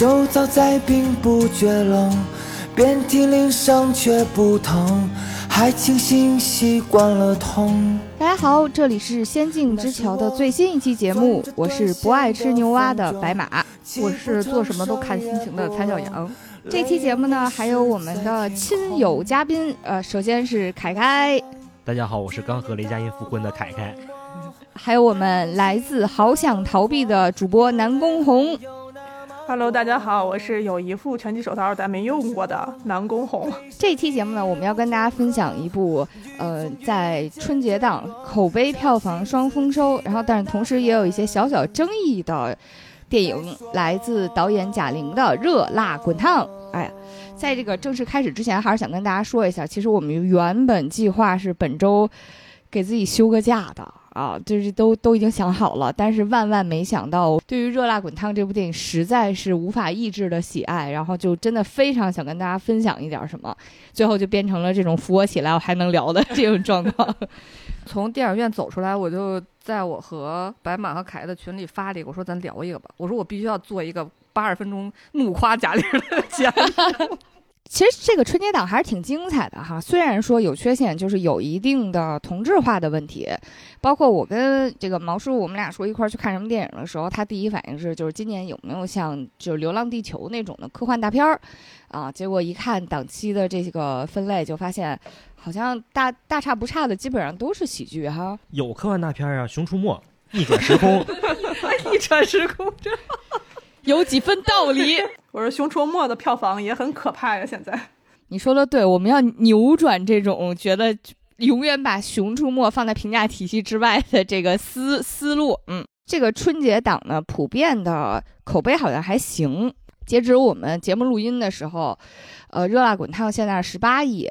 周遭再并不觉冷，遍体鳞伤却不疼，还庆幸习惯了痛。大家好，这里是《仙境之桥》的最新一期节目，我是不爱吃牛蛙的白马，我是做什么都看心情的蔡小阳。这期节目呢，还有我们的亲友嘉宾，呃，首先是凯凯，大家好，我是刚和雷佳音复婚的凯凯，还有我们来自好想逃避的主播南宫红。Hello，大家好，我是有一副拳击手套但没用过的南宫红。这期节目呢，我们要跟大家分享一部，呃，在春节档口碑票房双丰收，然后但是同时也有一些小小争议的电影，来自导演贾玲的《热辣滚烫》。哎，在这个正式开始之前，还是想跟大家说一下，其实我们原本计划是本周给自己休个假的。啊，就是都都已经想好了，但是万万没想到，对于《热辣滚烫》这部电影实在是无法抑制的喜爱，然后就真的非常想跟大家分享一点什么，最后就变成了这种扶我起来我还能聊的 这种状况。从电影院走出来，我就在我和白马和凯的群里发了一个，我说咱聊一个吧，我说我必须要做一个八十分钟怒夸贾玲的 节目。其实这个春节档还是挺精彩的哈，虽然说有缺陷，就是有一定的同质化的问题。包括我跟这个毛叔，我们俩说一块儿去看什么电影的时候，他第一反应是，就是今年有没有像就是《流浪地球》那种的科幻大片儿啊？结果一看档期的这个分类，就发现好像大大差不差的，基本上都是喜剧哈。有科幻大片啊，《熊出没》、逆转时空、逆转时空，这 有几分道理。我说《熊出没》的票房也很可怕呀，现在。你说的对，我们要扭转这种觉得永远把《熊出没》放在评价体系之外的这个思思路。嗯，这个春节档呢，普遍的口碑好像还行。截止我们节目录音的时候，呃，《热辣滚烫》现在是十八亿。《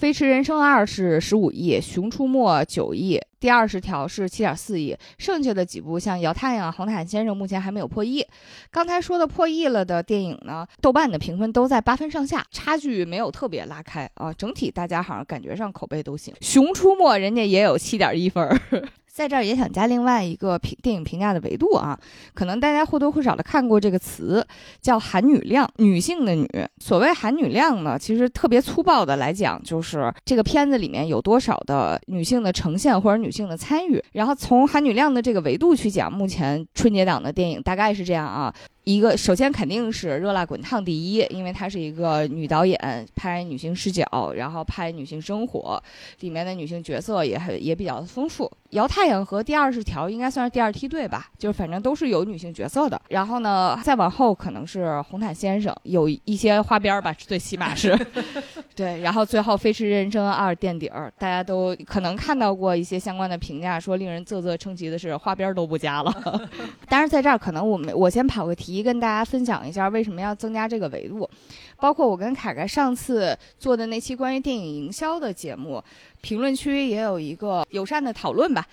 飞驰人生二》是十五亿，《熊出没》九亿，第二十条是七点四亿，剩下的几部像《姚太阳》《红毯先生》目前还没有破亿。刚才说的破亿了的电影呢，豆瓣的评分都在八分上下，差距没有特别拉开啊。整体大家好像感觉上口碑都行，《熊出没》人家也有七点一分。在这儿也想加另外一个评电影评价的维度啊，可能大家或多或少的看过这个词，叫“含女量”，女性的女。所谓含女量呢，其实特别粗暴的来讲，就是这个片子里面有多少的女性的呈现或者女性的参与。然后从含女量的这个维度去讲，目前春节档的电影大概是这样啊。一个首先肯定是《热辣滚烫》第一，因为它是一个女导演拍女性视角，然后拍女性生活，里面的女性角色也很也比较丰富。《摇太阳》和《第二十条》应该算是第二梯队吧，就是反正都是有女性角色的。然后呢，再往后可能是《红毯先生》，有一些花边吧，最起码是。对，然后最后《飞驰人生二》垫底儿，大家都可能看到过一些相关的评价，说令人啧啧称奇的是花边都不加了。但是在这儿，可能我们我先跑个题，跟大家分享一下为什么要增加这个维度。包括我跟凯凯上次做的那期关于电影营销的节目，评论区也有一个友善的讨论吧。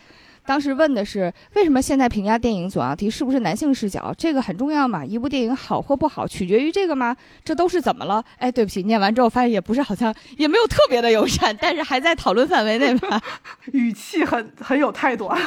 当时问的是为什么现在评价电影总要提是不是男性视角？这个很重要嘛？一部电影好或不好取决于这个吗？这都是怎么了？哎，对不起，念完之后发现也不是，好像也没有特别的友善，但是还在讨论范围内吧。语气很很有态度啊。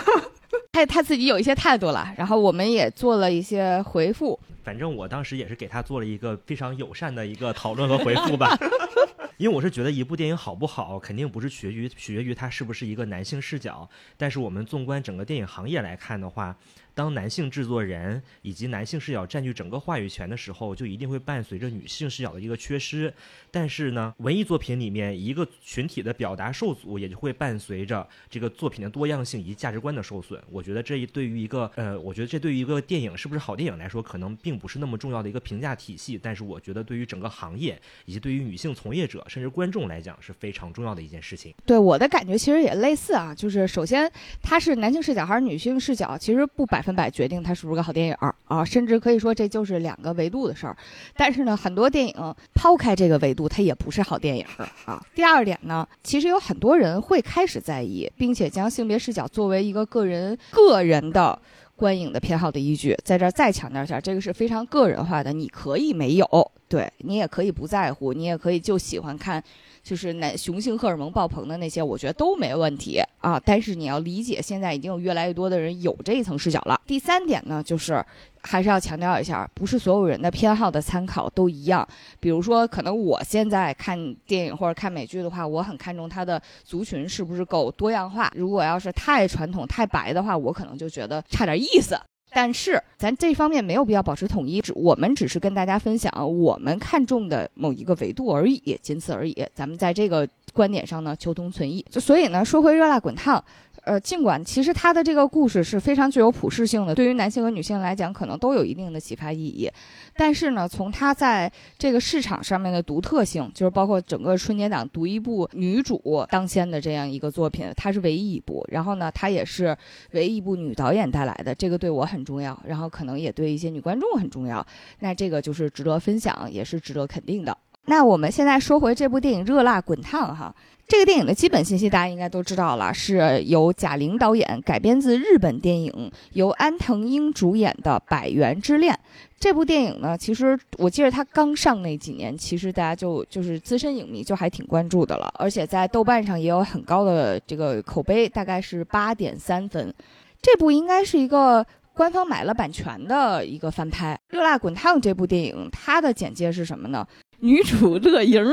他他自己有一些态度了，然后我们也做了一些回复。反正我当时也是给他做了一个非常友善的一个讨论和回复吧。因为我是觉得一部电影好不好，肯定不是取决于取决于它是不是一个男性视角。但是我们纵观整个电影行业来看的话，当男性制作人以及男性视角占据整个话语权的时候，就一定会伴随着女性视角的一个缺失。但是呢，文艺作品里面一个群体的表达受阻，也就会伴随着这个作品的多样性以及价值观的受损。我觉得这一对于一个呃，我觉得这对于一个电影是不是好电影来说，可能并不是那么重要的一个评价体系。但是我觉得对于整个行业以及对于女性从业者甚至观众来讲是非常重要的一件事情。对我的感觉其实也类似啊，就是首先它是男性视角还是女性视角，其实不百分百决定它是不是个好电影啊，甚至可以说这就是两个维度的事儿。但是呢，很多电影抛开这个维度，它也不是好电影啊。第二点呢，其实有很多人会开始在意，并且将性别视角作为一个个人个人的。观影的偏好的依据，在这儿再强调一下，这个是非常个人化的，你可以没有，对你也可以不在乎，你也可以就喜欢看，就是男雄性荷尔蒙爆棚的那些，我觉得都没问题啊。但是你要理解，现在已经有越来越多的人有这一层视角了。第三点呢，就是还是要强调一下，不是所有人的偏好的参考都一样。比如说，可能我现在看电影或者看美剧的话，我很看重它的族群是不是够多样化。如果要是太传统、太白的话，我可能就觉得差点意思。但是咱这方面没有必要保持统一，只我们只是跟大家分享我们看重的某一个维度而已，仅此而已。咱们在这个观点上呢，求同存异。所以呢，说回热辣滚烫。呃，尽管其实他的这个故事是非常具有普适性的，对于男性和女性来讲，可能都有一定的启发意义。但是呢，从他在这个市场上面的独特性，就是包括整个春节档独一部女主当先的这样一个作品，它是唯一一部。然后呢，它也是唯一一部女导演带来的，这个对我很重要，然后可能也对一些女观众很重要。那这个就是值得分享，也是值得肯定的。那我们现在说回这部电影《热辣滚烫》哈。这个电影的基本信息大家应该都知道了，是由贾玲导演改编自日本电影，由安藤英主演的《百元之恋》。这部电影呢，其实我记得它刚上那几年，其实大家就就是资深影迷就还挺关注的了，而且在豆瓣上也有很高的这个口碑，大概是八点三分。这部应该是一个官方买了版权的一个翻拍，《热辣滚烫》这部电影它的简介是什么呢？女主乐莹。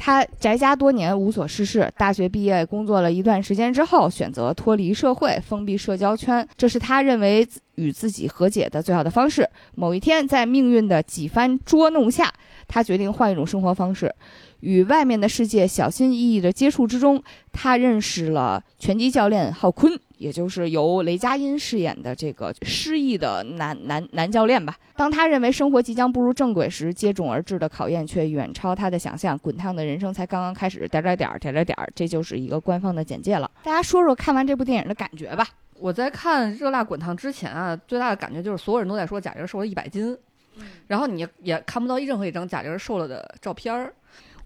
他宅家多年，无所事事。大学毕业，工作了一段时间之后，选择脱离社会，封闭社交圈。这是他认为与自己和解的最好的方式。某一天，在命运的几番捉弄下，他决定换一种生活方式。与外面的世界小心翼翼的接触之中，他认识了拳击教练浩坤，也就是由雷佳音饰演的这个失意的男男男教练吧。当他认为生活即将步入正轨时，接踵而至的考验却远超他的想象。滚烫的人生才刚刚开始，点点点点点点，这就是一个官方的简介了。大家说说看完这部电影的感觉吧。我在看《热辣滚烫》之前啊，最大的感觉就是所有人都在说贾玲瘦了一百斤，然后你也看不到任何一张贾玲瘦了的照片儿。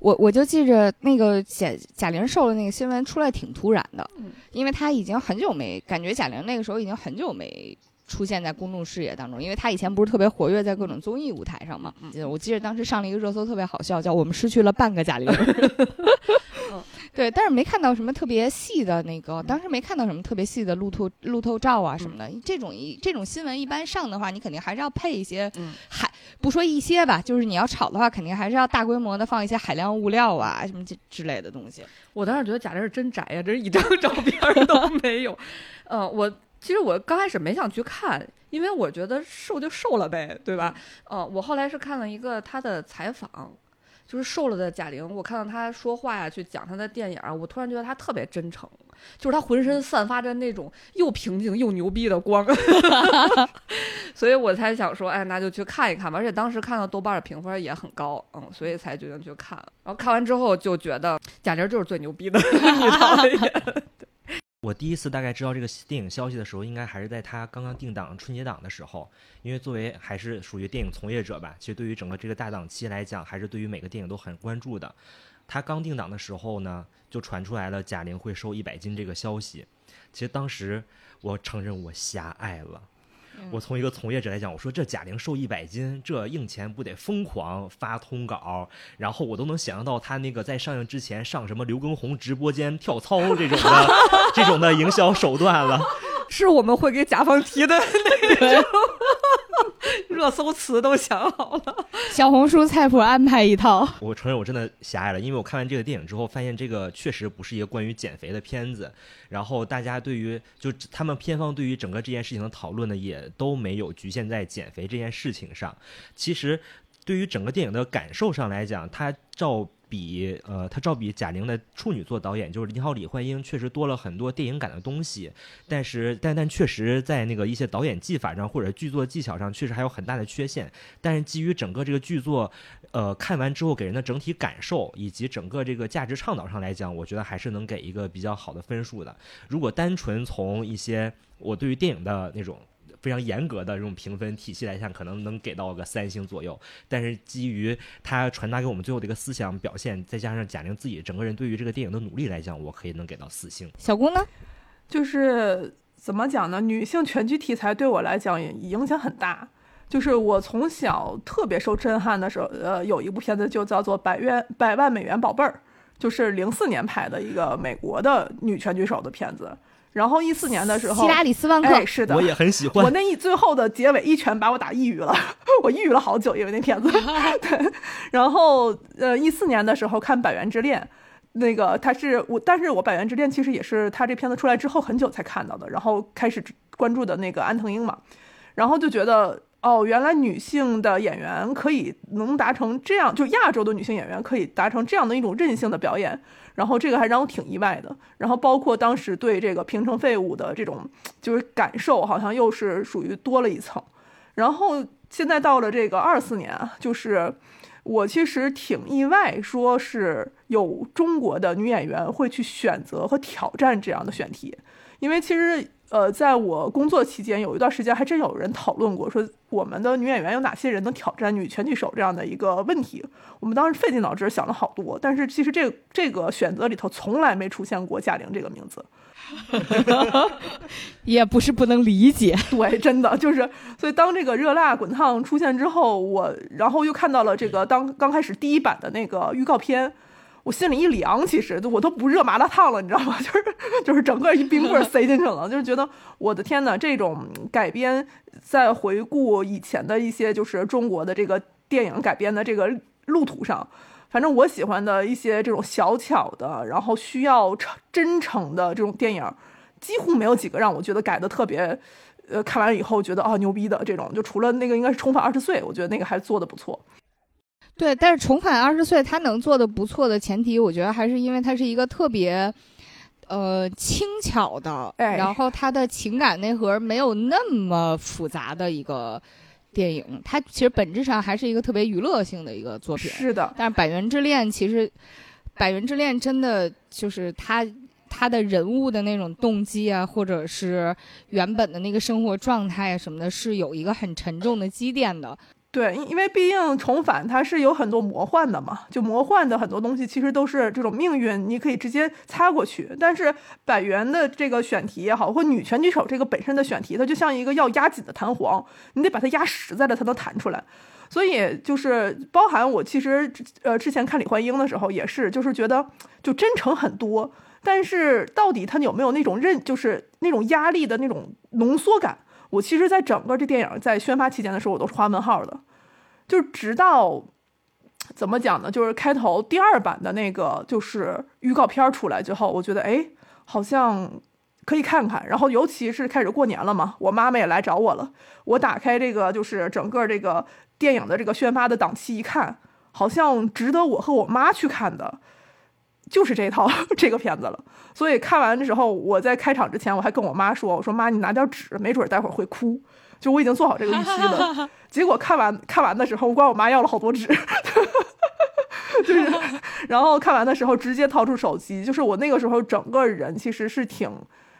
我我就记着那个贾贾玲瘦了那个新闻出来挺突然的，因为她已经很久没感觉贾玲那个时候已经很久没出现在公众视野当中，因为她以前不是特别活跃在各种综艺舞台上嘛。我记得当时上了一个热搜特别好笑，叫我们失去了半个贾玲。对，但是没看到什么特别细的那个，当时没看到什么特别细的路透路透照啊什么的。这种一这种新闻一般上的话，你肯定还是要配一些海，不说一些吧，就是你要炒的话，肯定还是要大规模的放一些海量物料啊什么这之类的东西。我当时觉得贾玲是真宅呀，这是一张照片都没有。呃，我其实我刚开始没想去看，因为我觉得瘦就瘦了呗，对吧？呃，我后来是看了一个她的采访。就是瘦了的贾玲，我看到她说话呀，去讲她的电影，我突然觉得她特别真诚，就是她浑身散发着那种又平静又牛逼的光，所以我才想说，哎，那就去看一看吧。而且当时看到豆瓣的评分也很高，嗯，所以才决定去看。然后看完之后就觉得贾玲就是最牛逼的女导演。我第一次大概知道这个电影消息的时候，应该还是在他刚刚定档春节档的时候。因为作为还是属于电影从业者吧，其实对于整个这个大档期来讲，还是对于每个电影都很关注的。他刚定档的时候呢，就传出来了贾玲会瘦一百斤这个消息。其实当时我承认我狭隘了。我从一个从业者来讲，我说这贾玲瘦一百斤，这硬前不得疯狂发通稿，然后我都能想象到她那个在上映之前上什么刘畊宏直播间跳操这种的 这种的营销手段了。是我们会给甲方提的那个 热搜词都想好了，小红书菜谱安排一套。我承认我真的狭隘了，因为我看完这个电影之后，发现这个确实不是一个关于减肥的片子。然后大家对于就他们片方对于整个这件事情的讨论呢，也都没有局限在减肥这件事情上。其实对于整个电影的感受上来讲，它照。比呃，他照比贾玲的处女作导演就是《你好，李焕英》，确实多了很多电影感的东西。但是，但但确实在那个一些导演技法上或者剧作技巧上，确实还有很大的缺陷。但是基于整个这个剧作，呃，看完之后给人的整体感受以及整个这个价值倡导上来讲，我觉得还是能给一个比较好的分数的。如果单纯从一些我对于电影的那种。非常严格的这种评分体系来看，可能能给到个三星左右。但是基于他传达给我们最后的一个思想表现，再加上贾玲自己整个人对于这个电影的努力来讲，我可以能给到四星。小姑呢？就是怎么讲呢？女性拳击题材对我来讲也影响很大。就是我从小特别受震撼的时候，呃，有一部片子就叫做《百元百万美元宝贝儿》，就是零四年拍的一个美国的女拳击手的片子。然后一四年的时候，希拉里斯万克哎，是的我，也很喜欢我。那一最后的结尾一拳把我打抑郁了，我抑郁了好久，因为那片子。对，然后呃，一四年的时候看《百元之恋》，那个他是我，但是我《百元之恋》其实也是他这片子出来之后很久才看到的，然后开始关注的那个安藤英嘛，然后就觉得。哦，原来女性的演员可以能达成这样，就亚洲的女性演员可以达成这样的一种韧性的表演，然后这个还让我挺意外的。然后包括当时对这个平成废物的这种就是感受，好像又是属于多了一层。然后现在到了这个二四年，就是我其实挺意外，说是有中国的女演员会去选择和挑战这样的选题，因为其实。呃，在我工作期间，有一段时间还真有人讨论过，说我们的女演员有哪些人能挑战女拳击手这样的一个问题。我们当时费尽脑汁想了好多，但是其实这这个选择里头从来没出现过贾玲这个名字。也不是不能理解。对，真的就是，所以当这个热辣滚烫出现之后，我然后又看到了这个当刚开始第一版的那个预告片。我心里一凉，其实我都不热麻辣烫了，你知道吗？就是就是整个一冰棍塞进去了，就是觉得我的天呐，这种改编在回顾以前的一些就是中国的这个电影改编的这个路途上，反正我喜欢的一些这种小巧的，然后需要真诚的这种电影，几乎没有几个让我觉得改的特别，呃，看完以后觉得啊牛逼的这种，就除了那个应该是《重返二十岁》，我觉得那个还做的不错。对，但是重返二十岁，他能做的不错的前提，我觉得还是因为他是一个特别，呃，轻巧的，哎然后他的情感内核没有那么复杂的一个电影，它其实本质上还是一个特别娱乐性的一个作品。是的，但是《百元之恋》其实，《百元之恋》真的就是他他的人物的那种动机啊，或者是原本的那个生活状态啊什么的，是有一个很沉重的积淀的。对，因因为毕竟重返它是有很多魔幻的嘛，就魔幻的很多东西其实都是这种命运，你可以直接擦过去。但是百元的这个选题也好，或女拳击手这个本身的选题，它就像一个要压紧的弹簧，你得把它压实在了才能弹出来。所以就是包含我其实呃之前看李焕英的时候也是，就是觉得就真诚很多，但是到底它有没有那种韧，就是那种压力的那种浓缩感？我其实，在整个这电影在宣发期间的时候，我都是画问号的，就是直到怎么讲呢？就是开头第二版的那个就是预告片出来之后，我觉得哎，好像可以看看。然后尤其是开始过年了嘛，我妈妈也来找我了，我打开这个就是整个这个电影的这个宣发的档期一看，好像值得我和我妈去看的。就是这套 这个片子了，所以看完的时候，我在开场之前我还跟我妈说：“我说妈，你拿点纸，没准待会儿会哭。”就我已经做好这个预期了。结果看完看完的时候，我管我妈要了好多纸，就是，然后看完的时候直接掏出手机，就是我那个时候整个人其实是挺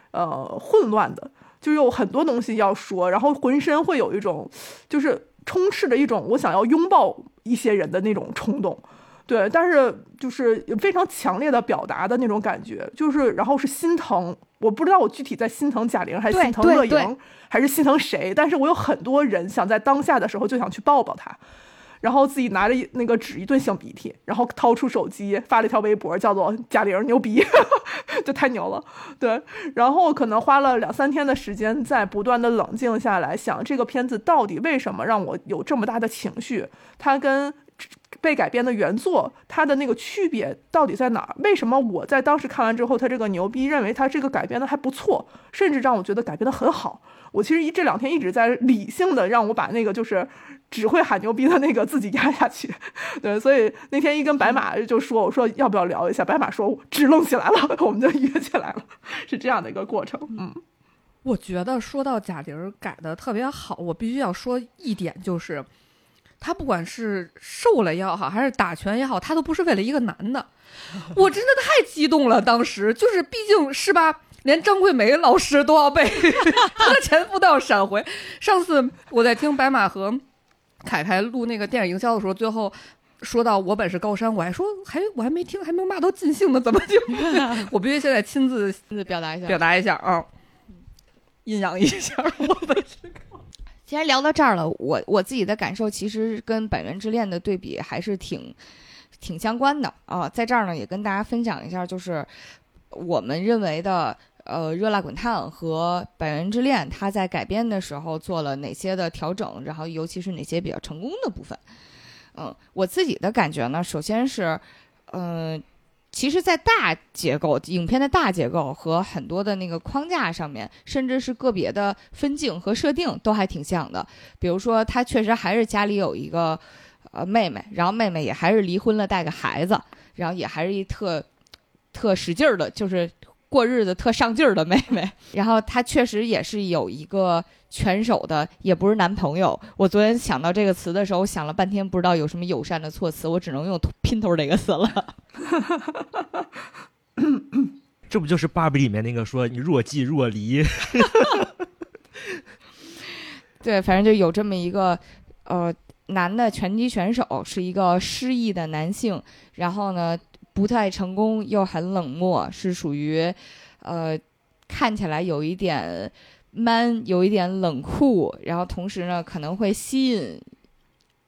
呃混乱的，就有很多东西要说，然后浑身会有一种就是充斥着一种我想要拥抱一些人的那种冲动。对，但是就是非常强烈的表达的那种感觉，就是然后是心疼，我不知道我具体在心疼贾玲，还是心疼乐莹，还是心疼谁，但是我有很多人想在当下的时候就想去抱抱她，然后自己拿着那个纸一顿擤鼻涕，然后掏出手机发了一条微博，叫做“贾玲牛逼”，就太牛了。对，然后可能花了两三天的时间，在不断的冷静下来，想这个片子到底为什么让我有这么大的情绪，它跟。被改编的原作，它的那个区别到底在哪儿？为什么我在当时看完之后，他这个牛逼，认为他这个改编的还不错，甚至让我觉得改编的很好。我其实一这两天一直在理性的让我把那个就是只会喊牛逼的那个自己压下去。对，所以那天一跟白马就说，我说要不要聊一下？白马说支棱起来了，我们就约起来了，是这样的一个过程。嗯，我觉得说到贾玲改的特别好，我必须要说一点，就是她不管是瘦了也好，还是打拳也好，他都不是为了一个男的。我真的太激动了，当时就是毕竟是吧，连张桂梅老师都要被 她的前夫都要闪回。上次我在听白马和凯凯录那个电影营销的时候，最后。说到我本是高山，我还说还我还没听，还没骂到尽兴呢，怎么就？我必须现在亲自亲自表达一下。表达一下啊，阴阳一下我本是。既然聊到这儿了，我我自己的感受其实跟《百元之恋》的对比还是挺挺相关的啊。在这儿呢，也跟大家分享一下，就是我们认为的呃《热辣滚烫》和《百元之恋》，它在改编的时候做了哪些的调整，然后尤其是哪些比较成功的部分。嗯，我自己的感觉呢，首先是，嗯、其实，在大结构、影片的大结构和很多的那个框架上面，甚至是个别的分镜和设定都还挺像的。比如说，他确实还是家里有一个呃妹妹，然后妹妹也还是离婚了，带个孩子，然后也还是一特特使劲儿的，就是过日子特上劲儿的妹妹。然后他确实也是有一个拳手的，也不是男朋友。我昨天想到这个词的时候，我想了半天，不知道有什么友善的措辞，我只能用 拼头这个词了。这不就是芭比里面那个说你若即若离？对，反正就有这么一个呃男的拳击选手，是一个失意的男性，然后呢不太成功，又很冷漠，是属于呃看起来有一点 man，有一点冷酷，然后同时呢可能会吸引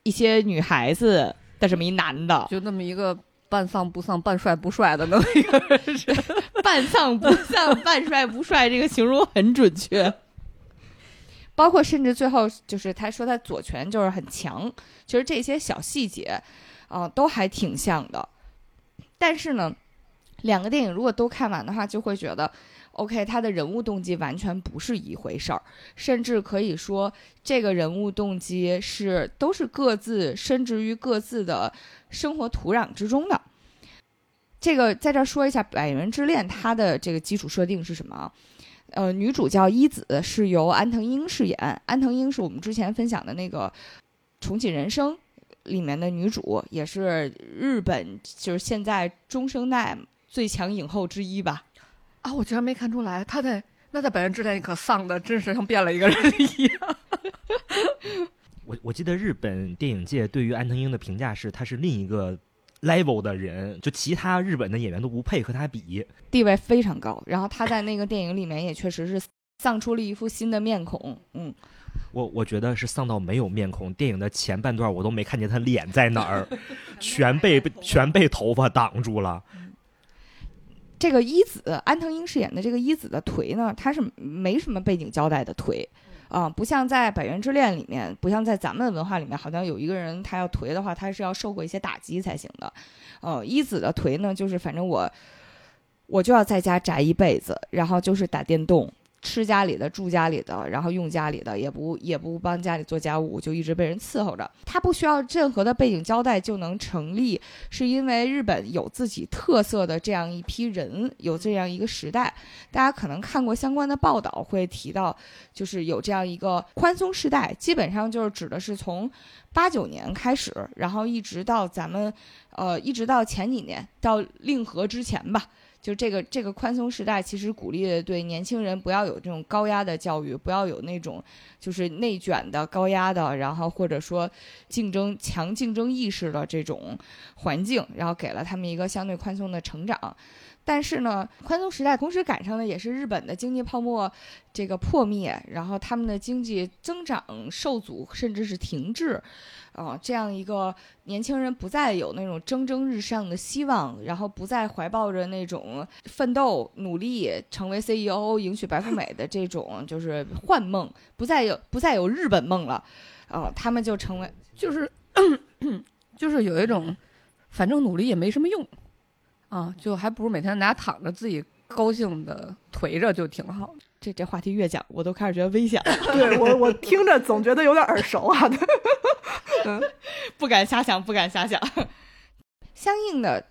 一些女孩子的这么一男的，就那么一个半丧不丧、半帅不帅的那么一个人，半丧不丧、半帅不帅，这个形容很准确。包括甚至最后就是他说他左拳就是很强，其实这些小细节，啊、都还挺像的。但是呢，两个电影如果都看完的话，就会觉得，OK，他的人物动机完全不是一回事儿，甚至可以说这个人物动机是都是各自深植于各自的生活土壤之中的。这个在这儿说一下《百元之恋》，它的这个基础设定是什么？呃，女主叫一子，是由安藤樱饰演。安藤樱是我们之前分享的那个《重启人生》里面的女主，也是日本就是现在中生代最强影后之一吧。啊，我居然没看出来，他在那在《百元之恋》可丧的，真是像变了一个人一样。我我记得日本电影界对于安藤英的评价是，他是另一个 level 的人，就其他日本的演员都不配和他比。地位非常高。然后他在那个电影里面也确实是丧出了一副新的面孔。嗯，我我觉得是丧到没有面孔，电影的前半段我都没看见他脸在哪儿，全被全被头发挡住了。这个一子安藤英饰演的这个一子的腿呢，他是没什么背景交代的腿。啊、不像在《百元之恋》里面，不像在咱们的文化里面，好像有一个人他要颓的话，他是要受过一些打击才行的。呃，一子的颓呢，就是反正我我就要在家宅一辈子，然后就是打电动，吃家里的，住家里的，然后用家里的，也不也不帮家里做家务，就一直被人伺候着。他不需要任何的背景交代就能成立，是因为日本有自己特色的这样一批人，有这样一个时代。大家可能看过相关的报道，会提到，就是有这样一个宽松时代，基本上就是指的是从八九年开始，然后一直到咱们，呃，一直到前几年到令和之前吧。就这个这个宽松时代，其实鼓励对年轻人不要有这种高压的教育，不要有那种就是内卷的高压的，然后或者说竞争强竞争意识的这种环境，然后给了他们一个相对宽松的成长。但是呢，宽松时代同时赶上的也是日本的经济泡沫这个破灭，然后他们的经济增长受阻，甚至是停滞，啊、这样一个年轻人不再有那种蒸蒸日上的希望，然后不再怀抱着那种奋斗、努力成为 CEO、迎娶白富美的这种就是幻梦，不再有不再有日本梦了，啊、他们就成为就是 就是有一种，反正努力也没什么用，啊，就还不如每天在家躺着，自己高兴的颓着就挺好。这这话题越讲，我都开始觉得危险了，对我我听着总觉得有点耳熟啊。不敢瞎想，不敢瞎想。相应的，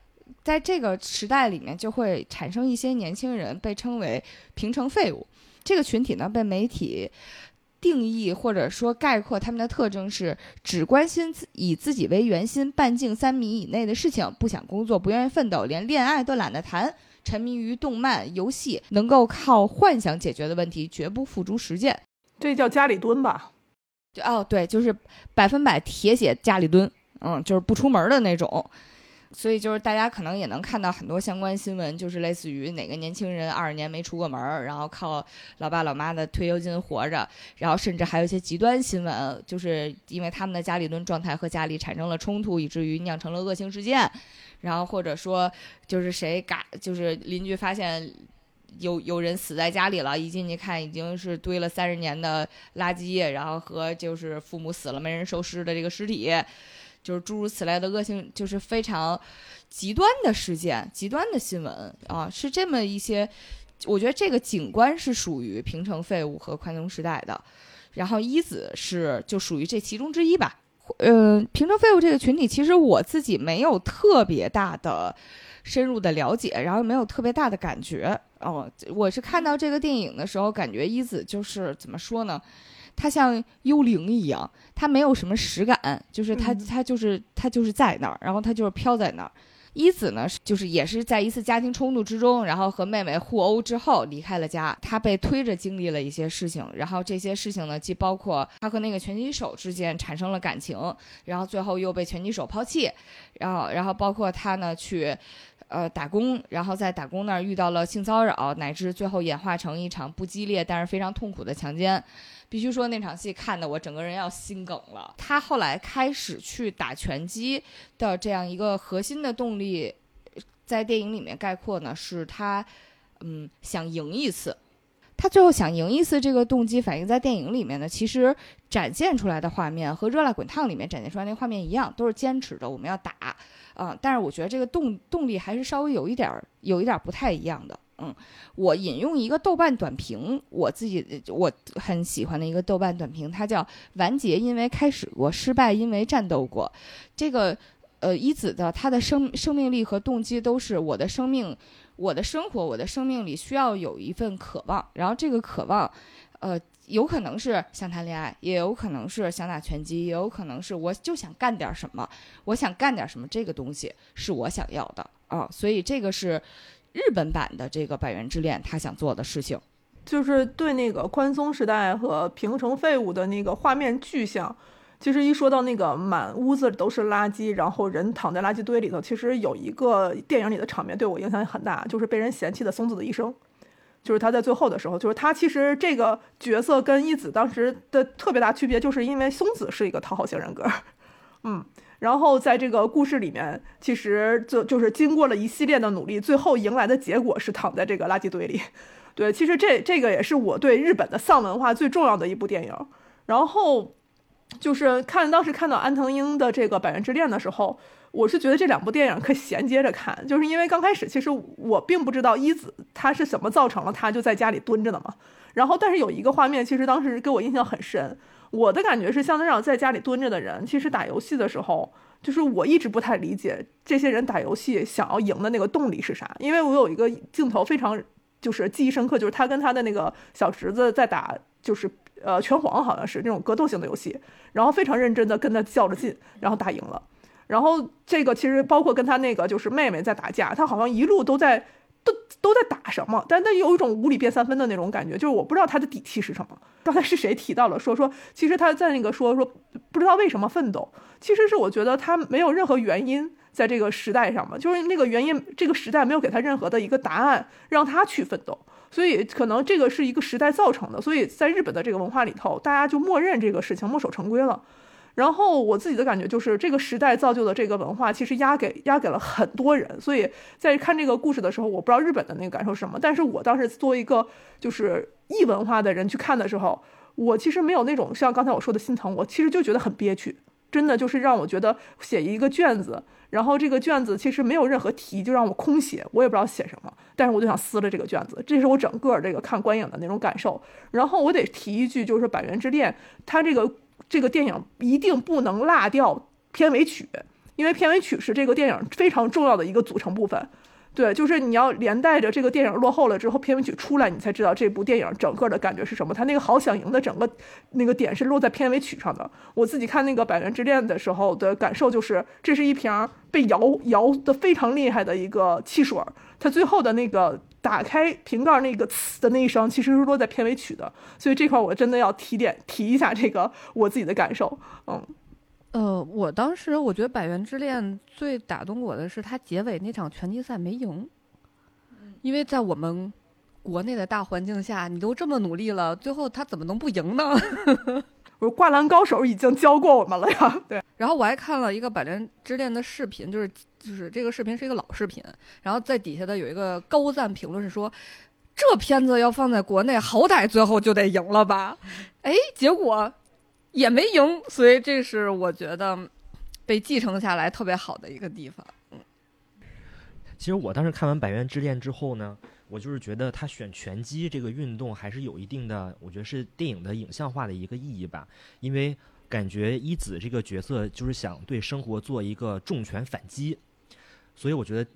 在这个时代里面，就会产生一些年轻人被称为平成废物。这个群体呢，被媒体定义或者说概括他们的特征是只关心自以自己为圆心、半径三米以内的事情，不想工作，不愿意奋斗，连恋爱都懒得谈。沉迷于动漫、游戏，能够靠幻想解决的问题，绝不付诸实践。这叫家里蹲吧？就哦，对，就是百分百铁血家里蹲，嗯，就是不出门的那种。所以就是大家可能也能看到很多相关新闻，就是类似于哪个年轻人二十年没出过门，然后靠老爸老妈的退休金活着，然后甚至还有一些极端新闻，就是因为他们的家里蹲状态和家里产生了冲突，以至于酿成了恶性事件，然后或者说就是谁嘎，就是邻居发现有有人死在家里了，一进去看已经是堆了三十年的垃圾，然后和就是父母死了没人收尸的这个尸体，就是诸如此类的恶性，就是非常极端的事件、极端的新闻啊，是这么一些。我觉得这个景观是属于平成废物和宽松时代的，然后一子是就属于这其中之一吧。呃，平成废物这个群体，其实我自己没有特别大的。深入的了解，然后没有特别大的感觉哦。我是看到这个电影的时候，感觉一子就是怎么说呢？他像幽灵一样，他没有什么实感，就是他他就是他就是在那儿，然后他就是飘在那儿。一子呢，就是也是在一次家庭冲突之中，然后和妹妹互殴之后离开了家。他被推着经历了一些事情，然后这些事情呢，既包括他和那个拳击手之间产生了感情，然后最后又被拳击手抛弃，然后然后包括他呢去。呃，打工，然后在打工那儿遇到了性骚扰，乃至最后演化成一场不激烈但是非常痛苦的强奸。必须说那场戏看的我整个人要心梗了。他后来开始去打拳击的这样一个核心的动力，在电影里面概括呢，是他嗯想赢一次。他最后想赢一次这个动机反映在电影里面呢，其实展现出来的画面和《热辣滚烫》里面展现出来那画面一样，都是坚持着我们要打。啊，但是我觉得这个动动力还是稍微有一点儿，有一点儿不太一样的。嗯，我引用一个豆瓣短评，我自己我很喜欢的一个豆瓣短评，它叫“完结因为开始过，失败因为战斗过”。这个呃，一子的他的生生命力和动机都是我的生命，我的生活，我的生命里需要有一份渴望，然后这个渴望，呃。有可能是想谈恋爱，也有可能是想打拳击，也有可能是我就想干点什么，我想干点什么，这个东西是我想要的啊，所以这个是日本版的这个《百元之恋》他想做的事情，就是对那个宽松时代和平成废物的那个画面具象。其实一说到那个满屋子都是垃圾，然后人躺在垃圾堆里头，其实有一个电影里的场面对我影响很大，就是被人嫌弃的松子的一生。就是他在最后的时候，就是他其实这个角色跟一子当时的特别大区别，就是因为松子是一个讨好型人格，嗯，然后在这个故事里面，其实就就是经过了一系列的努力，最后迎来的结果是躺在这个垃圾堆里。对，其实这这个也是我对日本的丧文化最重要的一部电影。然后就是看当时看到安藤英的这个《百元之恋》的时候。我是觉得这两部电影可以衔接着看，就是因为刚开始其实我并不知道一子他是怎么造成了他就在家里蹲着的嘛。然后但是有一个画面，其实当时给我印象很深。我的感觉是，像那样在家里蹲着的人，其实打游戏的时候，就是我一直不太理解这些人打游戏想要赢的那个动力是啥。因为我有一个镜头非常就是记忆深刻，就是他跟他的那个小侄子在打，就是呃拳皇好像是那种格斗型的游戏，然后非常认真的跟他较着劲，然后打赢了。然后这个其实包括跟他那个就是妹妹在打架，他好像一路都在都都在打什么，但那有一种五里变三分的那种感觉，就是我不知道他的底气是什么。刚才是谁提到了说说，其实他在那个说说不知道为什么奋斗，其实是我觉得他没有任何原因在这个时代上嘛，就是那个原因这个时代没有给他任何的一个答案让他去奋斗，所以可能这个是一个时代造成的，所以在日本的这个文化里头，大家就默认这个事情墨守成规了。然后我自己的感觉就是，这个时代造就的这个文化，其实压给压给了很多人。所以在看这个故事的时候，我不知道日本的那个感受是什么，但是我当时作为一个就是异文化的人去看的时候，我其实没有那种像刚才我说的心疼，我其实就觉得很憋屈，真的就是让我觉得写一个卷子，然后这个卷子其实没有任何题，就让我空写，我也不知道写什么，但是我就想撕了这个卷子，这是我整个这个看观影的那种感受。然后我得提一句，就是《百元之恋》，它这个。这个电影一定不能落掉片尾曲，因为片尾曲是这个电影非常重要的一个组成部分。对，就是你要连带着这个电影落后了之后，片尾曲出来，你才知道这部电影整个的感觉是什么。他那个好想赢的整个那个点是落在片尾曲上的。我自己看那个《百元之恋》的时候的感受就是，这是一瓶被摇摇的非常厉害的一个汽水，它最后的那个。打开瓶盖那个呲的那一声，其实是落在片尾曲的，所以这块我真的要提点提一下这个我自己的感受。嗯，呃，我当时我觉得《百元之恋》最打动我的是他结尾那场拳击赛没赢，因为在我们国内的大环境下，你都这么努力了，最后他怎么能不赢呢？我灌篮高手已经教过我们了呀。对，然后我还看了一个《百元之恋》的视频，就是就是这个视频是一个老视频，然后在底下的有一个高赞评论是说，这片子要放在国内，好歹最后就得赢了吧？哎，结果也没赢，所以这是我觉得被继承下来特别好的一个地方。嗯其实我当时看完《百元之恋》之后呢，我就是觉得他选拳击这个运动还是有一定的，我觉得是电影的影像化的一个意义吧。因为感觉一子这个角色就是想对生活做一个重拳反击，所以我觉得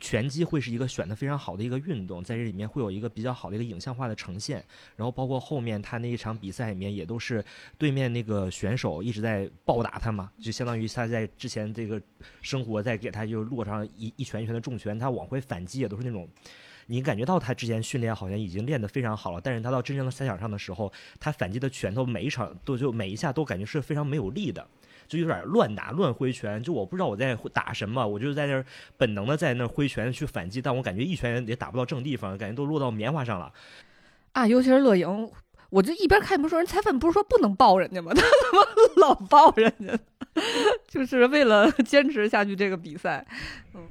拳击会是一个选的非常好的一个运动，在这里面会有一个比较好的一个影像化的呈现。然后包括后面他那一场比赛里面，也都是对面那个选手一直在暴打他嘛，就相当于他在之前这个生活在给他就落上一一拳一拳的重拳，他往回反击也都是那种。你感觉到他之前训练好像已经练得非常好了，但是他到真正的赛场上的时候，他反击的拳头每一场都就每一下都感觉是非常没有力的，就有点乱打乱挥拳。就我不知道我在打什么，我就是在那儿本能的在那儿挥拳去反击，但我感觉一拳也打不到正地方，感觉都落到棉花上了。啊，尤其是乐莹，我就一边看一边说：“人裁判不是说不能抱人家吗？他怎么老抱人家？就是为了 坚持下去这个比赛。”嗯。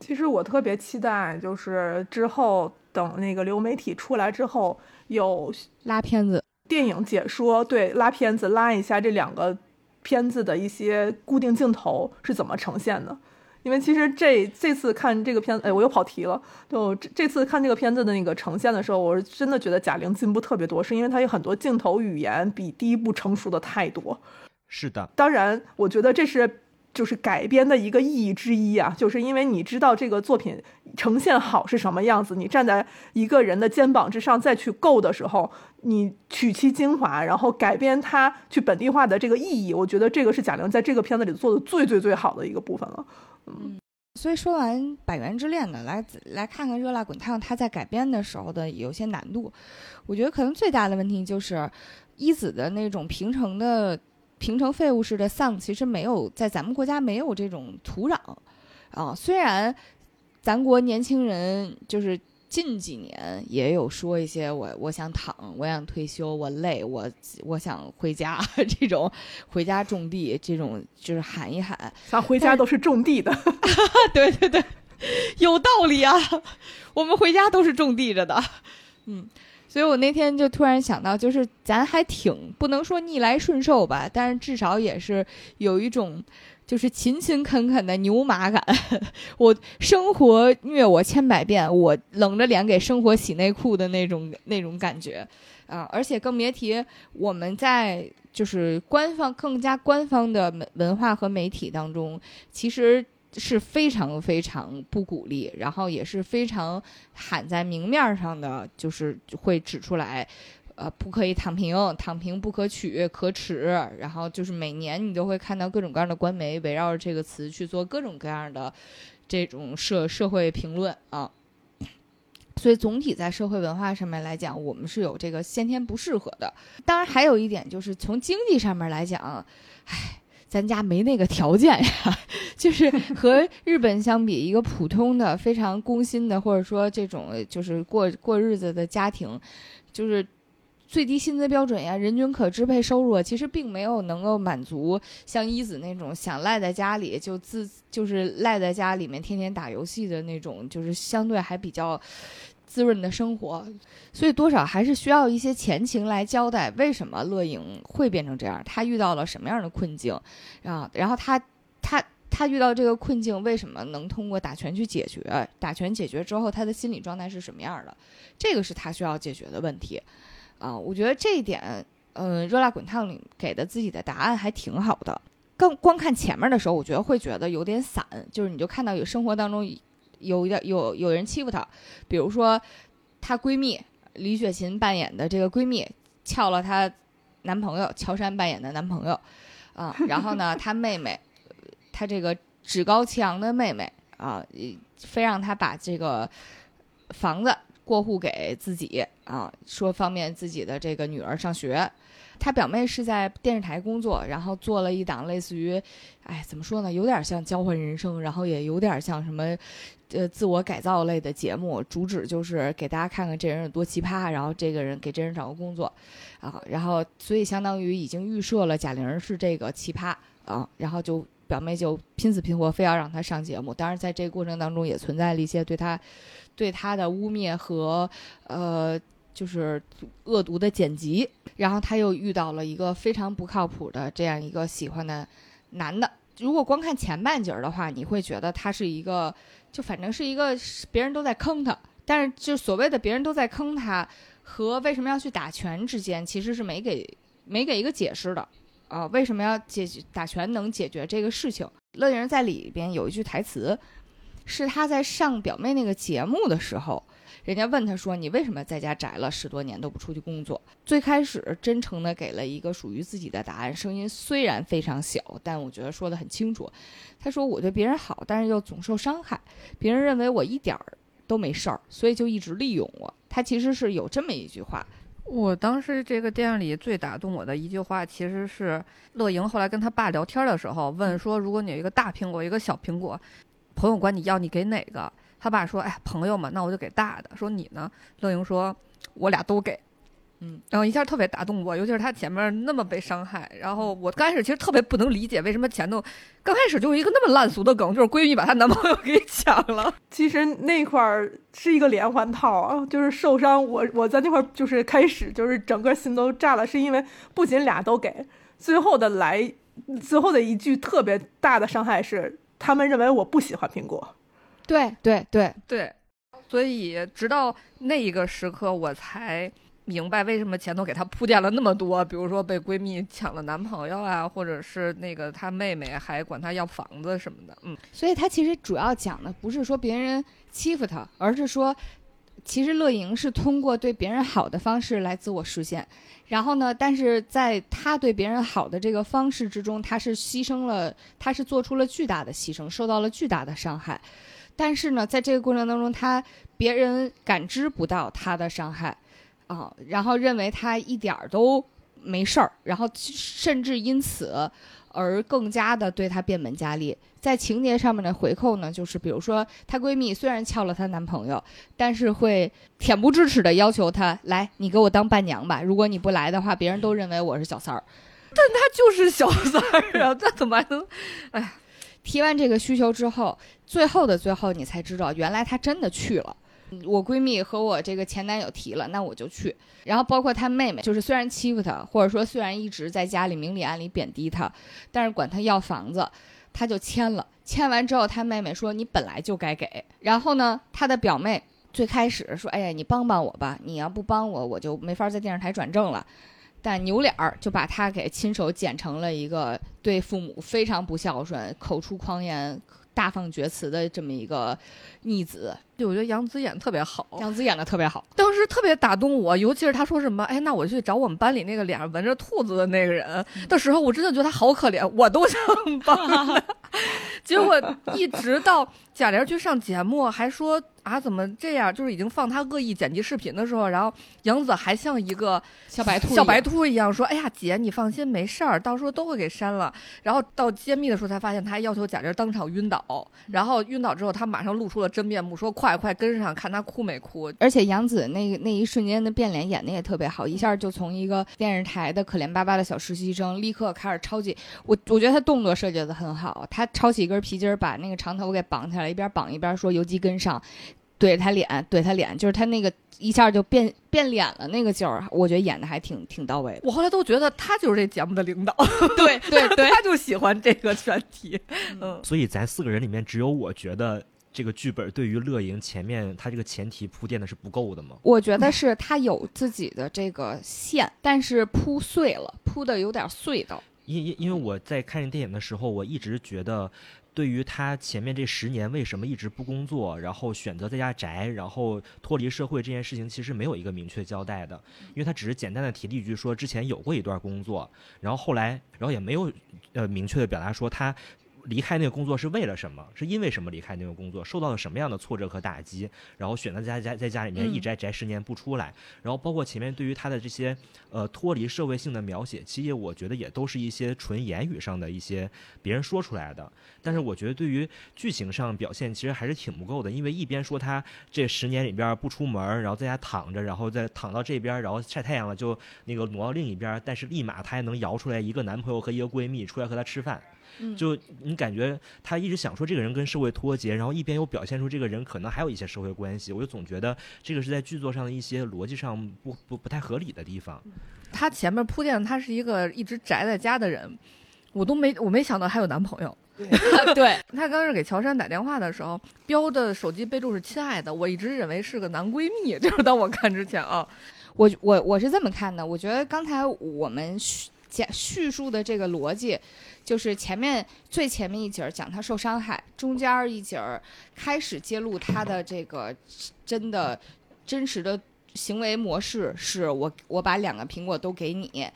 其实我特别期待，就是之后等那个流媒体出来之后，有拉片子、电影解说，对，拉片子拉一下这两个片子的一些固定镜头是怎么呈现的。因为其实这这次看这个片子，哎，我又跑题了。就这这次看这个片子的那个呈现的时候，我是真的觉得贾玲进步特别多，是因为她有很多镜头语言比第一部成熟的太多。是的，当然，我觉得这是。就是改编的一个意义之一啊，就是因为你知道这个作品呈现好是什么样子，你站在一个人的肩膀之上再去构的时候，你取其精华，然后改编它去本地化的这个意义，我觉得这个是贾玲在这个片子里做的最最最好的一个部分了。嗯，所以说完《百元之恋》呢，来来看看《热辣滚烫》，它在改编的时候的有些难度。我觉得可能最大的问题就是一子的那种平成的。平成废物式的丧，其实没有在咱们国家没有这种土壤，啊，虽然咱国年轻人就是近几年也有说一些我我想躺，我想退休，我累，我我想回家 这种回家种地这种就是喊一喊，想回家都是种地的，对对对，有道理啊，我们回家都是种地着的，嗯。所以我那天就突然想到，就是咱还挺不能说逆来顺受吧，但是至少也是有一种，就是勤勤恳恳的牛马感。我生活虐我千百遍，我冷着脸给生活洗内裤的那种那种感觉啊！而且更别提我们在就是官方更加官方的文化和媒体当中，其实。是非常非常不鼓励，然后也是非常喊在明面上的，就是会指出来，呃，不可以躺平，躺平不可取，可耻。然后就是每年你都会看到各种各样的官媒围绕着这个词去做各种各样的这种社社会评论啊。所以总体在社会文化上面来讲，我们是有这个先天不适合的。当然还有一点就是从经济上面来讲，唉。咱家没那个条件呀，就是和日本相比，一个普通的、非常工薪的，或者说这种就是过过日子的家庭，就是最低薪资标准呀、人均可支配收入，其实并没有能够满足像一子那种想赖在家里就自就是赖在家里面天天打游戏的那种，就是相对还比较。滋润的生活，所以多少还是需要一些前情来交代，为什么乐莹会变成这样？他遇到了什么样的困境？啊，然后他他他遇到这个困境，为什么能通过打拳去解决？打拳解决之后，他的心理状态是什么样的？这个是他需要解决的问题。啊，我觉得这一点，嗯，热辣滚烫里给的自己的答案还挺好的。刚光看前面的时候，我觉得会觉得有点散，就是你就看到有生活当中。有点有有人欺负她，比如说她闺蜜李雪琴扮演的这个闺蜜撬了她男朋友乔杉扮演的男朋友，啊，然后呢，她妹妹，她这个趾高气扬的妹妹啊，非让她把这个房子过户给自己啊，说方便自己的这个女儿上学。她表妹是在电视台工作，然后做了一档类似于，哎，怎么说呢，有点像交换人生，然后也有点像什么。呃，自我改造类的节目，主旨就是给大家看看这人有多奇葩，然后这个人给这人找个工作，啊，然后所以相当于已经预设了贾玲是这个奇葩啊，然后就表妹就拼死拼活非要让她上节目。当然，在这个过程当中也存在了一些对她对她的污蔑和呃。就是恶毒的剪辑，然后她又遇到了一个非常不靠谱的这样一个喜欢的男的。如果光看前半截儿的话，你会觉得他是一个，就反正是一个别人都在坑他，但是就所谓的别人都在坑他和为什么要去打拳之间，其实是没给没给一个解释的啊。为什么要解决打拳能解决这个事情？乐莹在里边有一句台词，是他在上表妹那个节目的时候。人家问他说：“你为什么在家宅了十多年都不出去工作？”最开始真诚的给了一个属于自己的答案，声音虽然非常小，但我觉得说的很清楚。他说：“我对别人好，但是又总受伤害，别人认为我一点儿都没事儿，所以就一直利用我。”他其实是有这么一句话。我当时这个电影里最打动我的一句话，其实是乐莹后来跟他爸聊天的时候问说：“如果你有一个大苹果，一个小苹果，朋友管你要，你给哪个？”他爸说：“哎，朋友嘛，那我就给大的。”说你呢？乐莹说：“我俩都给。”嗯，然后一下特别打动我，尤其是他前面那么被伤害。然后我刚开始其实特别不能理解，为什么前头刚开始就一个那么烂俗的梗，就是闺蜜把她男朋友给抢了。其实那块儿是一个连环套啊，就是受伤。我我在那块儿就是开始就是整个心都炸了，是因为不仅俩都给，最后的来最后的一句特别大的伤害是，他们认为我不喜欢苹果。对对对对，所以直到那一个时刻，我才明白为什么前头给她铺垫了那么多，比如说被闺蜜抢了男朋友啊，或者是那个她妹妹还管她要房子什么的。嗯，所以她其实主要讲的不是说别人欺负她，而是说，其实乐莹是通过对别人好的方式来自我实现。然后呢，但是在她对别人好的这个方式之中，她是牺牲了，她是做出了巨大的牺牲，受到了巨大的伤害。但是呢，在这个过程当中，他别人感知不到他的伤害，啊，然后认为他一点儿都没事儿，然后甚至因此而更加的对他变本加厉。在情节上面的回扣呢，就是比如说，她闺蜜虽然撬了她男朋友，但是会恬不知耻的要求她来，你给我当伴娘吧。如果你不来的话，别人都认为我是小三儿。但她就是小三儿啊，这怎么还能？哎。提完这个需求之后，最后的最后，你才知道原来她真的去了。我闺蜜和我这个前男友提了，那我就去。然后包括她妹妹，就是虽然欺负她，或者说虽然一直在家里明里暗里贬低她，但是管她要房子，她就签了。签完之后，她妹妹说你本来就该给。然后呢，她的表妹最开始说，哎呀，你帮帮我吧，你要不帮我，我就没法在电视台转正了。但扭脸儿就把他给亲手剪成了一个对父母非常不孝顺、口出狂言、大放厥词的这么一个逆子。对，我觉得杨紫演特别好，杨紫演的特别好，当时特别打动我。尤其是他说什么“哎，那我去找我们班里那个脸上纹着兔子的那个人”的时候，我真的觉得他好可怜，我都想帮。结果一直到贾玲去上节目，还说。啊，怎么这样？就是已经放他恶意剪辑视频的时候，然后杨紫还像一个小白兔、小白兔一样说：“哎呀，姐，你放心，没事儿，到时候都会给删了。”然后到揭秘的时候才发现，他还要求贾玲当场晕倒。然后晕倒之后，他马上露出了真面目，说：“快快跟上，看他哭没哭。”而且杨紫那个那一瞬间的变脸演的也特别好，一下就从一个电视台的可怜巴巴的小实习生，立刻开始抄起我。我觉得他动作设计的很好，他抄起一根皮筋把那个长头给绑起来，一边绑一边说：“游击跟上。”怼他脸，怼他脸，就是他那个一下就变变脸了那个劲儿，我觉得演的还挺挺到位的。我后来都觉得他就是这节目的领导，对对 对，他就喜欢这个选题。嗯，所以咱四个人里面，只有我觉得这个剧本对于乐莹前面他这个前提铺垫的是不够的吗？我觉得是他有自己的这个线，但是铺碎了，铺的有点碎的。因因因为我在看这电影的时候，我一直觉得。对于他前面这十年为什么一直不工作，然后选择在家宅，然后脱离社会这件事情，其实没有一个明确交代的，因为他只是简单的提了一句说之前有过一段工作，然后后来，然后也没有呃明确的表达说他。离开那个工作是为了什么？是因为什么离开那个工作？受到了什么样的挫折和打击？然后选择在家在家里面一宅宅十年不出来。然后包括前面对于他的这些呃脱离社会性的描写，其实我觉得也都是一些纯言语上的一些别人说出来的。但是我觉得对于剧情上表现，其实还是挺不够的。因为一边说他这十年里边不出门，然后在家躺着，然后再躺到这边，然后晒太阳了就那个挪到另一边，但是立马他还能摇出来一个男朋友和一个闺蜜出来和他吃饭。就你感觉他一直想说这个人跟社会脱节，然后一边又表现出这个人可能还有一些社会关系，我就总觉得这个是在剧作上的一些逻辑上不不不太合理的地方。他前面铺垫他是一个一直宅在家的人，我都没我没想到还有男朋友。对，他刚是给乔杉打电话的时候，标的手机备注是“亲爱的”，我一直认为是个男闺蜜，就是当我看之前啊，我我我是这么看的，我觉得刚才我们叙讲叙述的这个逻辑，就是前面最前面一节儿讲他受伤害，中间儿一节儿开始揭露他的这个真的真实的行为模式，是我我把两个苹果都给你。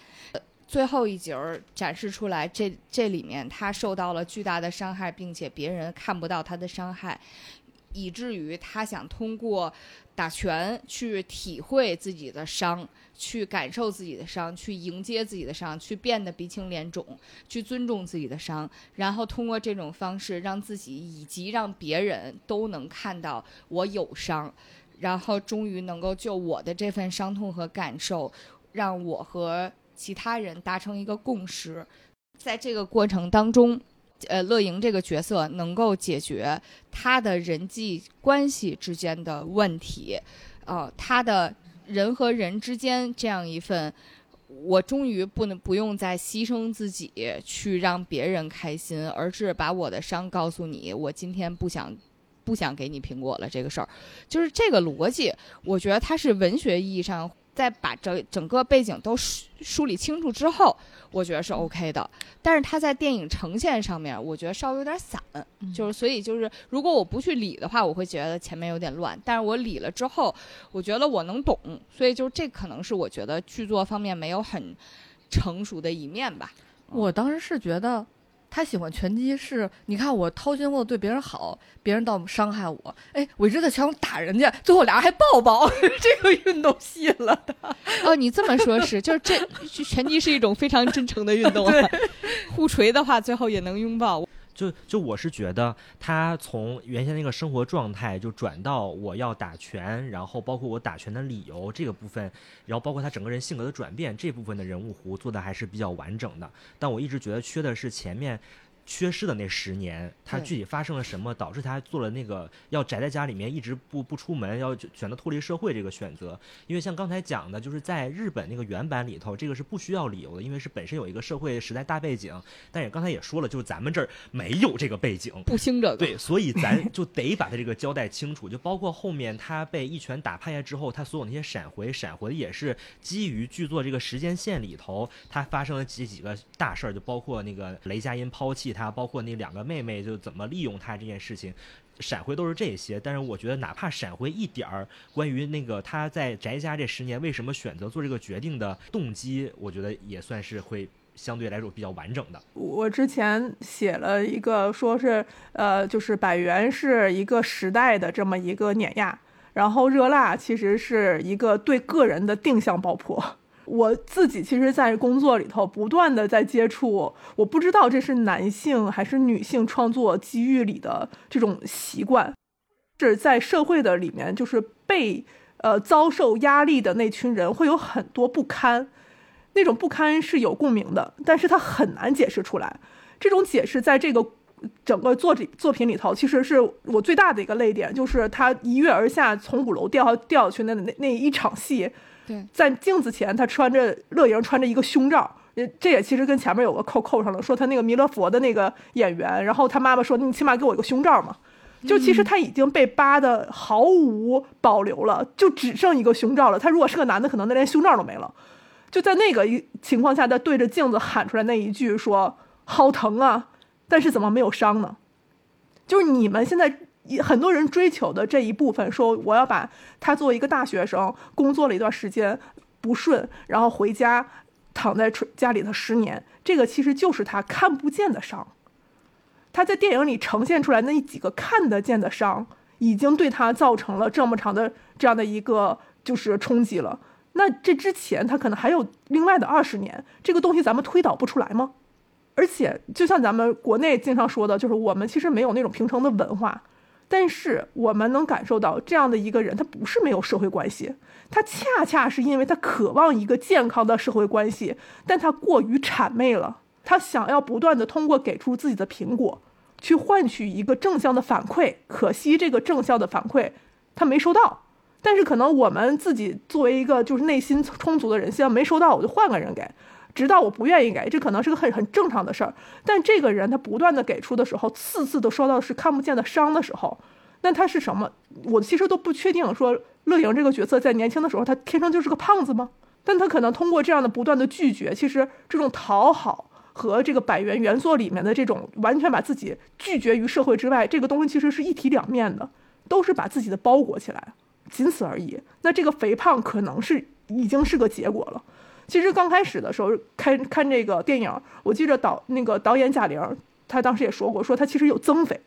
最后一节儿展示出来，这这里面他受到了巨大的伤害，并且别人看不到他的伤害，以至于他想通过打拳去体会自己的伤，去感受自己的伤，去迎接自己的伤，去变得鼻青脸肿，去尊重自己的伤，然后通过这种方式让自己以及让别人都能看到我有伤，然后终于能够就我的这份伤痛和感受，让我和其他人达成一个共识，在这个过程当中。呃，乐莹这个角色能够解决他的人际关系之间的问题，呃，他的人和人之间这样一份，我终于不能不用再牺牲自己去让别人开心，而是把我的伤告诉你，我今天不想不想给你苹果了这个事儿，就是这个逻辑，我觉得它是文学意义上。在把整整个背景都梳梳理清楚之后，我觉得是 OK 的。但是他在电影呈现上面，我觉得稍微有点散，就是所以就是如果我不去理的话，我会觉得前面有点乱。但是我理了之后，我觉得我能懂，所以就这可能是我觉得剧作方面没有很成熟的一面吧。我当时是觉得。他喜欢拳击是，你看我掏心窝子对别人好，别人倒伤害我，哎，我一直在想打人家，最后俩人还抱抱，这个运动吸引了他。哦，你这么说，是 就是这拳击是一种非常真诚的运动，互锤的话最后也能拥抱。就就我是觉得他从原先那个生活状态就转到我要打拳，然后包括我打拳的理由这个部分，然后包括他整个人性格的转变这部分的人物弧做的还是比较完整的。但我一直觉得缺的是前面。缺失的那十年，他具体发生了什么，导致他做了那个要宅在家里面，一直不不出门，要选择脱离社会这个选择？因为像刚才讲的，就是在日本那个原版里头，这个是不需要理由的，因为是本身有一个社会时代大背景。但也刚才也说了，就是咱们这儿没有这个背景，不兴这个。对，所以咱就得把他这个交代清楚。就包括后面他被一拳打趴下之后，他所有那些闪回，闪回也是基于剧作这个时间线里头，他发生了几几个大事儿，就包括那个雷佳音抛弃。他包括那两个妹妹就怎么利用他这件事情，闪回都是这些。但是我觉得哪怕闪回一点儿，关于那个他在宅家这十年为什么选择做这个决定的动机，我觉得也算是会相对来说比较完整的。我之前写了一个，说是呃，就是百元是一个时代的这么一个碾压，然后热辣其实是一个对个人的定向爆破。我自己其实，在工作里头不断的在接触，我不知道这是男性还是女性创作机遇里的这种习惯，是在社会的里面，就是被呃遭受压力的那群人会有很多不堪，那种不堪是有共鸣的，但是他很难解释出来。这种解释在这个整个作品作品里头，其实是我最大的一个泪点，就是他一跃而下从五楼掉掉下去那那那一场戏。在镜子前，他穿着乐莹穿着一个胸罩，这也其实跟前面有个扣扣上了，说他那个弥勒佛的那个演员，然后他妈妈说你起码给我一个胸罩嘛，就其实他已经被扒的毫无保留了，就只剩一个胸罩了。他如果是个男的，可能他连胸罩都没了。就在那个情况下，他对着镜子喊出来那一句说好疼啊，但是怎么没有伤呢？就是你们现在。很多人追求的这一部分，说我要把他作为一个大学生，工作了一段时间不顺，然后回家躺在家里头十年，这个其实就是他看不见的伤。他在电影里呈现出来那几个看得见的伤，已经对他造成了这么长的这样的一个就是冲击了。那这之前他可能还有另外的二十年，这个东西咱们推导不出来吗？而且就像咱们国内经常说的，就是我们其实没有那种平成的文化。但是我们能感受到，这样的一个人，他不是没有社会关系，他恰恰是因为他渴望一个健康的社会关系，但他过于谄媚了，他想要不断的通过给出自己的苹果，去换取一个正向的反馈，可惜这个正向的反馈他没收到。但是可能我们自己作为一个就是内心充足的人，现在没收到我就换个人给，直到我不愿意给，这可能是个很很正常的事儿。但这个人他不断的给出的时候，次次都收到是看不见的伤的时候，那他是什么？我其实都不确定。说乐莹这个角色在年轻的时候，他天生就是个胖子吗？但他可能通过这样的不断的拒绝，其实这种讨好和这个百元原作里面的这种完全把自己拒绝于社会之外，这个东西其实是一体两面的，都是把自己的包裹起来。仅此而已。那这个肥胖可能是已经是个结果了。其实刚开始的时候看看这个电影，我记着导那个导演贾玲，她当时也说过，说她其实有增肥，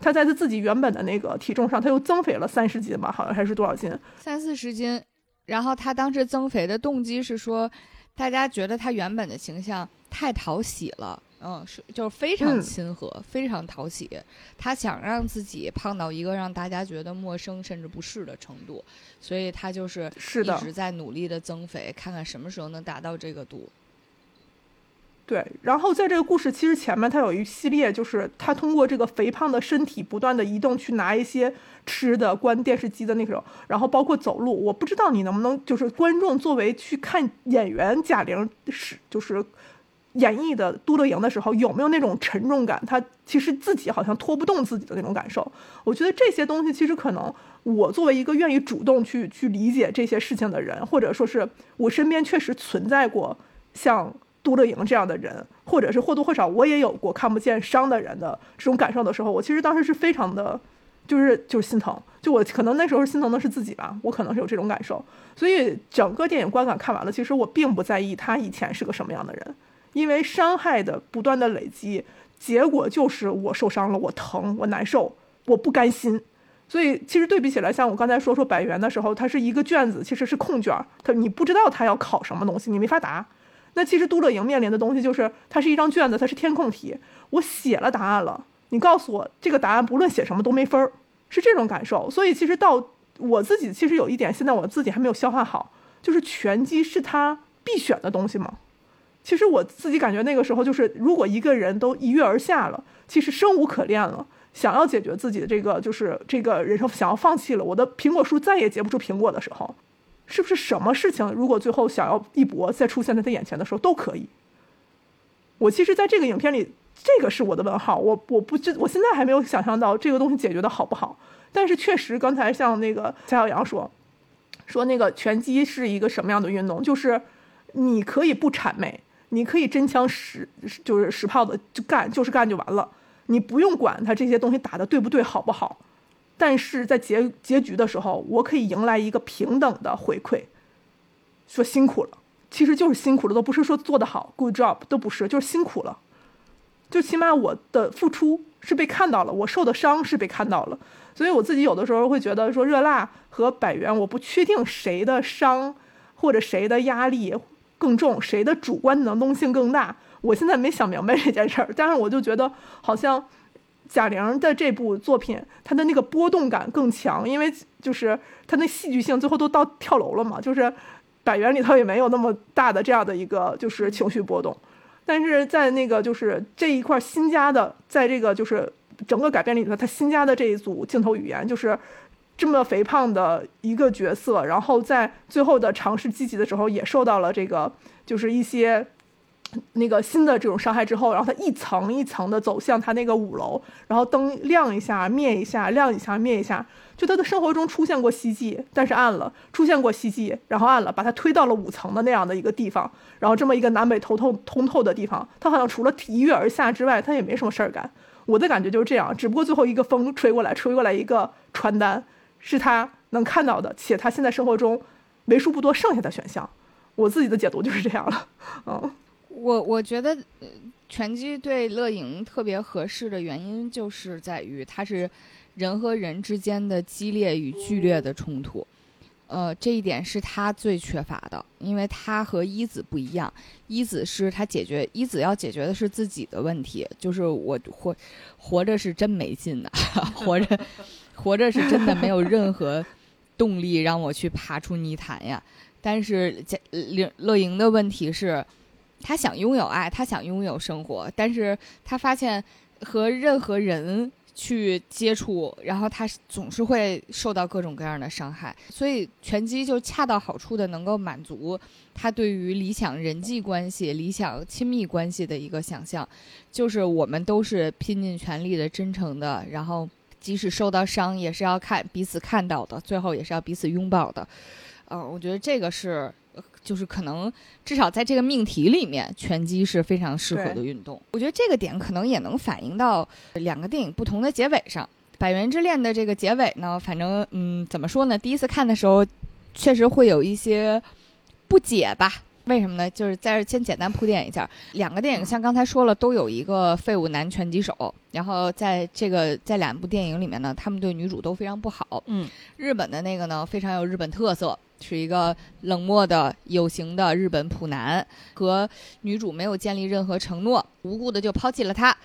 她在她自己原本的那个体重上，她又增肥了三十斤吧，好像还是多少斤？三四十斤。然后她当时增肥的动机是说，大家觉得她原本的形象太讨喜了。嗯，是就是非常亲和，非常讨喜。他想让自己胖到一个让大家觉得陌生甚至不适的程度，所以他就是是一直在努力的增肥，看看什么时候能达到这个度。对，然后在这个故事其实前面他有一系列，就是他通过这个肥胖的身体不断的移动去拿一些吃的、关电视机的那种，然后包括走路。我不知道你能不能就是观众作为去看演员贾玲是就是。演绎的都乐营的时候，有没有那种沉重感？他其实自己好像拖不动自己的那种感受。我觉得这些东西其实可能，我作为一个愿意主动去去理解这些事情的人，或者说是我身边确实存在过像都乐营这样的人，或者是或多或少我也有过看不见伤的人的这种感受的时候，我其实当时是非常的，就是就是心疼。就我可能那时候心疼的是自己吧，我可能是有这种感受。所以整个电影观感看完了，其实我并不在意他以前是个什么样的人。因为伤害的不断的累积，结果就是我受伤了，我疼，我难受，我不甘心。所以其实对比起来，像我刚才说说百元的时候，它是一个卷子，其实是空卷，它你不知道它要考什么东西，你没法答。那其实都乐营面临的东西就是，它是一张卷子，它是填空题，我写了答案了，你告诉我这个答案不论写什么都没分儿，是这种感受。所以其实到我自己其实有一点，现在我自己还没有消化好，就是拳击是他必选的东西吗？其实我自己感觉那个时候就是，如果一个人都一跃而下了，其实生无可恋了，想要解决自己的这个就是这个人生，想要放弃了，我的苹果树再也结不出苹果的时候，是不是什么事情如果最后想要一搏再出现在他眼前的时候都可以？我其实在这个影片里，这个是我的问号，我我不知我现在还没有想象到这个东西解决的好不好。但是确实刚才像那个蔡小阳说，说那个拳击是一个什么样的运动，就是你可以不谄媚。你可以真枪实就是实炮的就干，就是干就完了，你不用管他这些东西打的对不对，好不好。但是在结结局的时候，我可以迎来一个平等的回馈，说辛苦了，其实就是辛苦了，都不是说做得好，good job，都不是，就是辛苦了。就起码我的付出是被看到了，我受的伤是被看到了。所以我自己有的时候会觉得说，热辣和百元，我不确定谁的伤或者谁的压力。更重，谁的主观能动性更大？我现在没想明白这件事儿，但是我就觉得好像贾玲的这部作品，她的那个波动感更强，因为就是她那戏剧性最后都到跳楼了嘛，就是百元里头也没有那么大的这样的一个就是情绪波动，但是在那个就是这一块新加的，在这个就是整个改编里头，他新加的这一组镜头语言就是。这么肥胖的一个角色，然后在最后的尝试积极的时候，也受到了这个就是一些那个新的这种伤害之后，然后他一层一层的走向他那个五楼，然后灯亮一下灭一下，亮一下灭一下，就他的生活中出现过希冀，但是暗了，出现过希冀，然后暗了，把他推到了五层的那样的一个地方，然后这么一个南北通透通透的地方，他好像除了一跃而下之外，他也没什么事儿干。我的感觉就是这样，只不过最后一个风吹过来，吹过来一个传单。是他能看到的，且他现在生活中为数不多剩下的选项。我自己的解读就是这样了。嗯，我我觉得拳击对乐莹特别合适的原因，就是在于它是人和人之间的激烈与剧烈的冲突。呃，这一点是他最缺乏的，因为他和一子不一样。一子是他解决一子要解决的是自己的问题，就是我活活着是真没劲的，活着。活着是真的没有任何动力让我去爬出泥潭呀。但是乐乐莹的问题是，他想拥有爱，他想拥有生活，但是他发现和任何人去接触，然后他总是会受到各种各样的伤害，所以拳击就恰到好处的能够满足他对于理想人际关系、理想亲密关系的一个想象，就是我们都是拼尽全力的、真诚的，然后即使受到伤，也是要看彼此看到的，最后也是要彼此拥抱的。呃，我觉得这个是。呃就是可能至少在这个命题里面，拳击是非常适合的运动。我觉得这个点可能也能反映到两个电影不同的结尾上。《百元之恋》的这个结尾呢，反正嗯，怎么说呢？第一次看的时候，确实会有一些不解吧。为什么呢？就是在这先简单铺垫一下，两个电影像刚才说了，都有一个废物男拳击手。然后在这个在两部电影里面呢，他们对女主都非常不好。嗯，日本的那个呢，非常有日本特色，是一个冷漠的有型的日本普男，和女主没有建立任何承诺，无故的就抛弃了他，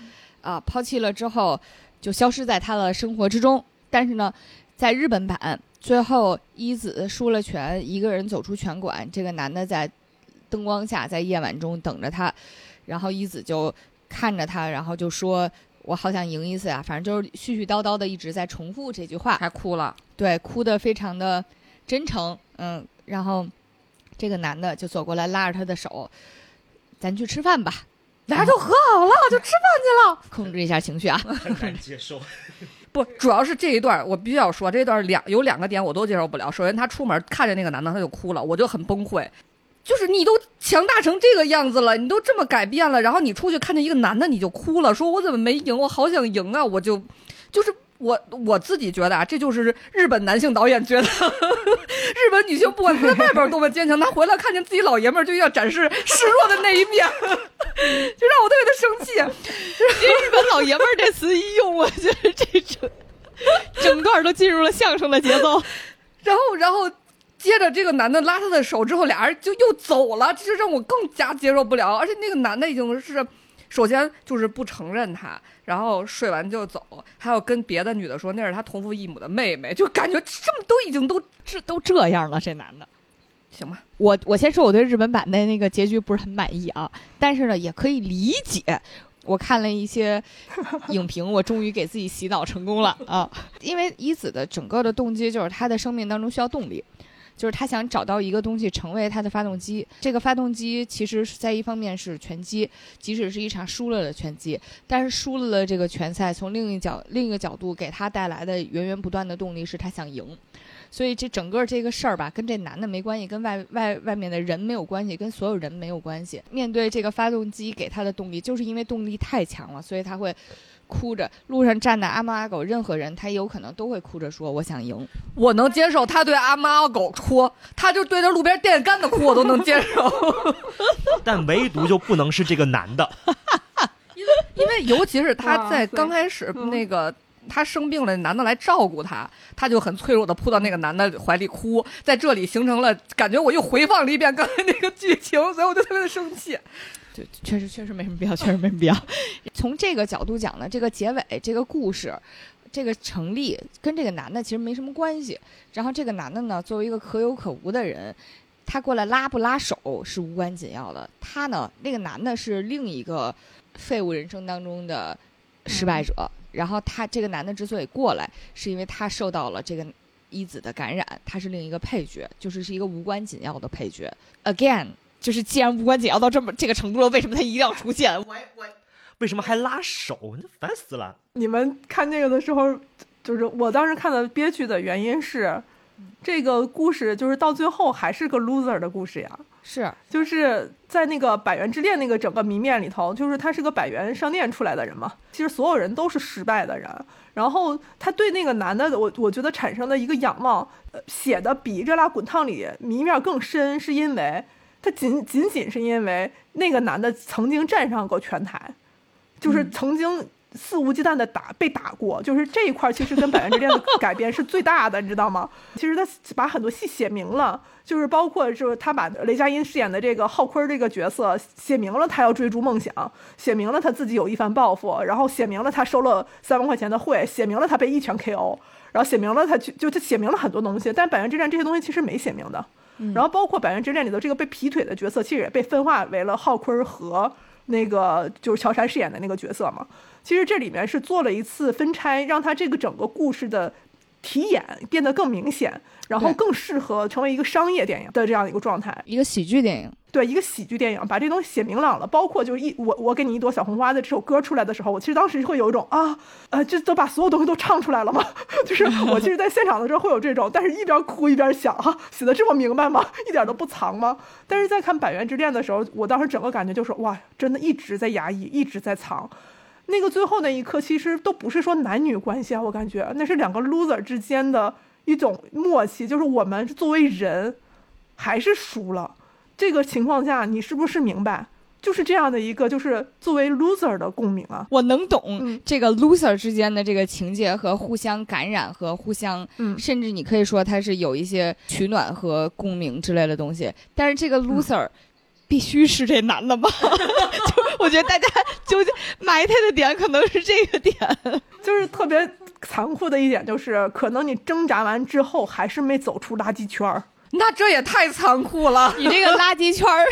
啊，抛弃了之后就消失在他的生活之中。但是呢，在日本版最后一子输了拳，一个人走出拳馆，这个男的在灯光下，在夜晚中等着他，然后一子就看着他，然后就说。我好想赢一次呀、反正就是絮絮叨叨的一直在重复这句话，还哭了。对，哭得非常的真诚，嗯，然后这个男的就走过来拉着他的手，咱去吃饭吧，俩人就和好了，就吃饭去了。控制一下情绪啊，很难接受。不，主要是这一段，我必须要说，这一段两有两个点我都接受不了。首先，他出门看见那个男的，他就哭了，我就很崩溃。就是你都强大成这个样子了，你都这么改变了，然后你出去看见一个男的你就哭了，说我怎么没赢，我好想赢啊！我就，就是我我自己觉得啊，这就是日本男性导演觉得，日本女性不管在外边多么坚强，她回来看见自己老爷们儿就要展示示弱的那一面，就让我特别的生气。这日本老爷们儿这词一用，我觉得这整整段都进入了相声的节奏。然后，然后接着这个男的拉她的手之后，俩人就又走了，这就让我更加接受不了。而且那个男的已经是，首先就是不承认她，然后睡完就走，还要跟别的女的说那是他同父异母的妹妹，就感觉这么都已经都这 都这样了，这男的。行吧。我我先说我对日本版的那个结局不是很满意啊，但是呢也可以理解。我看了一些 影评，我终于给自己洗脑成功了啊！因为一子的整个的动机就是他的生命当中需要动力，就是他想找到一个东西成为他的发动机。这个发动机其实是在一方面是拳击，即使是一场输了的拳击，但是输了的这个拳赛，从另一角另一个角度给他带来的源源不断的动力是他想赢。所以这整个这个事儿吧，跟这男的没关系，跟外外外面的人没有关系，跟所有人没有关系。面对这个发动机给他的动力，就是因为动力太强了，所以他会哭着。路上站的阿猫阿狗，任何人他有可能都会哭着说：“我想赢。我能接受他对阿猫阿狗哭，他就对着路边电线杆子哭，我都能接受。但唯独就不能是这个男的，因为尤其是他在刚开始嗯那个。他生病了，男的来照顾他，他就很脆弱的扑到那个男的怀里哭，在这里形成了感觉，我又回放了一遍刚才那个剧情，所以我就特别的生气。”对，确实确实没什么必要，确实没什么必要。从这个角度讲呢，这个结尾这个故事。这个成立跟这个男的其实没什么关系，然后这个男的呢，作为一个可有可无的人，他过来拉不拉手是无关紧要的。他呢，那个男的是另一个废物人生当中的失败者，然后他这个男的之所以过来，是因为他受到了这个一子的感染，他是另一个配角，就是是一个无关紧要的配角。Again，就是既然无关紧要到这么这个程度了，为什么他一定要出现？我我为什么还拉手？那烦死了！你们看这个的时候，就是我当时看的憋屈的原因是，这个故事就是到最后还是个 loser 的故事呀。是就是在那个百元之恋那个整个谜面里头，就是他是个百元商店出来的人嘛，其实所有人都是失败的人。然后他对那个男的，我我觉得产生的一个仰望，呃，写的比《热辣滚烫》里谜面更深，是因为他仅仅仅是因为那个男的曾经站上过拳台，就是曾经。肆无忌惮的打被打过，就是这一块，其实跟《百元之恋》的 改编是最大的，你知道吗？其实他把很多戏写明了，就是包括就是他把雷佳音饰演的这个浩坤这个角色写明了他要追逐梦想，写明了他自己有一番抱负，然后写明了他收了三万块钱的贿，写明了他被一拳 KO，然后写明了他就就他写明了很多东西，但《百元之战》这些东西其实没写明的。然后包括《百元之恋》里头这个被劈腿的角色，其实也被分化为了浩坤和那个就是乔杉饰演的那个角色嘛。其实这里面是做了一次分拆，让他这个整个故事的题眼变得更明显，然后更适合成为一个商业电影的这样一个状态。一个喜剧电影，对一个喜剧电影，把这东西写明朗了，包括就是一我我给你一朵小红花的这首歌出来的时候，我其实当时会有一种啊，呃，这都把所有东西都唱出来了吗？就是 我其实，在现场的时候会有这种，但是一边哭一边想啊，写的这么明白吗？一点都不藏吗？但是在看《百元之恋》的时候，我当时整个感觉就是哇，真的一直在压抑，一直在藏。那个最后那一刻，其实都不是说男女关系啊，我感觉那是两个 loser 之间的一种默契，就是我们作为人还是输了。这个情况下，你是不是明白？就是这样的一个，就是作为 loser 的共鸣啊。我能懂嗯这个 loser 之间的这个情节和互相感染和互相，嗯甚至你可以说它是有一些取暖和共鸣之类的东西。但是这个 loser、必须是这男的吗？就我觉得大家纠结埋汰的点可能是这个点。就是特别残酷的一点，就是可能你挣扎完之后，还是没走出垃圾圈儿。那这也太残酷了。你这个垃圾圈儿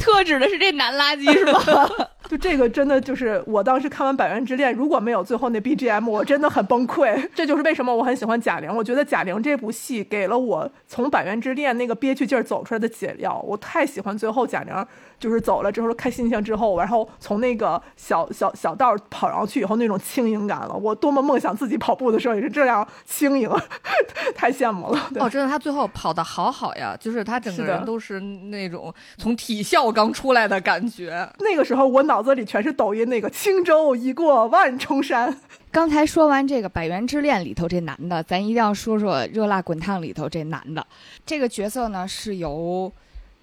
特指的是这男垃圾是吧？就这个真的就是我当时看完《百元之恋》，如果没有最后那 BGM，我真的很崩溃。这就是为什么我很喜欢贾玲。我觉得贾玲这部戏给了我从《百元之恋》那个憋屈劲儿走出来的解药。我太喜欢最后贾玲就是走了之后开心情之后，然后从那个小小小道儿跑上去以后那种轻盈感了。我多么梦想自己跑步的时候也是这样轻盈，太羡慕了。哦，真的，他最后跑的好好呀，就是他整个人都是那种从体校刚出来的感觉。那个时候我脑子里全是抖音那个“轻舟已过万重山 刚才说完这个《百元之恋》里头这男的，咱一定要说说《热辣滚烫》里头这男的。这个角色呢是由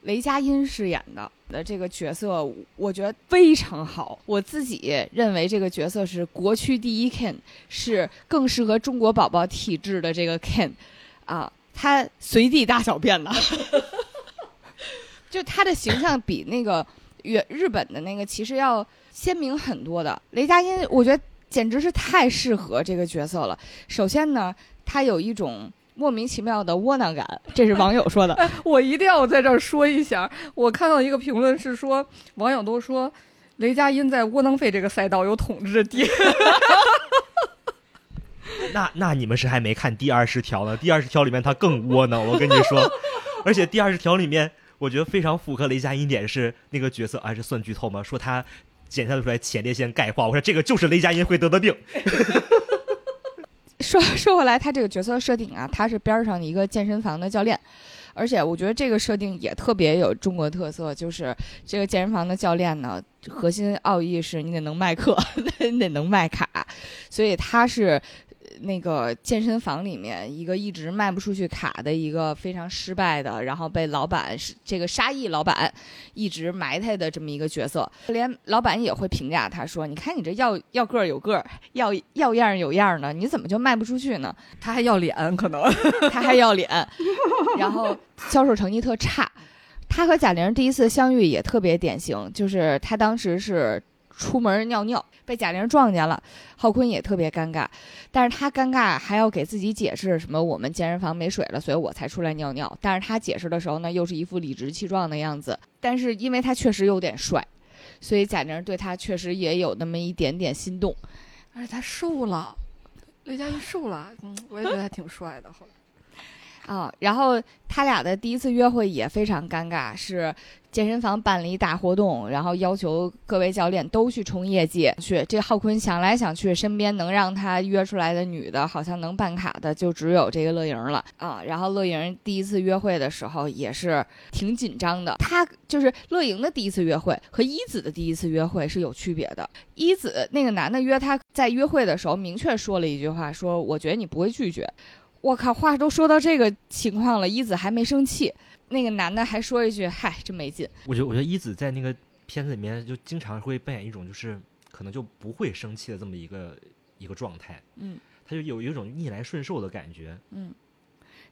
雷佳音饰演的。的这个角色，我觉得非常好。我自己认为这个角色是国区第一 Ken，是更适合中国宝宝体质的这个 Ken，啊，他随地大小便呢，就他的形象比那个原日本的那个其实要鲜明很多的。雷佳音，我觉得简直是太适合这个角色了。首先呢，他有一种莫名其妙的窝囊感，这是网友说的。我一定要在这儿说一下，我看到一个评论是说，网友都说雷佳音在窝囊废这个赛道有统治地。那那你们是还没看第二十条呢？第二十条里面他更窝囊，我跟你说，而且第二十条里面，我觉得非常符合雷佳音点是那个角色，啊，这算剧透吗？说他检测出来前列腺钙化，我说这个就是雷佳音会得的病。说 说回来，他这个角色设定啊，他是边儿上的一个健身房的教练，而且我觉得这个设定也特别有中国特色，就是这个健身房的教练呢，核心奥义是你得能卖课，你得能卖卡，所以他是。那个健身房里面一个一直卖不出去卡的一个非常失败的，然后被老板这个沙溢老板一直埋汰的这么一个角色，连老板也会评价他说：“你看你这要要个儿有个儿，要要样儿有样儿的，你怎么就卖不出去呢？”他还要脸，可能他还要脸，然后销售成绩特差。他和贾玲第一次相遇也特别典型，就是他当时是出门尿尿被贾玲撞见了，浩坤也特别尴尬，但是他尴尬还要给自己解释什么我们健身房没水了，所以我才出来尿尿。但是他解释的时候呢，又是一副理直气壮的样子。但是因为他确实有点帅，所以贾玲对他确实也有那么一点点心动。而且他瘦了，雷佳音瘦了，嗯，我也觉得他挺帅的。后来啊，然后他俩的第一次约会也非常尴尬，是健身房办了一大活动，然后要求各位教练都去冲业绩去。这浩坤想来想去，身边能让他约出来的女的，好像能办卡的就只有这个乐莹了啊。然后乐莹第一次约会的时候也是挺紧张的，他就是乐莹的第一次约会和一子的第一次约会是有区别的。一子那个男的约她在约会的时候明确说了一句话，说我觉得你不会拒绝。我靠，话都说到这个情况了，一子还没生气，那个男的还说一句：“嗨，真没劲。我觉得我觉得一子在那个片子里面就经常会扮演一种就是可能就不会生气的这么一个一个状态，”嗯他就有有一种逆来顺受的感觉。嗯。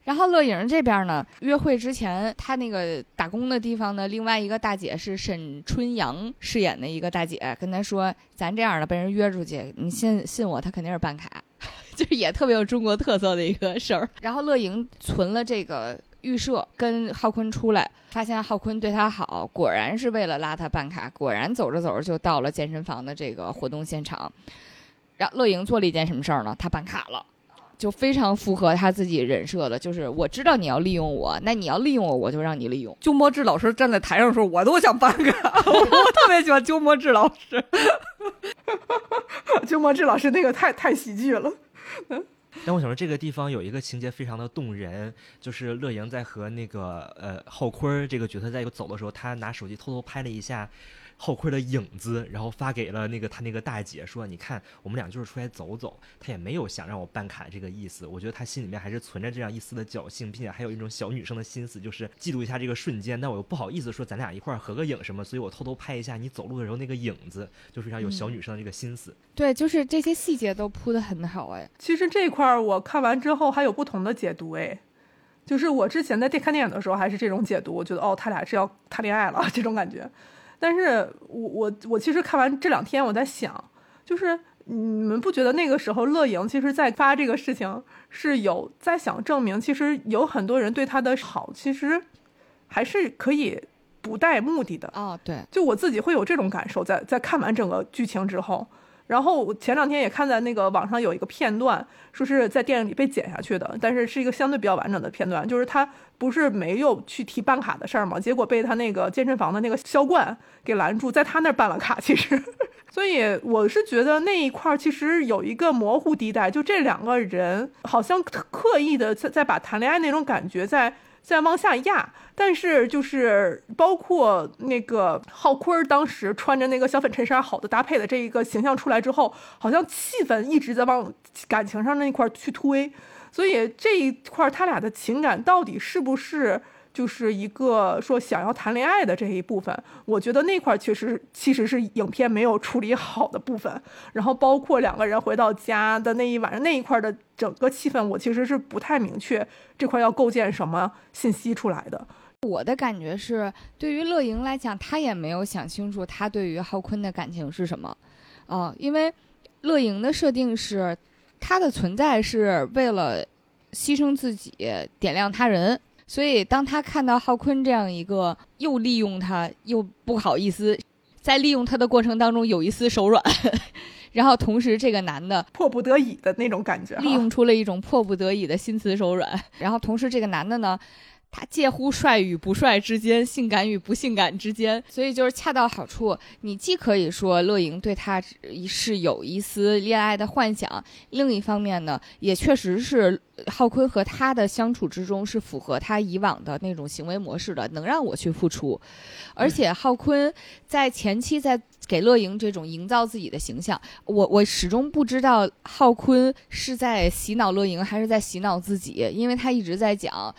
然后乐莹这边呢，约会之前，她那个打工的地方的另外一个大姐是沈春阳饰演的一个大姐，跟她说：“咱这样的被人约出去，你信信我，他肯定是办卡。”就是也特别有中国特色的一个事儿。然后乐莹存了这个预设，跟浩坤出来，发现浩坤对他好，果然是为了拉他办卡，果然走着走着就到了健身房的这个活动现场。让乐莹做了一件什么事儿呢？他办卡了。就非常符合他自己人设的，就是我知道你要利用我，那你要利用我，我就让你利用。鸠摩智老师站在台上的时候，我都想办卡，我特别喜欢鸠摩智老师。鸠摩智老师那个太太喜剧了。但我想说，这个地方有一个情节非常的动人，就是乐莹在和那个呃浩坤这个角色在走的时候，他拿手机偷偷拍了一下。浩坤的影子，然后发给了那个他那个大姐说：“你看，我们俩就是出来走走，他也没有想让我办卡这个意思。我觉得他心里面还是存着这样一丝的侥幸，并且还有一种小女生的心思，就是记录一下这个瞬间。但我又不好意思说咱俩一块儿合个影什么，所以我偷偷拍一下你走路的时候那个影子，就非常有小女生的这个心思。对，就是这些细节都铺的很好哎。其实这块儿我看完之后还有不同的解读哎，就是我之前在电看电影的时候还是这种解读，我觉得哦他俩是要谈恋爱了这种感觉。但是我我我其实看完这两天，我在想，就是你们不觉得那个时候乐莹其实在发这个事情是有在想证明，其实有很多人对他的好，其实还是可以不带目的的啊？对，就我自己会有这种感受，在在看完整个剧情之后。然后我前两天也看在那个网上有一个片段，说是在电影里被剪下去的，但是是一个相对比较完整的片段，就是他不是没有去提办卡的事儿嘛，结果被他那个健身房的那个销冠给拦住，在他那儿办了卡。其实，所以我是觉得那一块儿其实有一个模糊地带，就这两个人好像刻意的在在把谈恋爱那种感觉在。在往下压，但是就是包括那个浩坤当时穿着那个小粉衬衫，好的搭配的这一个形象出来之后，好像气氛一直在往感情上那一块去推，所以这一块他俩的情感到底是不是？就是一个说想要谈恋爱的这一部分，我觉得那块确实其实是影片没有处理好的部分。然后包括两个人回到家的那一晚上那一块的整个气氛，我其实是不太明确这块要构建什么信息出来的。我的感觉是，对于乐莹来讲，她也没有想清楚她对于浩坤的感情是什么，啊，因为乐莹的设定是，她的存在是为了牺牲自己，点亮他人。所以，当他看到浩坤这样一个又利用他又不好意思，在利用他的过程当中有一丝手软，然后同时这个男的迫不得已的那种感觉，利用出了一种迫不得已的心慈手软，然后同时这个男的呢。他介乎帅与不帅之间，性感与不性感之间，所以就是恰到好处。你既可以说乐莹对他是有一丝恋爱的幻想，另一方面呢，也确实是浩坤和他的相处之中是符合他以往的那种行为模式的，能让我去付出。而且浩坤在前期在给乐莹这种营造自己的形象，我我始终不知道浩坤是在洗脑乐莹还是在洗脑自己，因为他一直在讲。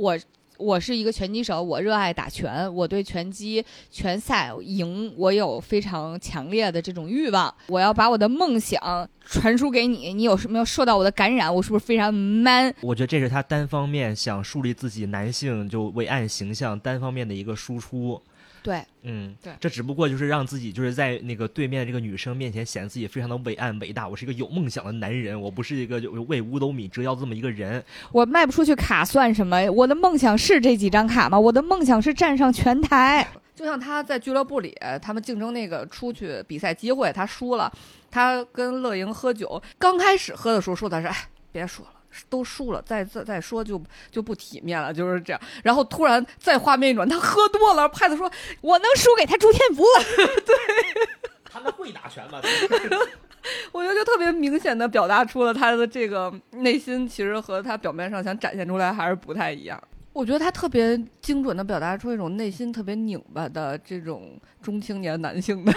我我是一个拳击手，我热爱打拳，我对拳击拳赛赢我有非常强烈的这种欲望。我要把我的梦想传输给你，你有什么要受到我的感染？我是不是非常 man？我觉得这是他单方面想树立自己男性就伟岸形象单方面的一个输出。对，嗯，对，这只不过就是让自己就是在那个对面这个女生面前显得自己非常的伟岸伟大。我是一个有梦想的男人，我不是一个为五斗米折腰这么一个人。我卖不出去卡算什么？我的梦想是这几张卡吗？我的梦想是站上拳台。就像他在俱乐部里，他们竞争那个出去比赛机会，他输了，他跟乐莹喝酒，刚开始喝的时候说的是，哎，别说了。都输了，再再再说就就不体面了，就是这样。然后突然再画面一转，他喝多了，派子说：“我能输给他朱天福？” 对，他们会打拳吗？我觉得就特别明显的表达出了他的这个内心，其实和他表面上想展现出来还是不太一样。我觉得他特别精准的表达出一种内心特别拧巴的这种中青年男性的。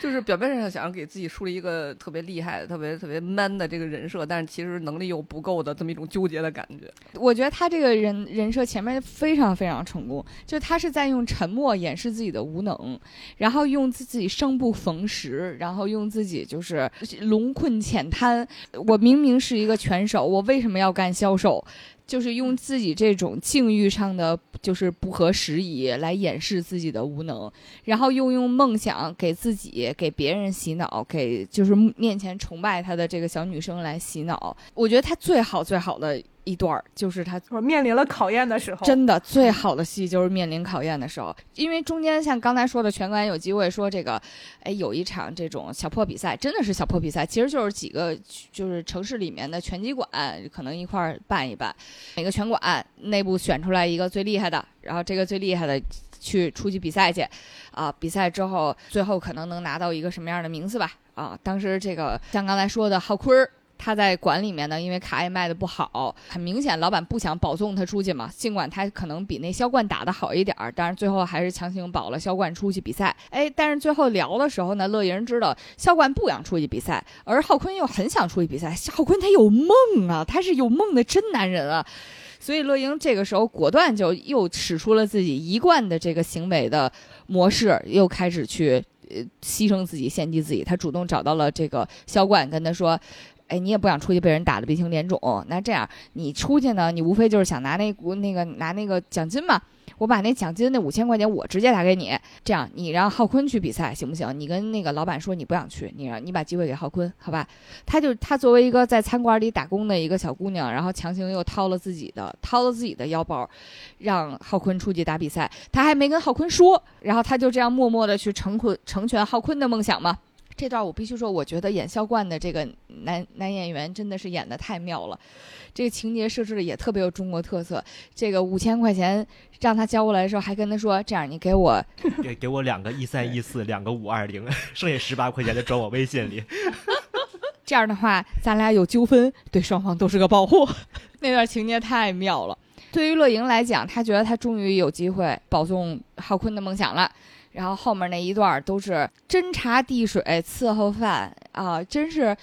就是表面上想要给自己树立一个特别厉害、特别特别 man 的这个人设，但是其实能力又不够的这么一种纠结的感觉。我觉得他这个人人设前面非常非常成功，就他是在用沉默掩饰自己的无能，然后用自己生不逢时，然后用自己就是龙困浅滩。我明明是一个拳手，我为什么要干销售？就是用自己这种境遇上的就是不合时宜来掩饰自己的无能，然后又用梦想给自己、给别人洗脑，给就是面前崇拜他的这个小女生来洗脑。我觉得他最好最好的一段儿，就是他我面临了考验的时候，真的最好的戏就是面临考验的时候，因为中间像刚才说的，拳馆有机会说这个，哎，有一场这种小破比赛，真的是小破比赛，其实就是几个就是城市里面的拳击馆可能一块儿办一办，每个拳馆内部选出来一个最厉害的，然后这个最厉害的去出去比赛去，啊，比赛之后最后可能能拿到一个什么样的名次吧，啊，当时这个像刚才说的浩坤儿。他在馆里面呢，因为卡也卖的不好，很明显老板不想保送他出去嘛。尽管他可能比那肖冠打的好一点儿，但是最后还是强行保了肖冠出去比赛。哎，但是最后聊的时候呢，乐莹知道肖冠不想出去比赛，而浩坤又很想出去比赛。浩坤他有梦啊，他是有梦的真男人啊。所以乐莹这个时候果断就又使出了自己一贯的这个行为的模式，又开始去呃牺牲自己、献祭自己。他主动找到了这个肖冠，跟他说。哎，你也不想出去被人打得鼻青脸肿，那这样你出去呢？你无非就是想拿那股那个拿那个奖金嘛。我把那奖金那五千块钱我直接打给你，这样你让浩坤去比赛行不行？你跟那个老板说你不想去，你让你把机会给浩坤，好吧？他就他作为一个在餐馆里打工的一个小姑娘，然后强行又掏了自己的掏了自己的腰包，让浩坤出去打比赛。他还没跟浩坤说，然后他就这样默默的去成捆成全浩坤的梦想嘛。这段我必须说，我觉得演肖冠的这个男男演员真的是演的太妙了，这个情节设置的也特别有中国特色。这个五千块钱让他交过来的时候，还跟他说：“这样，你给我给给我两个一三一四，两个五二零，剩下十八块钱就转我微信里。这样的话，咱俩有纠纷，对双方都是个保护。那段情节太妙了。对于乐莹来讲，她觉得她终于有机会保送浩坤的梦想了。”然后后面那一段都是斟茶递水伺候饭啊，真是，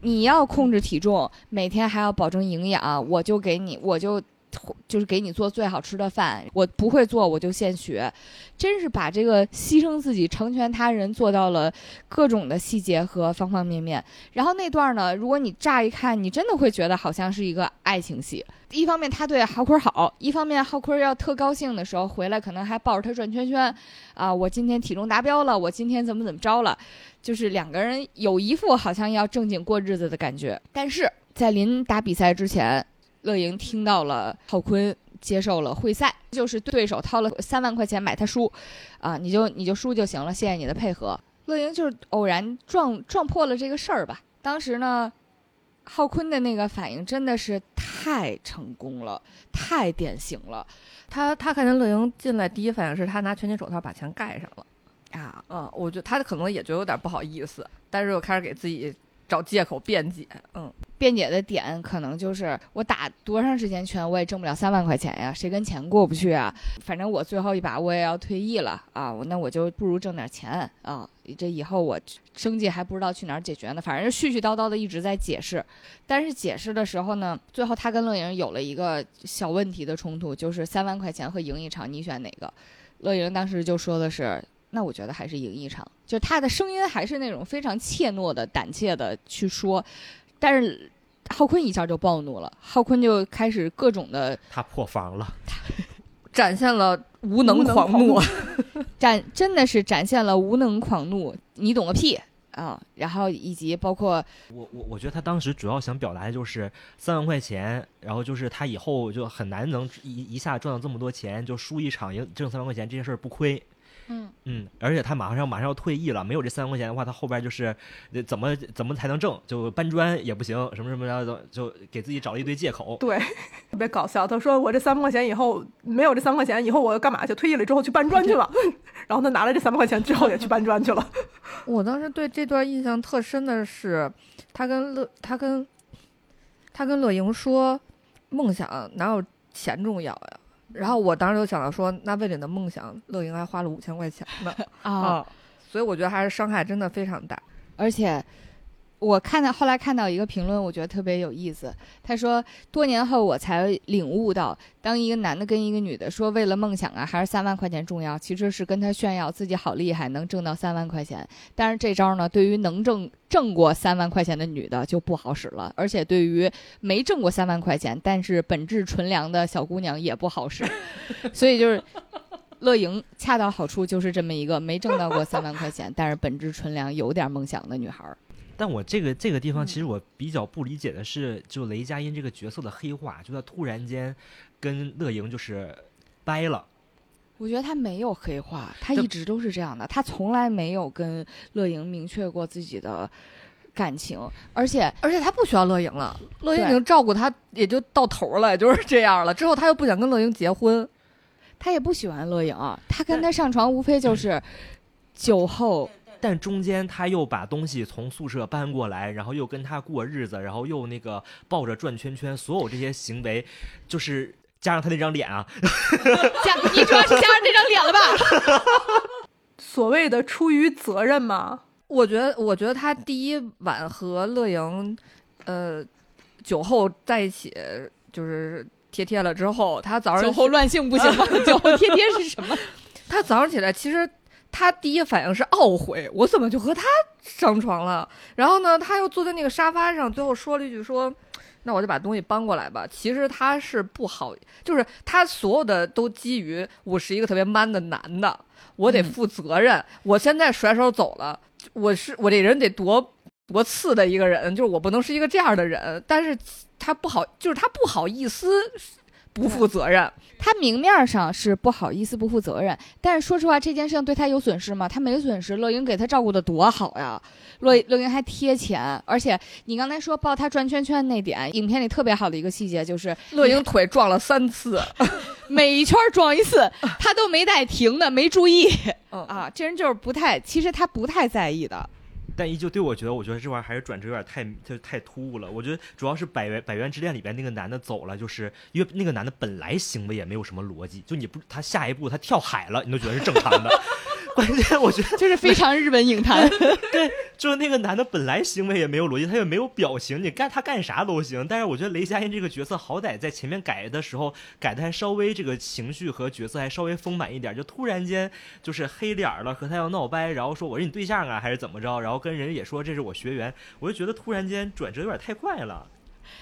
你要控制体重，每天还要保证营养，我就给你，我就。就是给你做最好吃的饭，我不会做我就现学，真是把这个牺牲自己成全他人做到了各种的细节和方方面面。然后那段呢，如果你乍一看，你真的会觉得好像是一个爱情戏。一方面他对浩坤好，一方面浩坤要特高兴的时候回来，可能还抱着他转圈圈，啊，我今天体重达标了，我今天怎么怎么着了，就是两个人有一副好像要正经过日子的感觉。但是在临打比赛之前。乐莹听到了浩坤接受了会赛，就是对手掏了三万块钱买他输，啊，你就你就输就行了，谢谢你的配合。乐莹就是偶然撞撞破了这个事儿吧。当时呢，浩坤的那个反应真的是太成功了，太典型了。他他看见乐莹进来，第一反应是他拿拳击手套把钱盖上了，啊，嗯，我觉得他可能也觉得有点不好意思，但是又开始给自己。找借口辩解，嗯，辩解的点可能就是我打多长时间拳，我也挣不了三万块钱呀，谁跟钱过不去啊？反正我最后一把我也要退役了啊，那我就不如挣点钱啊，这以后我生计还不知道去哪儿解决呢。反正絮絮叨叨的一直在解释，但是解释的时候呢，最后他跟乐莹有了一个小问题的冲突，就是三万块钱和赢一场，你选哪个？乐莹当时就说的是。那我觉得还是赢一场，就他的声音还是那种非常怯懦的、胆怯的去说，但是浩坤一下就暴怒了，浩坤就开始各种的，他破防了，展现了无能狂怒，展真的是展现了无能狂怒，你懂个屁啊！然后以及包括我我我觉得他当时主要想表达的就是三万块钱，然后就是他以后就很难能一一下赚到这么多钱，就输一场赢挣三万块钱这件事儿不亏。嗯嗯，而且他马上马上要退役了，没有这三万块钱的话，他后边就是怎么怎么才能挣？就搬砖也不行，什么什么的，就给自己找了一堆借口。对，特别搞笑。他说：“我这三万块钱以后没有这三万块钱，以后我要干嘛去？退役了之后去搬砖去了。”然后他拿了这三万块钱之后也去搬砖去了。我当时对这段印象特深的是，他跟乐他跟他跟乐莹说：“梦想哪有钱重要呀？”然后我当时就想到说，那为了你的梦想，乐莹还花了五千块钱呢啊！所以我觉得还是伤害真的非常大，而且。我看到后来看到一个评论，我觉得特别有意思。他说，多年后我才领悟到，当一个男的跟一个女的说为了梦想啊，还是三万块钱重要，其实是跟他炫耀自己好厉害，能挣到三万块钱。但是这招呢，对于能挣挣过三万块钱的女的就不好使了，而且对于没挣过三万块钱但是本质纯良的小姑娘也不好使。所以就是乐莹恰到好处，就是这么一个没挣到过三万块钱，但是本质纯良、有点梦想的女孩。但我这个这个地方，其实我比较不理解的是，就雷佳音这个角色的黑化，就他突然间跟乐莹就是掰了。我觉得他没有黑化，他一直都是这样的，他从来没有跟乐莹明确过自己的感情，而且而且他不需要乐莹了，乐莹已经照顾他也就到头了，就是这样了。之后他又不想跟乐莹结婚，他也不喜欢乐莹，他跟他上床无非就是 酒后但中间他又把东西从宿舍搬过来，然后又跟他过日子，然后又那个抱着转圈圈，所有这些行为，就是加上他那张脸啊，加，你主要是加上这张脸了吧？所谓的出于责任吗，我觉得，我觉得他第一晚和乐莹，呃，酒后在一起就是贴贴了之后，他早上酒后乱性不行吗？酒后贴贴是什么？他早上起来，其实他第一反应是懊悔，我怎么就和他上床了？然后呢，他又坐在那个沙发上，最后说了一句说。那我就把东西搬过来吧。其实他是不好，就是他所有的都基于我是一个特别 man 的男的，我得负责任。我现在甩手走了，我是我这人得多多次的一个人，就是我不能是一个这样的人。但是他不好，就是他不好意思不负责任。他明面上是不好意思不负责任，但是说实话，这件事情对他有损失吗？他没损失，乐莹给他照顾的多好呀，乐乐莹还贴钱，而且你刚才说抱他转圈圈那点，影片里特别好的一个细节就是乐莹腿撞了三次，每一圈撞一次，他都没带停的，没注意嗯啊，这人就是不太，其实他不太在意的。但依旧对我觉得，我觉得这玩意儿还是转折有点太就太突兀了。我觉得主要是《百元百元之恋》里边那个男的走了，就是因为那个男的本来行为也没有什么逻辑，就你不他下一步他跳海了，你都觉得是正常的。关键我觉得就是非常日本影坛，对就是那个男的本来行为也没有逻辑，他也没有表情，你干他干啥都行。但是我觉得雷佳音这个角色好歹在前面改的时候改的还稍微这个情绪和角色还稍微丰满一点，就突然间就是黑脸了，和他要闹掰，然后说我是你对象啊还是怎么着，然后跟人也说这是我学员，我就觉得突然间转折有点太快了。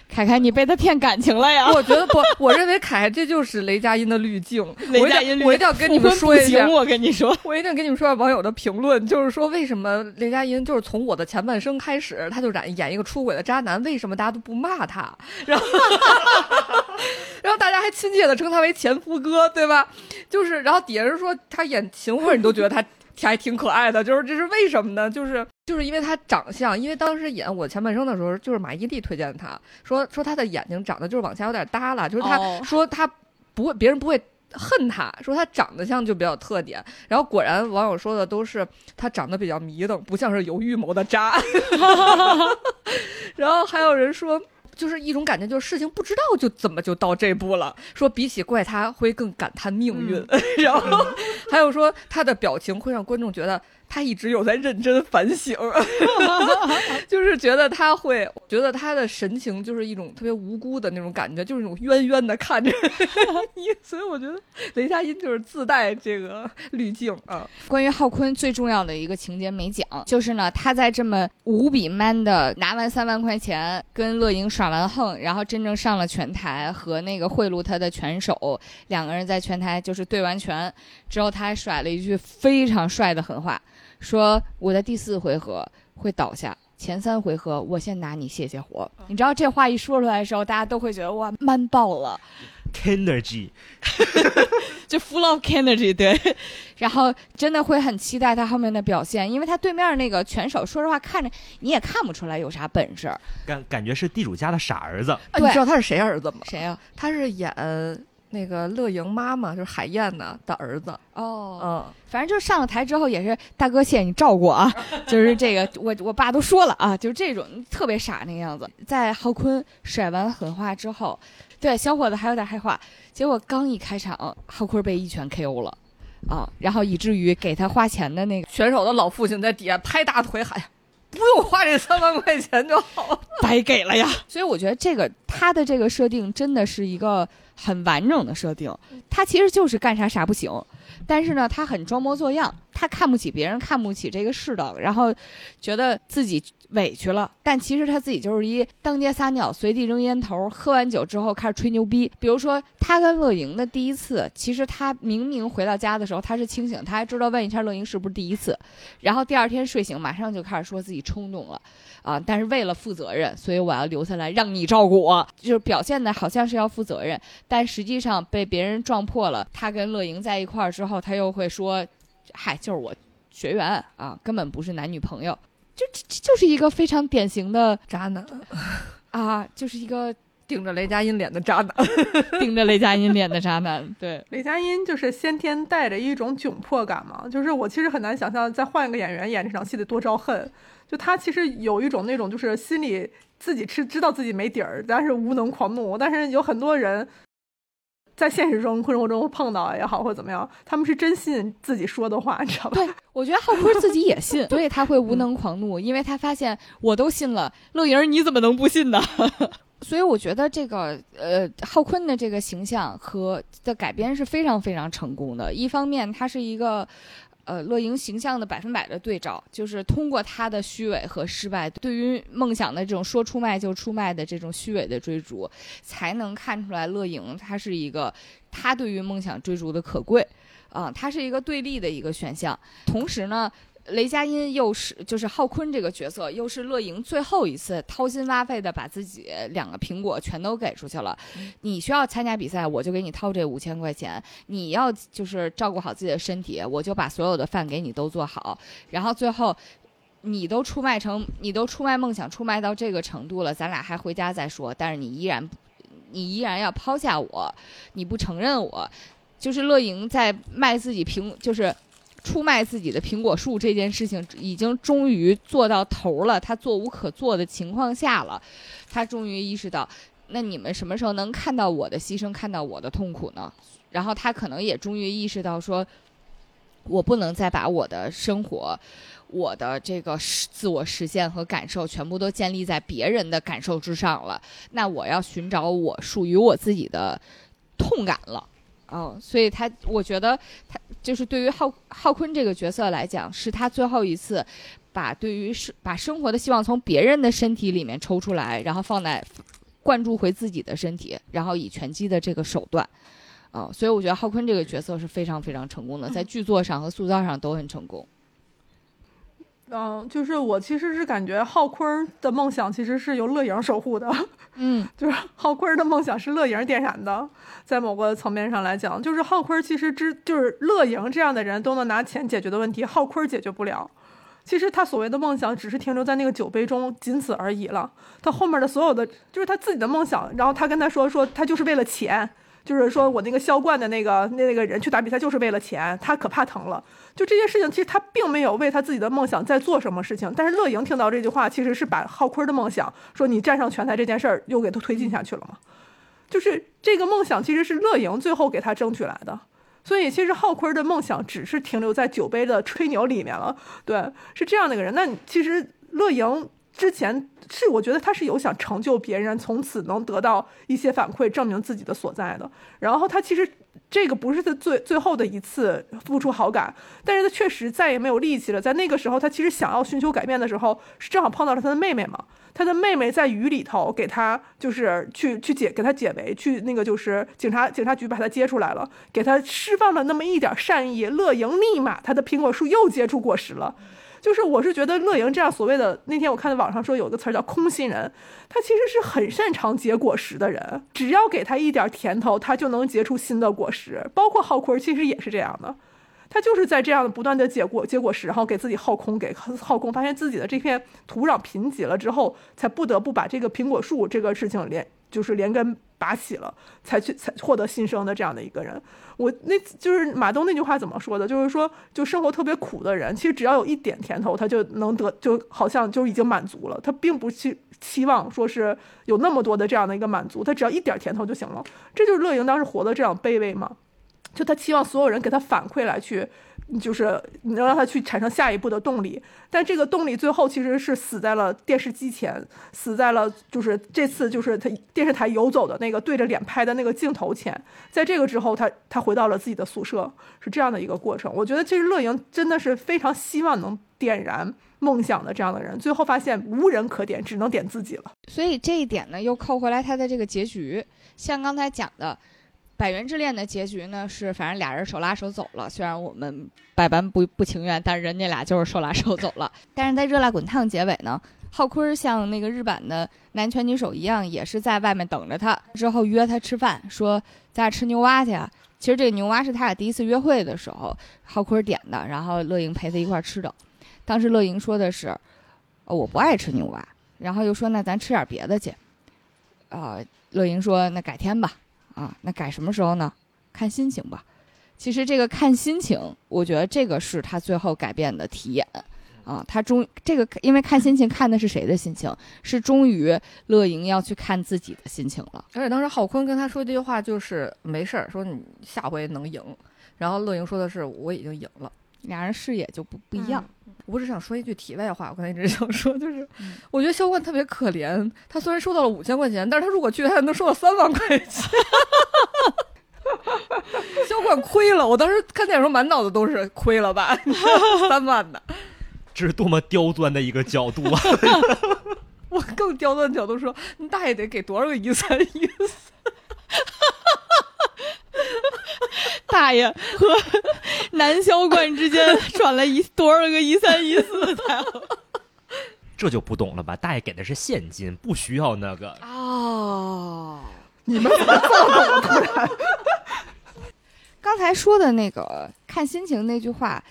凯凯，你被他骗感情了呀？我觉得不，我认为凯凯这就是雷佳音的滤镜。雷佳音 我一定要跟你们说一下，，我跟你说，我一定跟你们说下网友的评论，就是说为什么雷佳音就是从我的前半生开始，他就演演一个出轨的渣男，为什么大家都不骂他？然后，然后大家还亲切的称他为前夫哥，对吧？就是，然后底下人说他演秦桧，你都觉得他还挺可爱的，就是这是为什么呢？就是就是因为他长相，因为当时演我前半生的时候，就是马伊琍推荐他说说他的眼睛长得就是往下有点耷拉，就是他、哦说他不会，别人不会。恨他，说他长得像就比较有特点，然后果然网友说的都是他长得比较迷瞪，不像是有预谋的渣。然后还有人说，就是一种感觉，就是事情不知道就怎么就到这步了。说比起怪他，会更感叹命运。然后还有说他的表情会让观众觉得他一直有在认真反省，就是觉得他会觉得他的神情就是一种特别无辜的那种感觉，就是那种冤冤的看着你。所以我觉得雷佳音就是自带这个滤镜啊。关于浩坤最重要的一个情节没讲，就是呢，他在这么无比 man 的拿完三万块钱跟乐莹耍完横，然后真正上了拳台和那个贿赂他的拳手两个人在拳台就是对完拳之后，他还甩了一句非常帅的狠话，说我在第四回合会倒下。前三回合，我先拿你泄泄火。你知道这话一说出来的时候，大家都会觉得哇，man 爆了。Energy，就 full of energy，对，然后真的会很期待他后面的表现，因为他对面那个拳手，说实话看着你也看不出来有啥本事。感感觉是地主家的傻儿子。啊你知道他是谁儿子吗？谁呀、他是演那个乐莹妈妈，就是海燕呢的儿子。哦，嗯，反正就是上了台之后也是大哥，谢谢你照顾啊，就是这个我我爸都说了啊，就是这种特别傻那个样子。在浩坤甩完狠话之后，对小伙子还有点害怕，结果刚一开场，浩坤被一拳 KO 了。啊，然后以至于给他花钱的那个选手的老父亲在底下拍大腿喊：“不用花这三万块钱就好。白给了呀。所以我觉得这个他的这个设定真的是一个很完整的设定，他其实就是干啥啥不行，但是呢，他很装模作样，他看不起别人，看不起这个世道，然后觉得自己委屈了。但其实他自己就是一当街撒尿、随地扔烟头，喝完酒之后开始吹牛逼。比如说他跟乐莹的第一次，其实他明明回到家的时候他是清醒，他还知道问一下乐莹是不是第一次，然后第二天睡醒马上就开始说自己冲动了。啊！但是为了负责任，所以我要留下来让你照顾我，就是表现的好像是要负责任，但实际上被别人撞破了。他跟乐莹在一块儿之后，他又会说：“嗨，就是我学员啊，根本不是男女朋友。”就这就是一个非常典型的渣男啊，就是一个顶着雷佳音脸的渣男，顶着雷佳音脸的渣男。对，雷佳音就是先天带着一种窘迫感嘛，就是我其实很难想象再换一个演员演这场戏得多招恨。就他其实有一种那种，就是心里自己知知道自己没底儿，但是无能狂怒。但是有很多人在现实中生活中碰到也好，或者怎么样，他们是真信自己说的话，你知道吧？对，我觉得浩坤自己也信，所以他会无能狂怒，因为他发现我都信了，乐莹你怎么能不信呢？所以我觉得这个呃，浩坤的这个形象和的改编是非常非常成功的。一方面，他是一个。呃，乐莹形象的百分百的对照，就是通过她的虚伪和失败，对于梦想的这种说出卖就出卖的这种虚伪的追逐，才能看出来乐莹她是一个，她对于梦想追逐的可贵，啊，她是一个对立的一个选项，同时呢。雷佳音又是就是浩坤这个角色，又是乐莹最后一次掏心挖肺的把自己两个苹果全都给出去了。你需要参加比赛，我就给你掏这五千块钱；你要就是照顾好自己的身体，我就把所有的饭给你都做好。然后最后，你都出卖成你都出卖梦想出卖到这个程度了，咱俩还回家再说。但是你依然你依然要抛下我，你不承认我，就是乐莹在卖自己苹就是。出卖自己的苹果树这件事情已经终于做到头了，他做无可做的情况下了，他终于意识到，那你们什么时候能看到我的牺牲，看到我的痛苦呢？然后他可能也终于意识到，说我不能再把我的生活、我的这个自我实现和感受全部都建立在别人的感受之上了，那我要寻找我属于我自己的痛感了。嗯，所以他，我觉得他就是对于浩浩坤这个角色来讲，是他最后一次把对于生把生活的希望从别人的身体里面抽出来，然后放在灌注回自己的身体，然后以拳击的这个手段，啊，所以我觉得浩坤这个角色是非常非常成功的，在剧作上和塑造上都很成功。嗯，就是我其实是感觉浩坤的梦想其实是由乐莹守护的，嗯，就是浩坤的梦想是乐莹点燃的，在某个层面上来讲，就是浩坤其实之就是乐莹这样的人都能拿钱解决的问题，浩坤解决不了。其实他所谓的梦想只是停留在那个酒杯中，仅此而已了。他后面的所有的就是他自己的梦想，然后他跟他说说他就是为了钱。就是说我那个销冠的那个那那个人去打比赛就是为了钱，他可怕疼了。就这件事情，其实他并没有为他自己的梦想在做什么事情。但是乐莹听到这句话，其实是把浩坤的梦想说你站上拳台这件事儿又给他推进下去了嘛。就是这个梦想其实是乐莹最后给他争取来的。所以其实浩坤的梦想只是停留在酒杯的吹牛里面了。对，是这样的一个人。那其实乐莹。之前是我觉得他是有想成就别人，从此能得到一些反馈，证明自己的所在的。然后他其实这个不是他最最后的一次付出好感，但是他确实再也没有力气了。在那个时候，他其实想要寻求改变的时候，是正好碰到了他的妹妹嘛。他的妹妹在雨里头给他就是去去解给他解围，去那个就是警察警察局把他接出来了，给他释放了那么一点善意。乐莹立马他的苹果树又结出果实了。就是我是觉得乐莹这样所谓的那天我看到网上说有个词儿叫空心人，他其实是很擅长结果实的人，只要给他一点甜头，他就能结出新的果实。包括浩坤其实也是这样的，他就是在这样的不断的结果结果实，然后给自己耗空，给耗空，发现自己的这片土壤贫瘠了之后，才不得不把这个苹果树这个事情连就是连根。拔起了，才去才获得新生的这样的一个人，我那就是马东那句话怎么说的？就是说，就生活特别苦的人，其实只要有一点甜头，他就能得，就好像就已经满足了。他并不期期望说是有那么多的这样的一个满足，他只要一点甜头就行了。这就是乐莹当时活的这样卑微嘛？就他期望所有人给他反馈来去。就是能让他去产生下一步的动力。但这个动力最后其实是死在了电视机前，死在了就是这次就是他电视台游走的那个对着脸拍的那个镜头前。在这个之后，他他回到了自己的宿舍，是这样的一个过程。我觉得其实乐莹真的是非常希望能点燃梦想的这样的人，最后发现无人可点，只能点自己了。所以这一点呢，又扣回来他的这个结局，像刚才讲的。百元之恋的结局呢是，反正俩人手拉手走了。虽然我们百般不不情愿，但是人家俩就是手拉手走了。但是在《热辣滚烫》结尾呢，浩坤像那个日版的男拳女手一样，也是在外面等着他，之后约他吃饭，说咱俩吃牛蛙去啊。其实这个牛蛙是他俩第一次约会的时候，浩坤点的，然后乐莹陪他一块吃的。当时乐莹说的是，我不爱吃牛蛙，然后又说那咱吃点别的去。啊，乐莹说那改天吧。啊，那改什么时候呢？看心情吧。其实这个看心情，我觉得这个是他最后改变的题眼啊。他终这个，因为看心情看的是谁的心情？是终于乐莹要去看自己的心情了。而且当时浩坤跟他说这句话就是没事儿，说你下回能赢。然后乐莹说的是我已经赢了。俩人视野就不不一样。我只想说一句题外话，我刚才一直想说，就是我觉得销冠特别可怜。他虽然收到了五千块钱，但是他如果去，他能收到三万块钱。销冠亏了。我当时看电影时候满脑子都是亏了吧，三万的。这是多么刁钻的一个角度啊！我更刁钻的角度说，你大爷得给多少个一三一四？大爷和男销冠之间转了一多少个一三一四才好？这就不懂了吧？大爷给的是现金，不需要那个哦。你们怎么这么突然？刚才说的那个看心情那句话，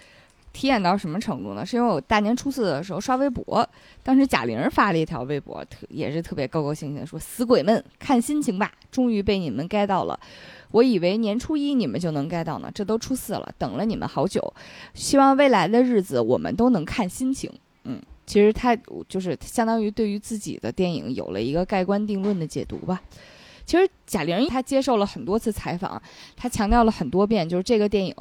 体验到什么程度呢？是因为我大年初四的时候刷微博，当时贾玲发了一条微博，特也是特别高高兴兴说：“死鬼们，看心情吧，终于被你们 get 到了。”我以为年初一你们就能 get 到呢，这都初四了，等了你们好久。希望未来的日子我们都能看心情。嗯，其实他就是相当于对于自己的电影有了一个盖棺定论的解读吧。其实贾玲她接受了很多次采访，她强调了很多遍，就是这个电影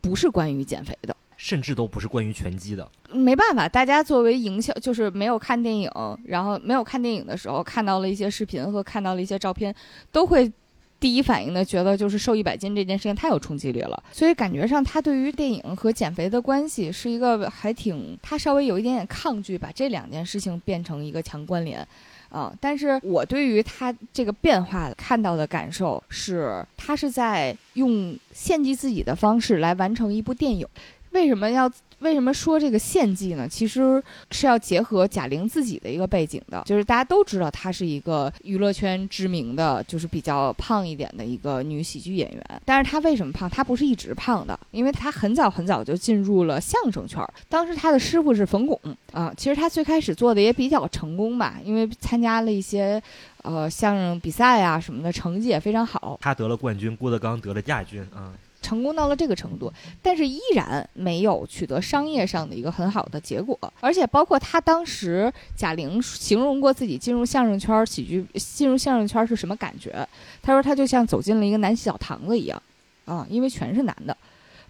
不是关于减肥的，甚至都不是关于拳击的。没办法，大家作为营销，就是没有看电影，然后没有看电影的时候看到了一些视频和看到了一些照片，都会。第一反应的觉得就是瘦一百斤这件事情太有冲击力了，所以感觉上他对于电影和减肥的关系是一个还挺，他稍微有一点点抗拒把这两件事情变成一个强关联，啊，但是我对于他这个变化看到的感受是，他是在用献祭自己的方式来完成一部电影，为什么要？为什么说这个献祭呢？其实是要结合贾玲自己的一个背景的，就是大家都知道她是一个娱乐圈知名的，就是比较胖一点的一个女喜剧演员。但是她为什么胖？她不是一直胖的，因为她很早很早就进入了相声圈。当时她的师傅是冯巩啊，其实她最开始做的也比较成功吧，因为参加了一些呃相声比赛啊什么的，成绩也非常好。她得了冠军，郭德纲得了亚军啊。成功到了这个程度，但是依然没有取得商业上的一个很好的结果。而且包括他当时贾玲形容过自己进入相声圈、喜剧进入相声圈是什么感觉？他说他就像走进了一个男洗澡堂子一样，啊，因为全是男的。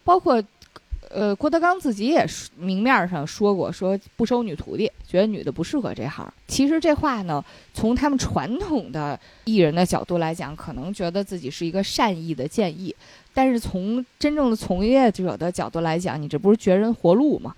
包括，呃，郭德纲自己也明面上说过，说不收女徒弟，觉得女的不适合这行。其实这话呢，从他们传统的艺人的角度来讲，可能觉得自己是一个善意的建议。但是从真正的从业者的角度来讲，你这不是绝人活路吗？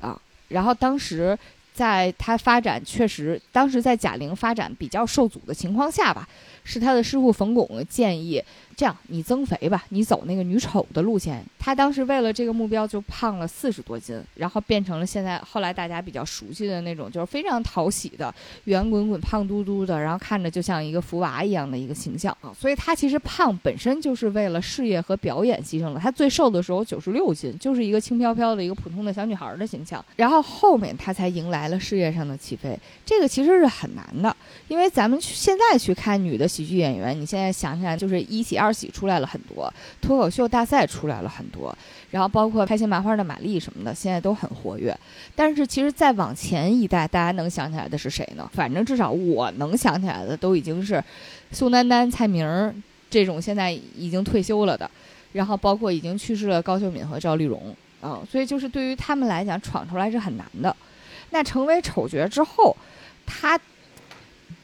啊，然后当时在他发展确实，当时在贾玲发展比较受阻的情况下吧，是他的师傅冯巩建议。这样，你增肥吧，你走那个女丑的路线。他当时为了这个目标就胖了四十多斤，然后变成了现在后来大家比较熟悉的那种，就是非常讨喜的圆滚滚、胖嘟嘟的，然后看着就像一个福娃一样的一个形象啊。所以她其实胖本身就是为了事业和表演牺牲了。她最瘦的时候九十六斤，就是一个轻飘飘的一个普通的小女孩的形象。然后后面她才迎来了事业上的起飞。这个其实是很难的，因为咱们现在去看女的喜剧演员，你现在想起来就是一喜二。喜出来了很多，脱口秀大赛出来了很多，然后包括开心麻花的马丽什么的，现在都很活跃。但是其实再往前一代，大家能想起来的是谁呢？反正至少我能想起来的，都已经是宋丹丹、蔡明这种现在已经退休了的。然后包括已经去世了高秀敏和赵丽蓉啊、所以就是对于他们来讲，闯出来是很难的。那成为丑角之后，他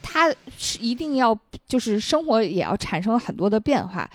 他是一定要就是生活也要产生很多的变化，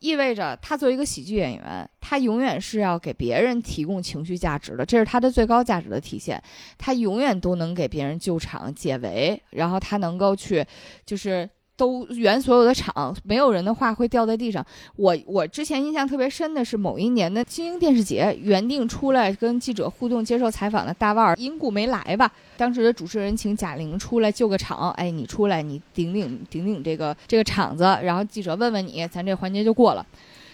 意味着他作为一个喜剧演员，他永远是要给别人提供情绪价值的，这是他的最高价值的体现。他永远都能给别人救场解围，然后他能够去就是。都圆所有的场，没有人的话会掉在地上。我我之前印象特别深的是某一年的金鹰电视节，原定出来跟记者互动、接受采访的大腕儿因故没来吧？当时的主持人请贾玲出来救个场，哎，你出来，你顶顶顶顶这个这个场子，然后记者问问你，咱这环节就过了。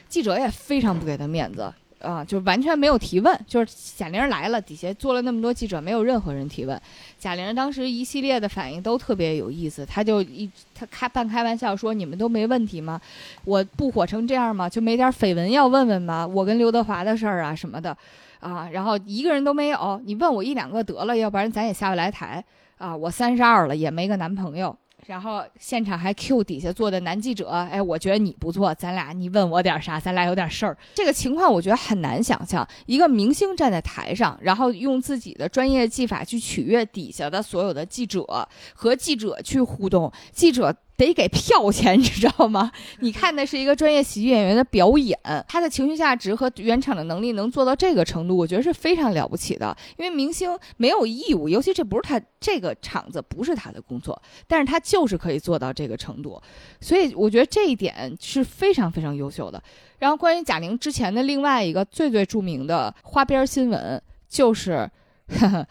记者也非常不给他面子啊，就完全没有提问，就是贾玲来了，底下坐了那么多记者，没有任何人提问。贾玲当时一系列的反应都特别有意思，她就一她开半开玩笑说：“你们都没问题吗？我不火成这样吗？就没点绯闻要问问吗？我跟刘德华的事儿啊什么的啊，然后一个人都没有，你问我一两个得了，要不然咱也下不来台啊。我三十二了，也没个男朋友。”然后现场还 Q 底下坐的男记者，哎，我觉得你不错，咱俩你问我点啥，咱俩有点事儿。这个情况我觉得很难想象，一个明星站在台上，然后用自己的专业技法去取悦底下的所有的记者，和记者去互动，记者。得给票钱，你知道吗？你看的是一个专业喜剧演员的表演，他的情绪价值和原厂的能力能做到这个程度，我觉得是非常了不起的。因为明星没有义务，尤其这不是他这个场子不是他的工作，但是他就是可以做到这个程度，所以我觉得这一点是非常非常优秀的。然后关于贾玲之前的另外一个最最著名的花边新闻，就是呵 呵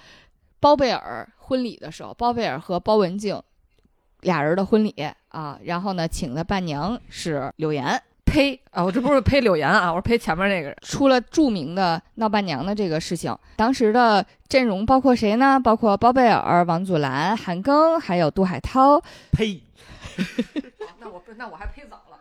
包贝尔婚礼的时候，包贝尔和包文婧俩人的婚礼啊，然后呢，请的伴娘是柳岩。呸啊！我这不是呸柳岩啊，我是呸前面那个人。出了著名的闹伴娘的这个事情，当时的阵容包括谁呢？包括包贝尔、王祖蓝、韩庚，还有杜海涛。呸！那我那我还呸早了。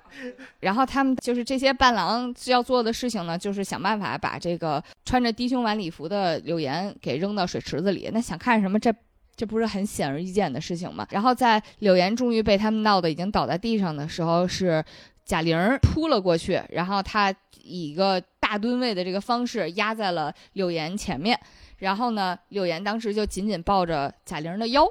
然后他们就是这些伴郎要做的事情呢，就是想办法把这个穿着低胸晚礼服的柳岩给扔到水池子里。那想看什么？这这不是很显而易见的事情吗？然后在柳岩终于被他们闹得已经倒在地上的时候，是贾玲扑了过去，然后她以一个大吨位的这个方式压在了柳岩前面，然后呢，柳岩当时就紧紧抱着贾玲的腰。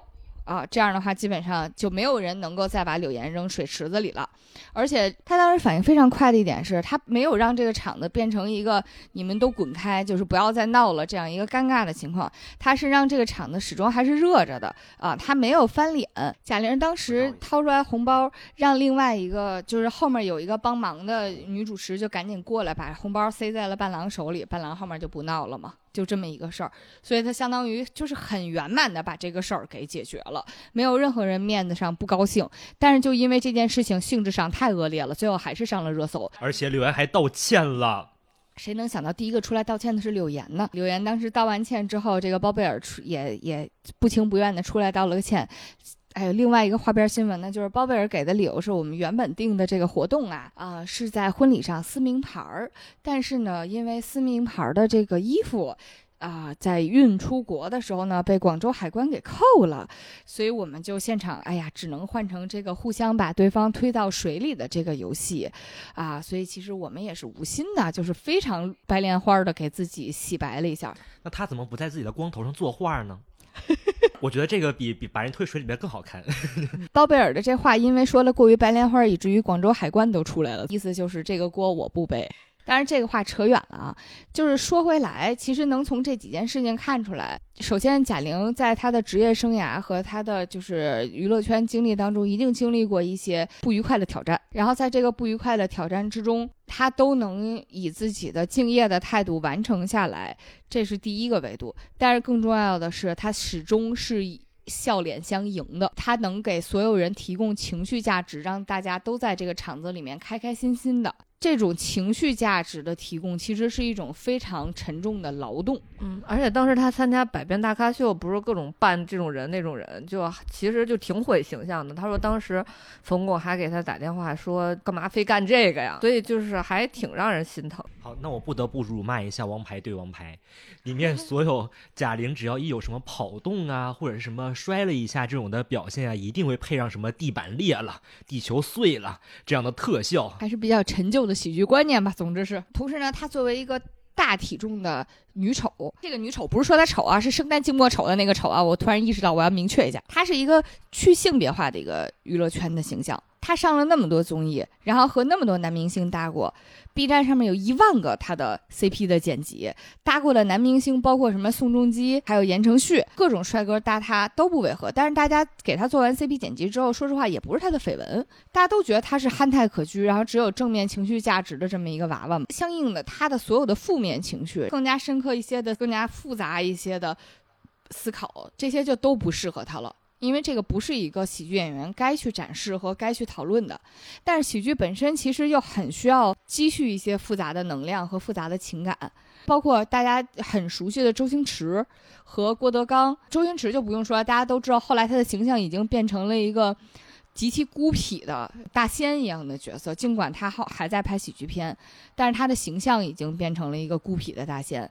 啊，这样的话基本上就没有人能够再把柳岩扔水池子里了。而且他当时反应非常快的一点是，他没有让这个场子变成一个你们都滚开，就是不要再闹了这样一个尴尬的情况。他是让这个场子始终还是热着的啊，他没有翻脸。贾玲当时掏出来红包，让另外一个就是后面有一个帮忙的女主持就赶紧过来把红包塞在了伴郎手里，伴郎后面就不闹了嘛。就这么一个事儿，所以他相当于就是很圆满的把这个事儿给解决了，没有任何人面子上不高兴。但是就因为这件事情性质上太恶劣了，最后还是上了热搜。而且柳岩还道歉了，谁能想到第一个出来道歉的是柳岩呢？柳岩当时道完歉之后，这个包贝尔出也也不情不愿的出来道了个歉。还有另外一个花边新闻呢，就是包贝尔给的理由是我们原本定的这个活动啊，啊、是在婚礼上撕名牌儿，但是呢，因为撕名牌儿的这个衣服。啊、在运出国的时候呢，被广州海关给扣了，所以我们就现场，哎呀，只能换成这个互相把对方推到水里的这个游戏，啊，所以其实我们也是无心的，就是非常白莲花的给自己洗白了一下。那他怎么不在自己的光头上作画呢？我觉得这个比比把人推水里面更好看。包贝尔的这话因为说了过于白莲花，以至于广州海关都出来了，意思就是这个锅我不背。当然，这个话扯远了啊。就是说回来，其实能从这几件事情看出来，首先贾玲在她的职业生涯和她的就是娱乐圈经历当中，一定经历过一些不愉快的挑战。然后在这个不愉快的挑战之中，她都能以自己的敬业的态度完成下来，这是第一个维度。但是更重要的是，她始终是以。笑脸相迎的，她能给所有人提供情绪价值，让大家都在这个场子里面开开心心的。这种情绪价值的提供，其实是一种非常沉重的劳动。嗯，而且当时他参加百变大咖秀，不是各种扮这种人那种人，就其实就挺毁形象的。他说当时冯巩还给他打电话说，干嘛非干这个呀？所以就是还挺让人心疼。好，那我不得不辱骂一下《王牌对王牌》，里面 所有贾玲只要一有什么跑动啊，或者是什么摔了一下这种的表现啊，一定会配上什么地板裂了、地球碎了这样的特效。还是比较陈旧喜剧观念吧。总之是，同时呢，她作为一个大体重的女丑，这个女丑不是说她丑啊，是生旦净末丑的那个丑啊。我突然意识到，我要明确一下，她是一个去性别化的一个娱乐圈的形象。他上了那么多综艺，然后和那么多男明星搭过。B 站上面有一万个他的 CP 的剪辑，搭过的男明星包括什么宋仲基，还有言承旭，各种帅哥搭他都不违和。但是大家给他做完 CP 剪辑之后，说实话也不是他的绯闻，大家都觉得他是憨态可掬，然后只有正面情绪价值的这么一个娃娃。相应的，他的所有的负面情绪更加深刻一些的、更加复杂一些的思考，这些就都不适合他了。因为这个不是一个喜剧演员该去展示和该去讨论的，但是喜剧本身其实又很需要积蓄一些复杂的能量和复杂的情感，包括大家很熟悉的周星驰和郭德纲。周星驰就不用说，大家都知道，后来他的形象已经变成了一个极其孤僻的大仙一样的角色，尽管他好还在拍喜剧片，但是他的形象已经变成了一个孤僻的大仙。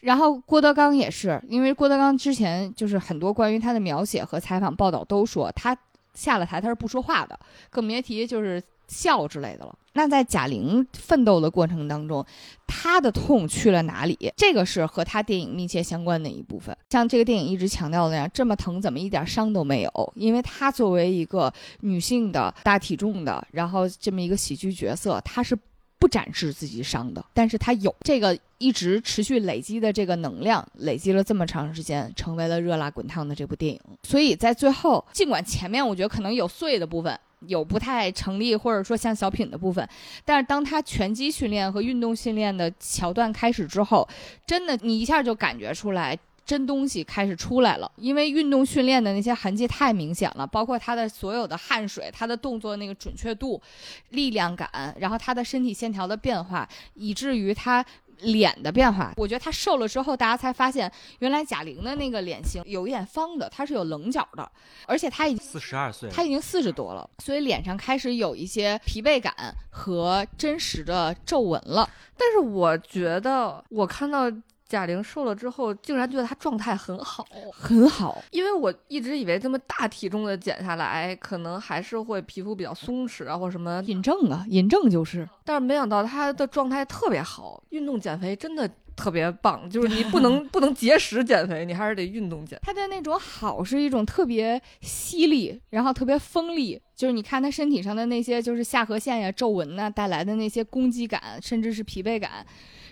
然后郭德纲也是，因为郭德纲之前就是很多关于他的描写和采访报道都说他下了台他是不说话的，更别提就是笑之类的了。那在贾玲奋斗的过程当中，她的痛去了哪里？这个是和她电影密切相关的一部分。像这个电影一直强调的那样，这么疼怎么一点伤都没有？因为她作为一个女性的大体重的，然后这么一个喜剧角色，她是。不展示自己伤的，但是他有这个一直持续累积的这个能量，累积了这么长时间，成为了热辣滚烫的这部电影。所以在最后，尽管前面我觉得可能有碎的部分，有不太成立或者说像小品的部分，但是当他拳击训练和运动训练的桥段开始之后，真的你一下就感觉出来。真东西开始出来了，因为运动训练的那些痕迹太明显了，包括他的所有的汗水、他的动作那个准确度、力量感，然后他的身体线条的变化，以至于他脸的变化。我觉得她瘦了之后，大家才发现原来贾玲的那个脸型有一点方的，她是有棱角的，而且她已经四十二岁，她已经四十多了，所以脸上开始有一些疲惫感和真实的皱纹了。但是我觉得我看到。贾玲瘦了之后，竟然觉得她状态很好，很好。因为我一直以为这么大体重的减下来，可能还是会皮肤比较松弛啊，或什么。尹正啊，尹正就是。但是没想到她的状态特别好，运动减肥真的特别棒。就是你不 能不能节食减肥，你还是得运动减。她的那种好是一种特别犀利，然后特别锋利。就是你看她身体上的那些，就是下颌线呀、皱纹呐带来的那些攻击感，甚至是疲惫感。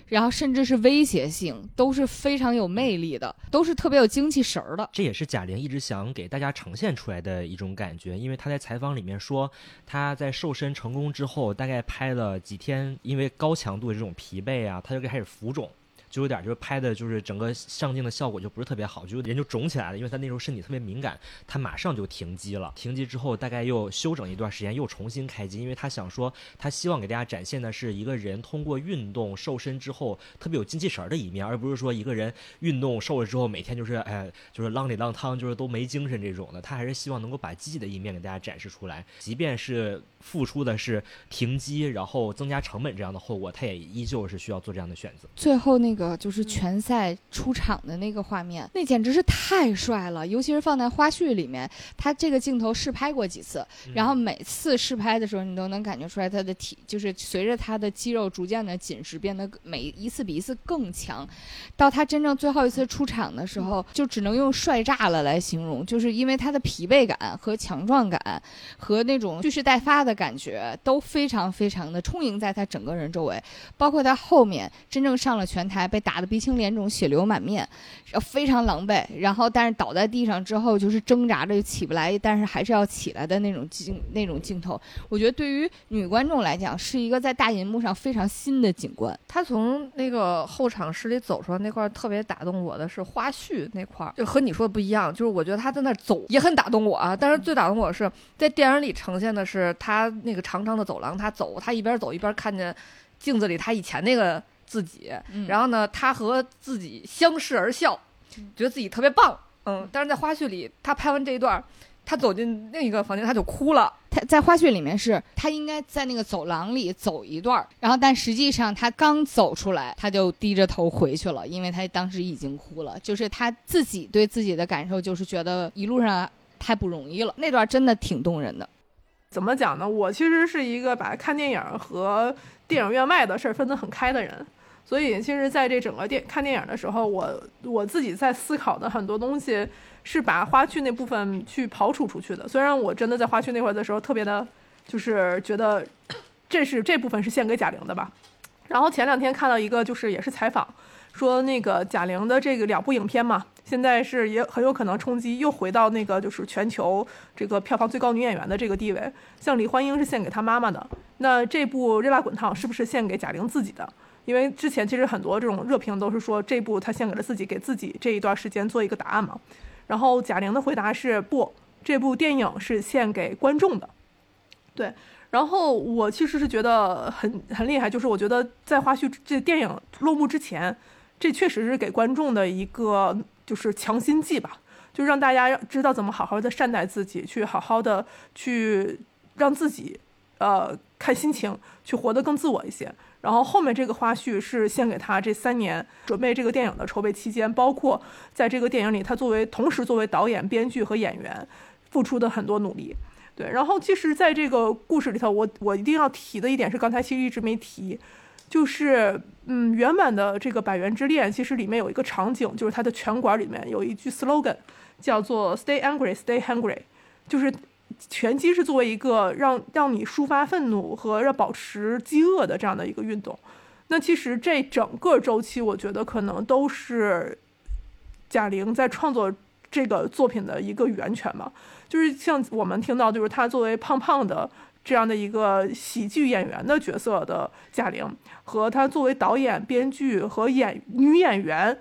然后甚至是威胁性都是非常有魅力的，都是特别有精气神儿的。这也是贾玲一直想给大家呈现出来的一种感觉，因为她在采访里面说，她在瘦身成功之后，大概拍了几天，因为高强度的这种疲惫啊，她就开始浮肿。就有点就是拍的，就是整个上镜的效果就不是特别好，就人就肿起来了，因为他那时候身体特别敏感，他马上就停机了。停机之后，大概又休整一段时间，又重新开机，因为他想说，他希望给大家展现的是一个人通过运动瘦身之后特别有精气神的一面，而不是说一个人运动瘦了之后每天就是哎就是浪里浪汤，就是都没精神这种的。他还是希望能够把积极的一面给大家展示出来，即便是付出的是停机，然后增加成本这样的后果，他也依旧是需要做这样的选择。最后那。个就是拳赛出场的那个画面，那简直是太帅了，尤其是放在花絮里面，他这个镜头试拍过几次，然后每次试拍的时候，你都能感觉出来他的体，就是随着他的肌肉逐渐的紧实，变得每一次比一次更强，到他真正最后一次出场的时候，就只能用帅炸了来形容，就是因为他的疲惫感和强壮感和那种蓄势待发的感觉都非常非常的充盈在他整个人周围，包括他后面真正上了拳台。被打得鼻青脸肿、血流满面，非常狼狈。然后，但是倒在地上之后，就是挣扎着就起不来，但是还是要起来的那种镜那种镜头。我觉得对于女观众来讲，是一个在大银幕上非常新的景观。她从那个候场室里走出来那块，特别打动我的是花絮那块，就和你说的不一样。就是我觉得她在那走也很打动我啊。但是最打动我是在电影里呈现的是她那个长长的走廊，她走，她一边走一边看见镜子里他以前那个。自己，然后呢，他和自己相视而笑，觉得自己特别棒，嗯。但是在花絮里，他拍完这一段，他走进另一个房间，他就哭了。他在花絮里面是他应该在那个走廊里走一段，然后但实际上他刚走出来，他就低着头回去了，因为他当时已经哭了。就是他自己对自己的感受，就是觉得一路上太不容易了。那段真的挺动人的。怎么讲呢？我其实是一个把看电影和电影院外的事儿分得很开的人，所以其实在这整个电看电影的时候，我我自己在思考的很多东西是把花絮那部分去刨除出去的。虽然我真的在花絮那会儿的时候特别的，就是觉得这是这部分是献给贾玲的吧。然后前两天看到一个就是也是采访，说那个贾玲的这个两部影片嘛，现在是也很有可能冲击又回到那个就是全球这个票房最高女演员的这个地位。像李焕英是献给她妈妈的，那这部《热辣滚烫》是不是献给贾玲自己的？因为之前其实很多这种热评都是说这部他献给了自己，给自己这一段时间做一个答案嘛。然后贾玲的回答是不，这部电影是献给观众的。对，然后我其实是觉得很很厉害，就是我觉得在花絮这电影落幕之前，这确实是给观众的一个就是强心剂吧，就让大家知道怎么好好的善待自己，去好好的去让自己呃看心情，去活得更自我一些。然后后面这个花絮是献给他这三年准备这个电影的筹备期间，包括在这个电影里，他作为同时作为导演、编剧和演员付出的很多努力。对，然后其实在这个故事里头，我我一定要提的一点是，刚才其实一直没提，就是嗯，原版的这个《百元之恋》其实里面有一个场景，就是它的拳馆里面有一句 slogan，叫做 “Stay angry, stay hungry”，就是拳击是作为一个让让你抒发愤怒和让保持饥饿的这样的一个运动。那其实这整个周期，我觉得可能都是贾玲在创作这个作品的一个源泉嘛。就是像我们听到，就是她作为胖胖的这样的一个喜剧演员的角色的贾玲，和她作为导演、编剧和演女演员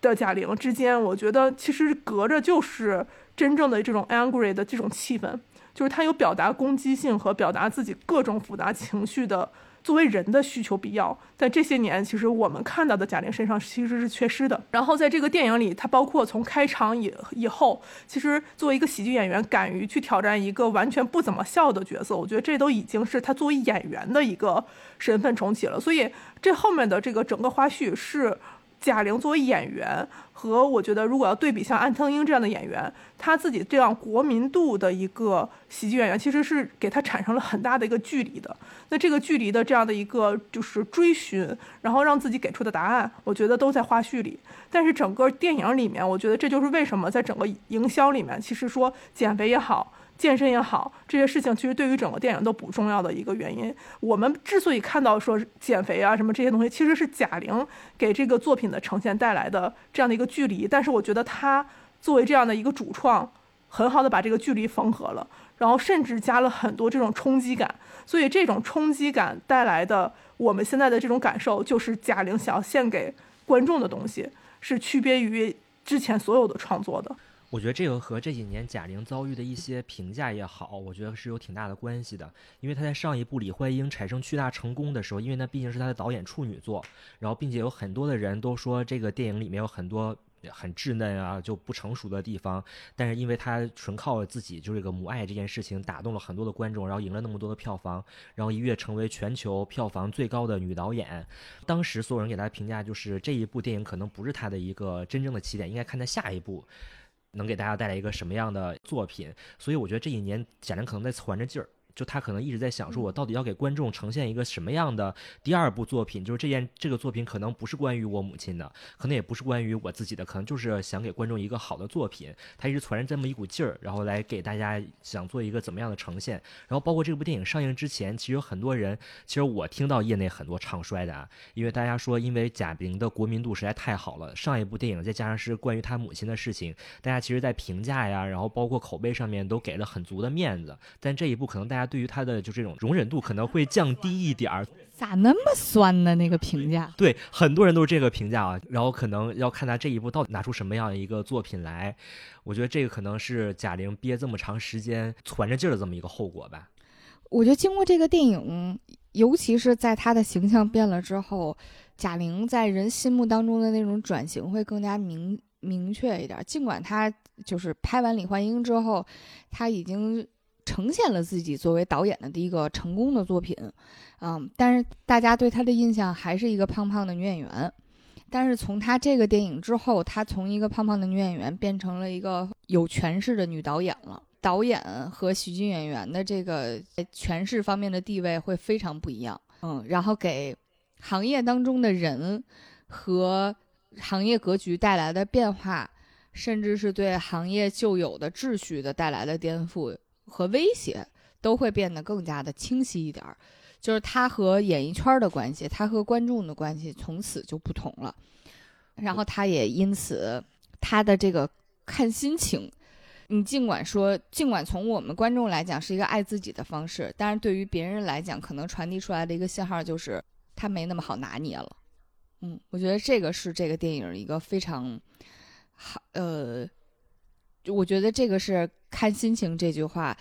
的贾玲之间，我觉得其实隔着就是真正的这种 angry 的这种气氛，就是他有表达攻击性和表达自己各种复杂情绪的。作为人的需求必要，在这些年，其实我们看到的贾玲身上其实是缺失的。然后在这个电影里，他包括从开场以以后，其实作为一个喜剧演员，敢于去挑战一个完全不怎么笑的角色，我觉得这都已经是他作为演员的一个身份重启了。所以这后面的这个整个花絮是。贾玲作为演员和我觉得，如果要对比像安藤英这样的演员，他自己这样国民度的一个喜剧演员，其实是给他产生了很大的一个距离的。那这个距离的这样的一个就是追寻，然后让自己给出的答案，我觉得都在花絮里。但是整个电影里面，我觉得这就是为什么在整个营销里面，其实说减肥也好。健身也好，这些事情其实对于整个电影都不重要的一个原因。我们之所以看到说减肥啊什么这些东西，其实是贾玲给这个作品的呈现带来的这样的一个距离。但是我觉得她作为这样的一个主创，很好的把这个距离缝合了，然后甚至加了很多这种冲击感。所以这种冲击感带来的我们现在的这种感受，就是贾玲想要献给观众的东西，是区别于之前所有的创作的。我觉得这个和这几年贾玲遭遇的一些评价也好，我觉得是有挺大的关系的。因为她在上一部《李焕英》产生巨大成功的时候，因为那毕竟是她的导演处女作，然后并且有很多的人都说这个电影里面有很多很稚嫩啊就不成熟的地方，但是因为她纯靠自己就这个母爱这件事情打动了很多的观众，然后赢了那么多的票房，然后一跃成为全球票房最高的女导演。当时所有人给她的评价就是这一部电影可能不是她的一个真正的起点，应该看她下一部。能给大家带来一个什么样的作品？所以我觉得这一年贾玲可能在攒着劲儿。就他可能一直在想，说我到底要给观众呈现一个什么样的第二部作品？就是这件这个作品可能不是关于我母亲的，可能也不是关于我自己的，可能就是想给观众一个好的作品。他一直攒着这么一股劲儿，然后来给大家想做一个怎么样的呈现。然后包括这部电影上映之前，其实有很多人，其实我听到业内很多唱衰的啊，因为大家说，因为贾玲的国民度实在太好了，上一部电影再加上是关于她母亲的事情，大家其实在评价呀，然后包括口碑上面都给了很足的面子。但这一部可能大家对于他的就这种容忍度可能会降低一点儿，咋那么酸呢？那个评价，对很多人都是这个评价啊。然后可能要看他这一部到底拿出什么样的一个作品来。我觉得这个可能是贾玲憋这么长时间攒着劲儿的这么一个后果吧。我觉得经过这个电影，尤其是在她的形象变了之后，贾玲在人心目当中的那种转型会更加明明确一点。尽管她就是拍完《李焕英》之后，她已经。呈现了自己作为导演的第一个成功的作品，嗯，但是大家对她的印象还是一个胖胖的女演员。但是从她这个电影之后，她从一个胖胖的女演员变成了一个有权势的女导演了。导演和喜剧演员的这个权势方面的地位会非常不一样。嗯，然后给行业当中的人和行业格局带来的变化，甚至是对行业旧有的秩序的带来的颠覆和威胁，都会变得更加的清晰一点儿。就是他和演艺圈的关系，他和观众的关系从此就不同了。然后他也因此，他的这个看心情，你尽管说，尽管从我们观众来讲是一个爱自己的方式，但是对于别人来讲，可能传递出来的一个信号就是他没那么好拿捏了。嗯，我觉得这个是这个电影一个非常好，呃，就我觉得这个是看心情这句话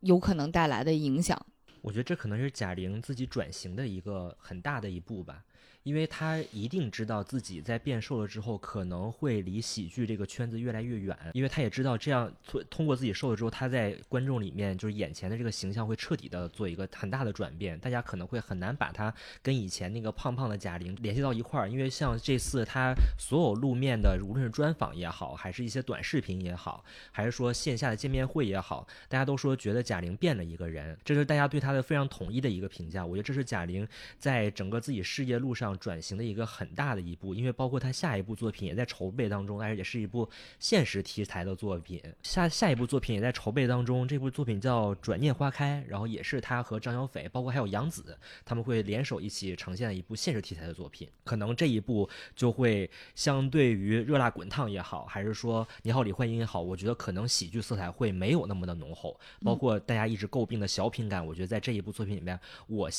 有可能带来的影响。我觉得这可能是贾玲自己转型的一个很大的一步吧。因为他一定知道自己在变瘦了之后可能会离喜剧这个圈子越来越远，因为他也知道这样通过自己瘦了之后，他在观众里面就是眼前的这个形象会彻底的做一个很大的转变，大家可能会很难把他跟以前那个胖胖的贾玲联系到一块儿，因为像这次他所有露面的，无论是专访也好，还是一些短视频也好，还是说线下的见面会也好，大家都说觉得贾玲变了一个人，这是大家对他的非常统一的一个评价。我觉得这是贾玲在整个自己事业路上。转型的一个很大的一步，因为包括他下一部作品也在筹备当中，而且是一部现实题材的作品。下下一部作品也在筹备当中，这部作品叫《转念花开》，然后也是他和张小斐，包括还有杨紫，他们会联手一起呈现的一部现实题材的作品。可能这一部就会相对于《热辣滚烫》也好，还是说《你好，李焕英》也好，我觉得可能喜剧色彩会没有那么的浓厚。包括大家一直诟病的小品感，我觉得在这一部作品里面，我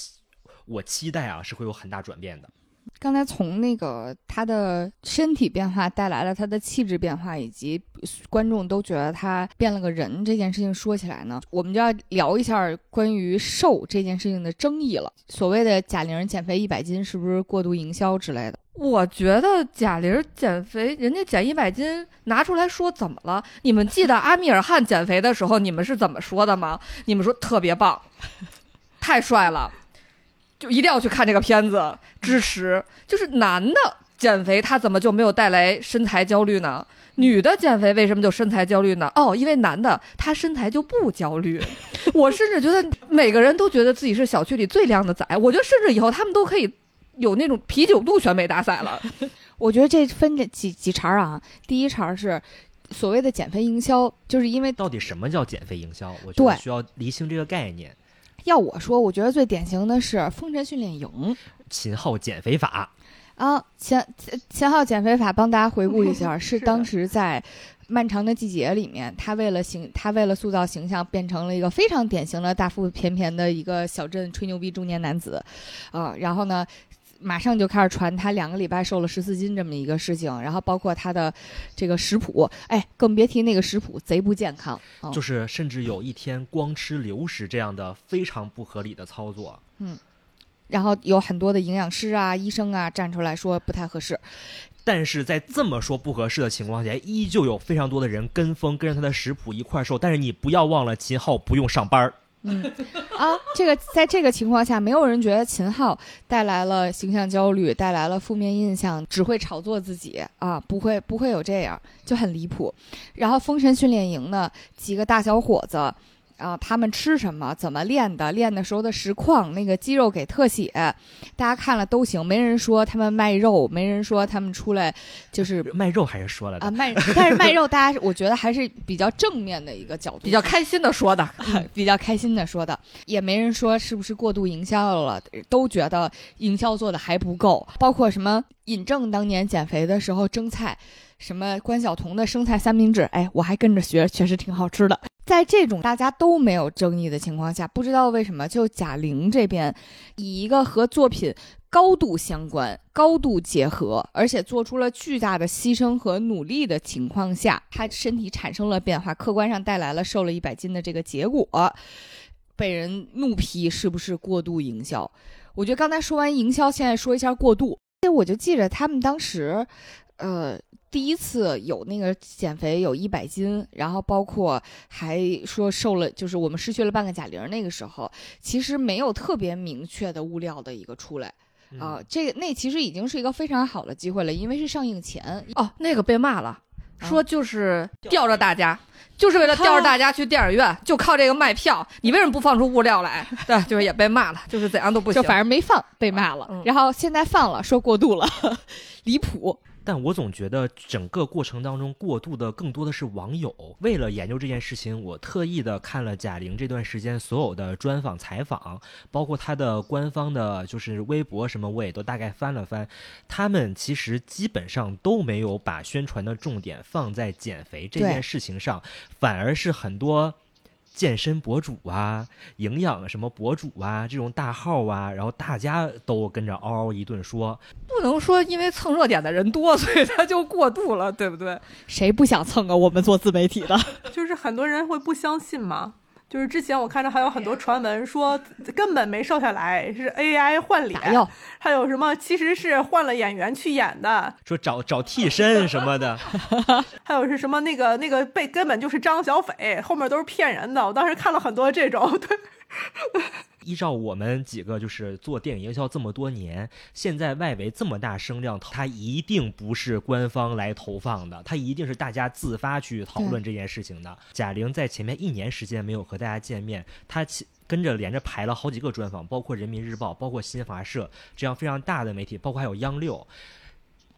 我期待啊是会有很大转变的。刚才从那个他的身体变化带来了他的气质变化，以及观众都觉得他变了个人这件事情说起来呢，我们就要聊一下关于瘦这件事情的争议了。所谓的贾玲减肥一百斤是不是过度营销之类的？我觉得贾玲减肥，人家减一百斤拿出来说怎么了？你们记得阿米尔汗减肥的时候，你们是怎么说的吗？你们说特别棒，太帅了。就一定要去看这个片子，支持。就是男的减肥，他怎么就没有带来身材焦虑呢？女的减肥为什么就身材焦虑呢？哦，因为男的他身材就不焦虑。我甚至觉得每个人都觉得自己是小区里最靓的仔。我觉得甚至以后他们都可以有那种啤酒肚选美大赛了。我觉得这分这几几茬啊。第一茬是所谓的减肥营销，就是因为到底什么叫减肥营销？我觉得需要厘清这个概念。要我说，我觉得最典型的是《风神训练营》，秦昊减肥法啊，秦秦昊减肥法，帮大家回顾一下，是当时在《漫长的季节》里面，他为了形，他为了塑造形象，变成了一个非常典型的大腹便便的一个小镇吹牛逼中年男子，啊，然后呢。马上就开始传他两个礼拜瘦了十四斤这么一个事情，然后包括他的这个食谱，哎，更别提那个食谱贼不健康，就是甚至有一天光吃流食这样的非常不合理的操作。嗯，然后有很多的营养师啊、医生啊站出来说不太合适，但是在这么说不合适的情况下，依旧有非常多的人跟风跟着他的食谱一块瘦。但是你不要忘了，秦昊不用上班儿。嗯啊，这个在这个情况下，没有人觉得秦昊带来了形象焦虑，带来了负面印象，只会炒作自己啊，不会不会有这样，就很离谱。然后封神训练营呢，几个大小伙子。啊，他们吃什么？怎么练的？练的时候的实况，那个肌肉给特写，大家看了都行。没人说他们卖肉，没人说他们出来就是卖肉，还是说了啊卖。但是卖肉，大家我觉得还是比较正面的一个角度，比较开心的说的，比较开心的说的，也没人说是不是过度营销了，都觉得营销做的还不够。包括什么尹正当年减肥的时候蒸菜，什么关晓彤的生菜三明治，哎，我还跟着学，确实挺好吃的。在这种大家都没有争议的情况下，不知道为什么就贾玲这边，以一个和作品高度相关、高度结合，而且做出了巨大的牺牲和努力的情况下，她身体产生了变化，客观上带来了瘦了一百斤的这个结果，被人怒批是不是过度营销？我觉得刚才说完营销，现在说一下过度。我就记着他们当时，呃。第一次有那个减肥有一百斤，然后包括还说瘦了，就是我们失去了半个贾玲。那个时候其实没有特别明确的物料的一个出来啊，这个那其实已经是一个非常好的机会了，因为是上映前哦，那个被骂了，说就是吊着大家，就是为了吊着大家去电影院，就靠这个卖票。你为什么不放出物料来？对，就是也被骂了，就是怎样都不行。就反正没放，被骂了。嗯然后现在放了，说过度了，离谱。但我总觉得整个过程当中过度的更多的是网友。为了研究这件事情，我特意的看了贾玲这段时间所有的专访采访，包括她的官方的，就是微博什么，我也都大概翻了翻。他们其实基本上都没有把宣传的重点放在减肥这件事情上，反而是很多。健身博主啊，营养什么博主啊，这种大号啊，然后大家都跟着嗷嗷一顿说，不能说因为蹭热点的人多，所以他就过度了，对不对？谁不想蹭啊？我们做自媒体的，就是很多人会不相信嘛。就是之前我看到还有很多传闻说根本没瘦下来，是 AI 换脸，还有什么其实是换了演员去演的，说找找替身什么的。还有是什么那个那个被根本就是张小斐，后面都是骗人的。我当时看了很多这种，对，依照我们几个就是做电影营销这么多年，现在外围这么大声量，它一定不是官方来投放的，它一定是大家自发去讨论这件事情的。贾玲在前面一年时间没有和大家见面，她其跟着连着排了好几个专访，包括人民日报、包括新华社这样非常大的媒体，包括还有央六。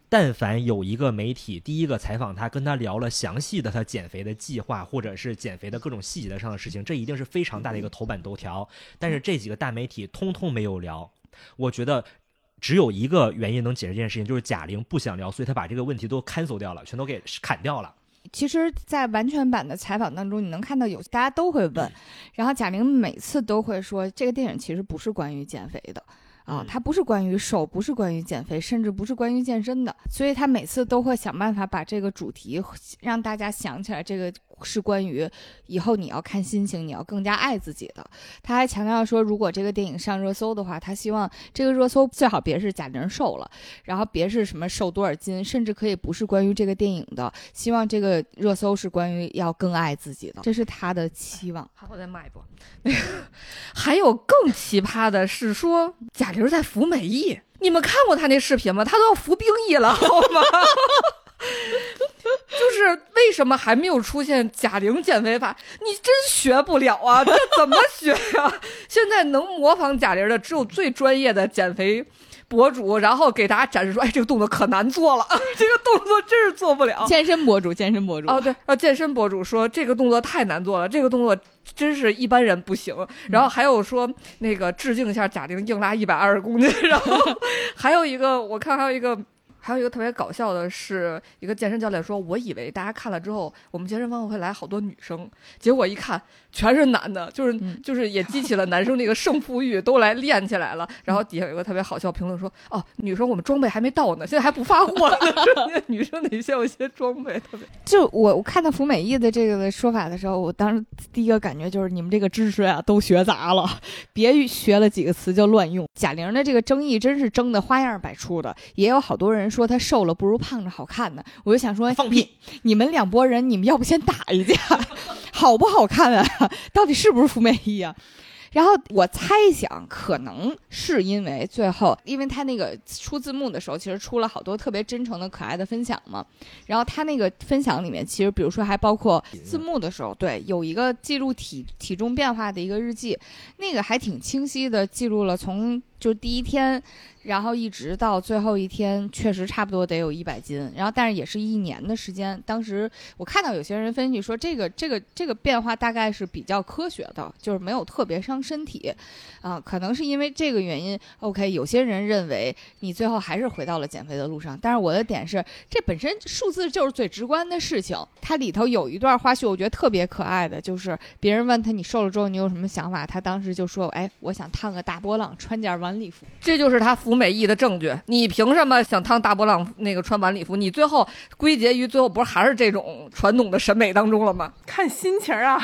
但凡有一个媒体第一个采访他，跟他聊了详细的他减肥的计划，或者是减肥的各种细节上的事情，这一定是非常大的一个头版头条。但是这几个大媒体通通没有聊，我觉得只有一个原因能解释这件事情，就是贾玲不想聊，所以她把这个问题都 cancel 掉了，全都给砍掉了。其实，在完全版的采访当中，你能看到有大家都会问，然后贾玲每次都会说，这个电影其实不是关于减肥的。啊，嗯。它不是关于瘦，不是关于减肥，甚至不是关于健身的，所以他每次都会想办法把这个主题让大家想起来，这个是关于以后你要看心情，你要更加爱自己的。他还强调说，如果这个电影上热搜的话，他希望这个热搜最好别是贾玲瘦了，然后别是什么瘦多少斤，甚至可以不是关于这个电影的，希望这个热搜是关于要更爱自己的，这是他的期望。好，我再骂一波。那 个还有更奇葩的是说贾玲在服美役，你们看过她那视频吗？她都要服兵役了，好吗？就是为什么还没有出现贾玲减肥法？你真学不了啊！这怎么学呀、现在能模仿贾玲的只有最专业的减肥博主，然后给大家展示说，哎，这个动作可难做了，这个动作真是做不了。健身博主，健身博主，哦，对，呃，健身博主说这个动作太难做了，这个动作真是一般人不行。然后还有说那个致敬一下贾玲硬拉一百二十公斤，然后还有一个我看还有一个。还有一个特别搞笑的是，一个健身教练说：“我以为大家看了之后，我们健身房会来好多女生，结果一看全是男的，就是、嗯就是也激起了男生那个胜负欲，都来练起来了。然后底下有一个特别好笑评论说：‘哦，女生我们装备还没到呢，现在还不发货呢。’女生得先有一些装备，特别 就我我看到服美役的这个的说法的时候，我当时第一个感觉就是你们这个知识啊都学杂了，别学了几个词就乱用。贾玲的这个争议真是争的花样百出的，也有好多人说他瘦了不如胖着好看呢。我就想说，放屁！你们两拨人，你们要不先打一架，好不好看啊？到底是不是服美役啊？然后我猜想，可能是因为最后，因为他那个出字幕的时候，其实出了好多特别真诚的、可爱的分享嘛。然后他那个分享里面，其实比如说还包括字幕的时候，对，有一个记录体体重变化的一个日记，那个还挺清晰的记录了从就第一天，然后一直到最后一天，确实差不多得有一百斤。然后但是也是一年的时间，当时我看到有些人分析说，这个这个这个变化大概是比较科学的，就是没有特别伤身体，啊、可能是因为这个原因。OK，有些人认为你最后还是回到了减肥的路上，但是我的点是，这本身数字就是最直观的事情。它里头有一段花絮，我觉得特别可爱的，就是别人问他你瘦了之后你有什么想法，他当时就说，哎，我想烫个大波浪，穿件晚礼服。这就是他服美役的证据。你凭什么想烫大波浪那个穿晚礼服？你最后归结于最后不是还是这种传统的审美当中了吗？看心情啊，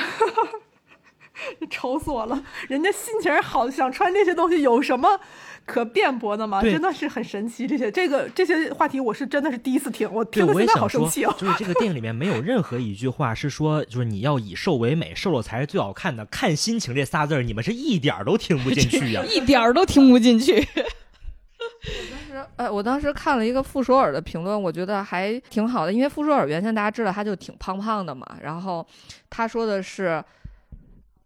愁死我了。人家心情好，想穿这些东西有什么可辩驳的吗？真的是很神奇。这些这个这些话题，我是真的是第一次听，我对，听的现在我也想说，好生气哦。就是这个电影里面没有任何一句话是说，就是你要以瘦为美，瘦了才是最好看的。看心情这仨字儿，你们是一点儿都听不进去呀、一点儿都听不进去。是呃，我当时看了一个傅首尔的评论，我觉得还挺好的，因为傅首尔原先大家知道他就挺胖胖的嘛，然后他说的是。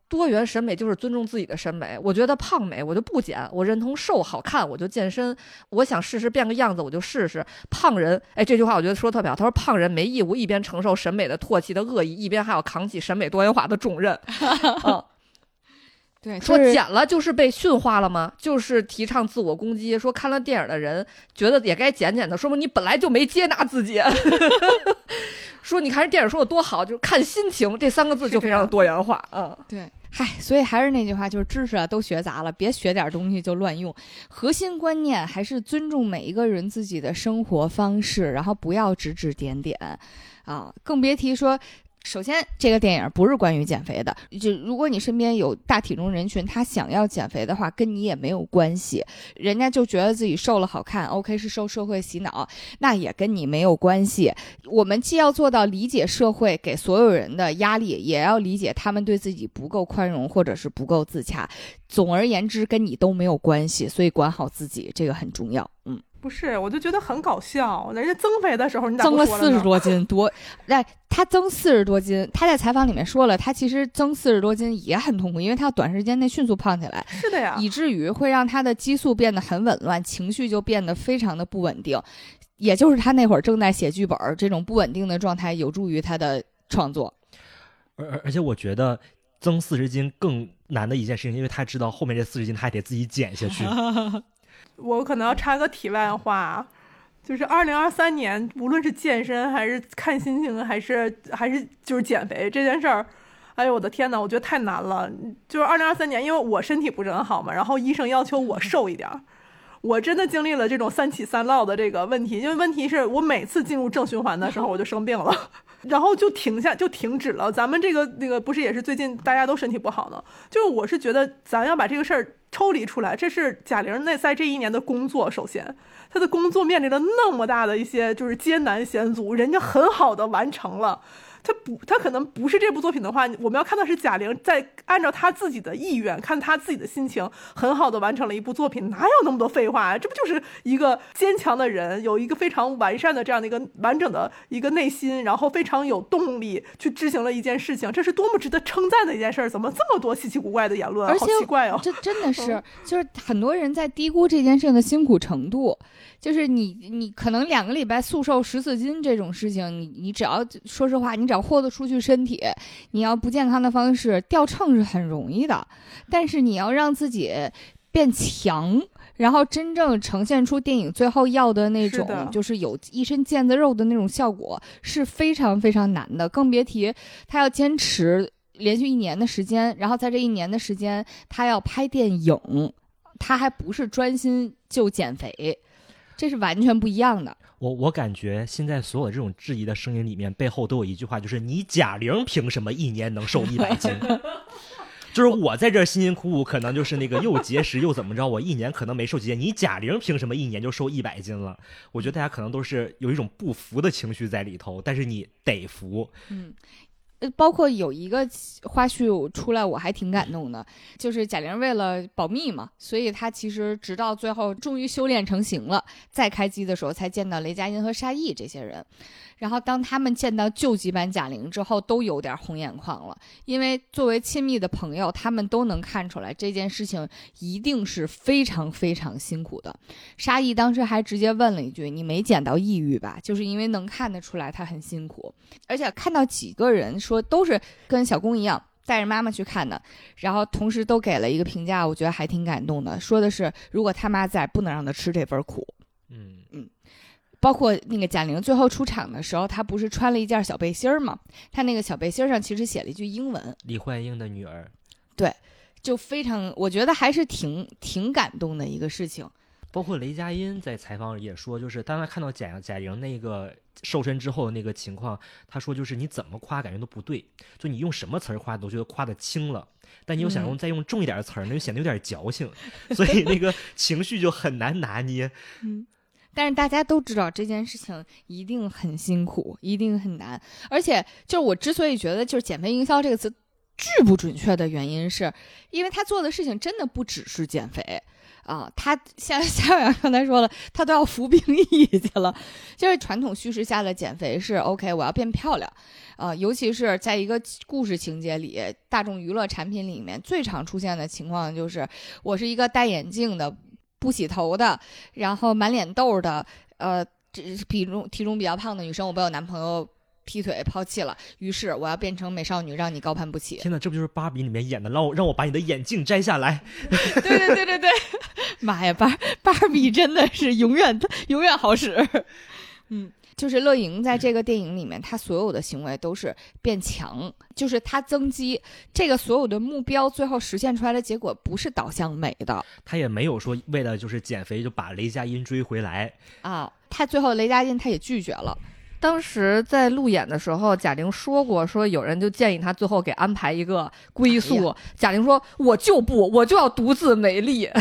多元审美就是尊重自己的审美。我觉得胖美我就不减，我认同瘦好看我就健身。我想试试变个样子我就试试。胖人，哎，这句话我觉得说特别好。他说胖人没义务一边承受审美的唾弃的恶意，一边还要扛起审美多元化的重任。嗯，对，说减了就是被驯化了吗？就是提倡自我攻击。说看了电影的人觉得也该减减的，说明你本来就没接纳自己。说你看这电影说的多好，就是看心情这三个字就非常的多元化。嗯。对，嗨，所以还是那句话，就是知识啊都学杂了，别学点东西就乱用。核心观念还是尊重每一个人自己的生活方式，然后不要指指点点，啊，更别提说。首先，这个电影不是关于减肥的。就如果你身边有大体重人群，他想要减肥的话，跟你也没有关系。人家就觉得自己瘦了好看，OK 是受社会洗脑，那也跟你没有关系。我们既要做到理解社会给所有人的压力，也要理解他们对自己不够宽容或者是不够自洽。总而言之，跟你都没有关系，所以管好自己，这个很重要。嗯，不是，我就觉得很搞笑。人家增肥的时候，你咋增了四十多斤，多，哎，他增四十多斤，他在采访里面说了，他其实增四十多斤也很痛苦，因为他要短时间内迅速胖起来，是的呀，以至于会让他的激素变得很紊乱，情绪就变得非常的不稳定。也就是他那会儿正在写剧本，这种不稳定的状态有助于他的创作。而而而且我觉得增四十斤更难的一件事情，因为他知道后面这四十斤他还得自己减下去。我可能要插个题外话，就是二零二三年，无论是健身还是看心情，还是还是就是减肥这件事儿，哎呦我的天呐，我觉得太难了。就是二零二三年，因为我身体不是很好嘛，然后医生要求我瘦一点儿。我真的经历了这种三起三落的这个问题，因为问题是我每次进入正循环的时候 我就生病了，然后就停下就停止了。咱们这个那个不是也是最近大家都身体不好呢？就是我是觉得咱要把这个事儿抽离出来，这是贾玲那在这一年的工作。首先，她的工作面临着那么大的一些就是艰难险阻，人家很好的完成了。他不，他可能不是这部作品的话，我们要看到是贾玲在按照她自己的意愿，看她自己的心情，很好的完成了一部作品，哪有那么多废话啊？这不就是一个坚强的人，有一个非常完善的这样的一个完整的一个内心，然后非常有动力去执行了一件事情，这是多么值得称赞的一件事儿！怎么这么多稀奇古怪的言论啊？而且好奇怪哦！这 真的是，就是很多人在低估这件事情的辛苦程度。就是你，你可能两个礼拜速瘦十四斤这种事情，你你只要说实话，你只要豁得出去身体，你要不健康的方式掉秤是很容易的，但是你要让自己变强。然后真正呈现出电影最后要的那种，是就是有一身腱子肉的那种效果，是非常非常难的。更别提他要坚持连续一年的时间，然后在这一年的时间，他要拍电影，他还不是专心就减肥，这是完全不一样的。我我感觉现在所有这种质疑的声音里面，背后都有一句话，就是你贾玲凭什么一年能瘦一百斤？就是我在这儿辛辛苦苦，可能就是那个又节食又怎么着，我一年可能没瘦几斤，你贾玲凭什么一年就瘦一百斤了？我觉得大家可能都是有一种不服的情绪在里头，但是你得服。呃，包括有一个花絮出来，我还挺感动的，就是贾玲为了保密嘛，所以她其实直到最后终于修炼成型了，再开机的时候才见到雷佳音和沙溢这些人。然后当他们见到救急版贾玲之后，都有点红眼眶了，因为作为亲密的朋友，他们都能看出来这件事情一定是非常非常辛苦的。沙溢当时还直接问了一句：“你没捡到抑郁吧？”就是因为能看得出来他很辛苦，而且看到几个人说都是跟小公一样带着妈妈去看的，然后同时都给了一个评价，我觉得还挺感动的，说的是如果他妈在，不能让他吃这份苦。嗯嗯，包括那个贾玲最后出场的时候，她不是穿了一件小背心儿吗？她那个小背心儿上其实写了一句英文，李焕英的女儿，对就非常，我觉得还是挺挺感动的一个事情。包括雷佳音在采访里也说，就是当他看到贾贾玲那个瘦身之后的那个情况，他说就是你怎么夸感觉都不对，就你用什么词儿夸都觉得夸的轻了，但你又想用再用重一点的词儿，那就显得有点矫情，所以那个情绪就很难拿捏。但是大家都知道这件事情一定很辛苦，一定很难。而且，就是我之所以觉得就是减肥营销这个词巨不准确的原因是，因为他做的事情真的不只是减肥啊，他像夏阳刚才说了，他都要服兵役去了。就是传统叙事下的减肥是 OK，我要变漂亮，啊，尤其是在一个故事情节里，大众娱乐产品里面最常出现的情况就是我是一个戴眼镜的、不洗头的，然后满脸痘的，呃，这比重体重比较胖的女生，我被我男朋友。劈腿抛弃了，于是我要变成美少女，让你高攀不起。天哪，这不就是芭比里面演的？让我让我把你的眼镜摘下来。对对对对对，妈呀，芭芭比真的是永远永远好使。嗯，就是乐莹在这个电影里面，她所有的行为都是变强，就是她增肌，这个所有的目标最后实现出来的结果不是导向美的。她也没有说为了就是减肥就把雷佳音追回来啊，她最后雷佳音她也拒绝了。当时在路演的时候，贾玲说过，说有人就建议她最后给安排一个归宿。贾玲说：“我就不，我就要独自美丽。”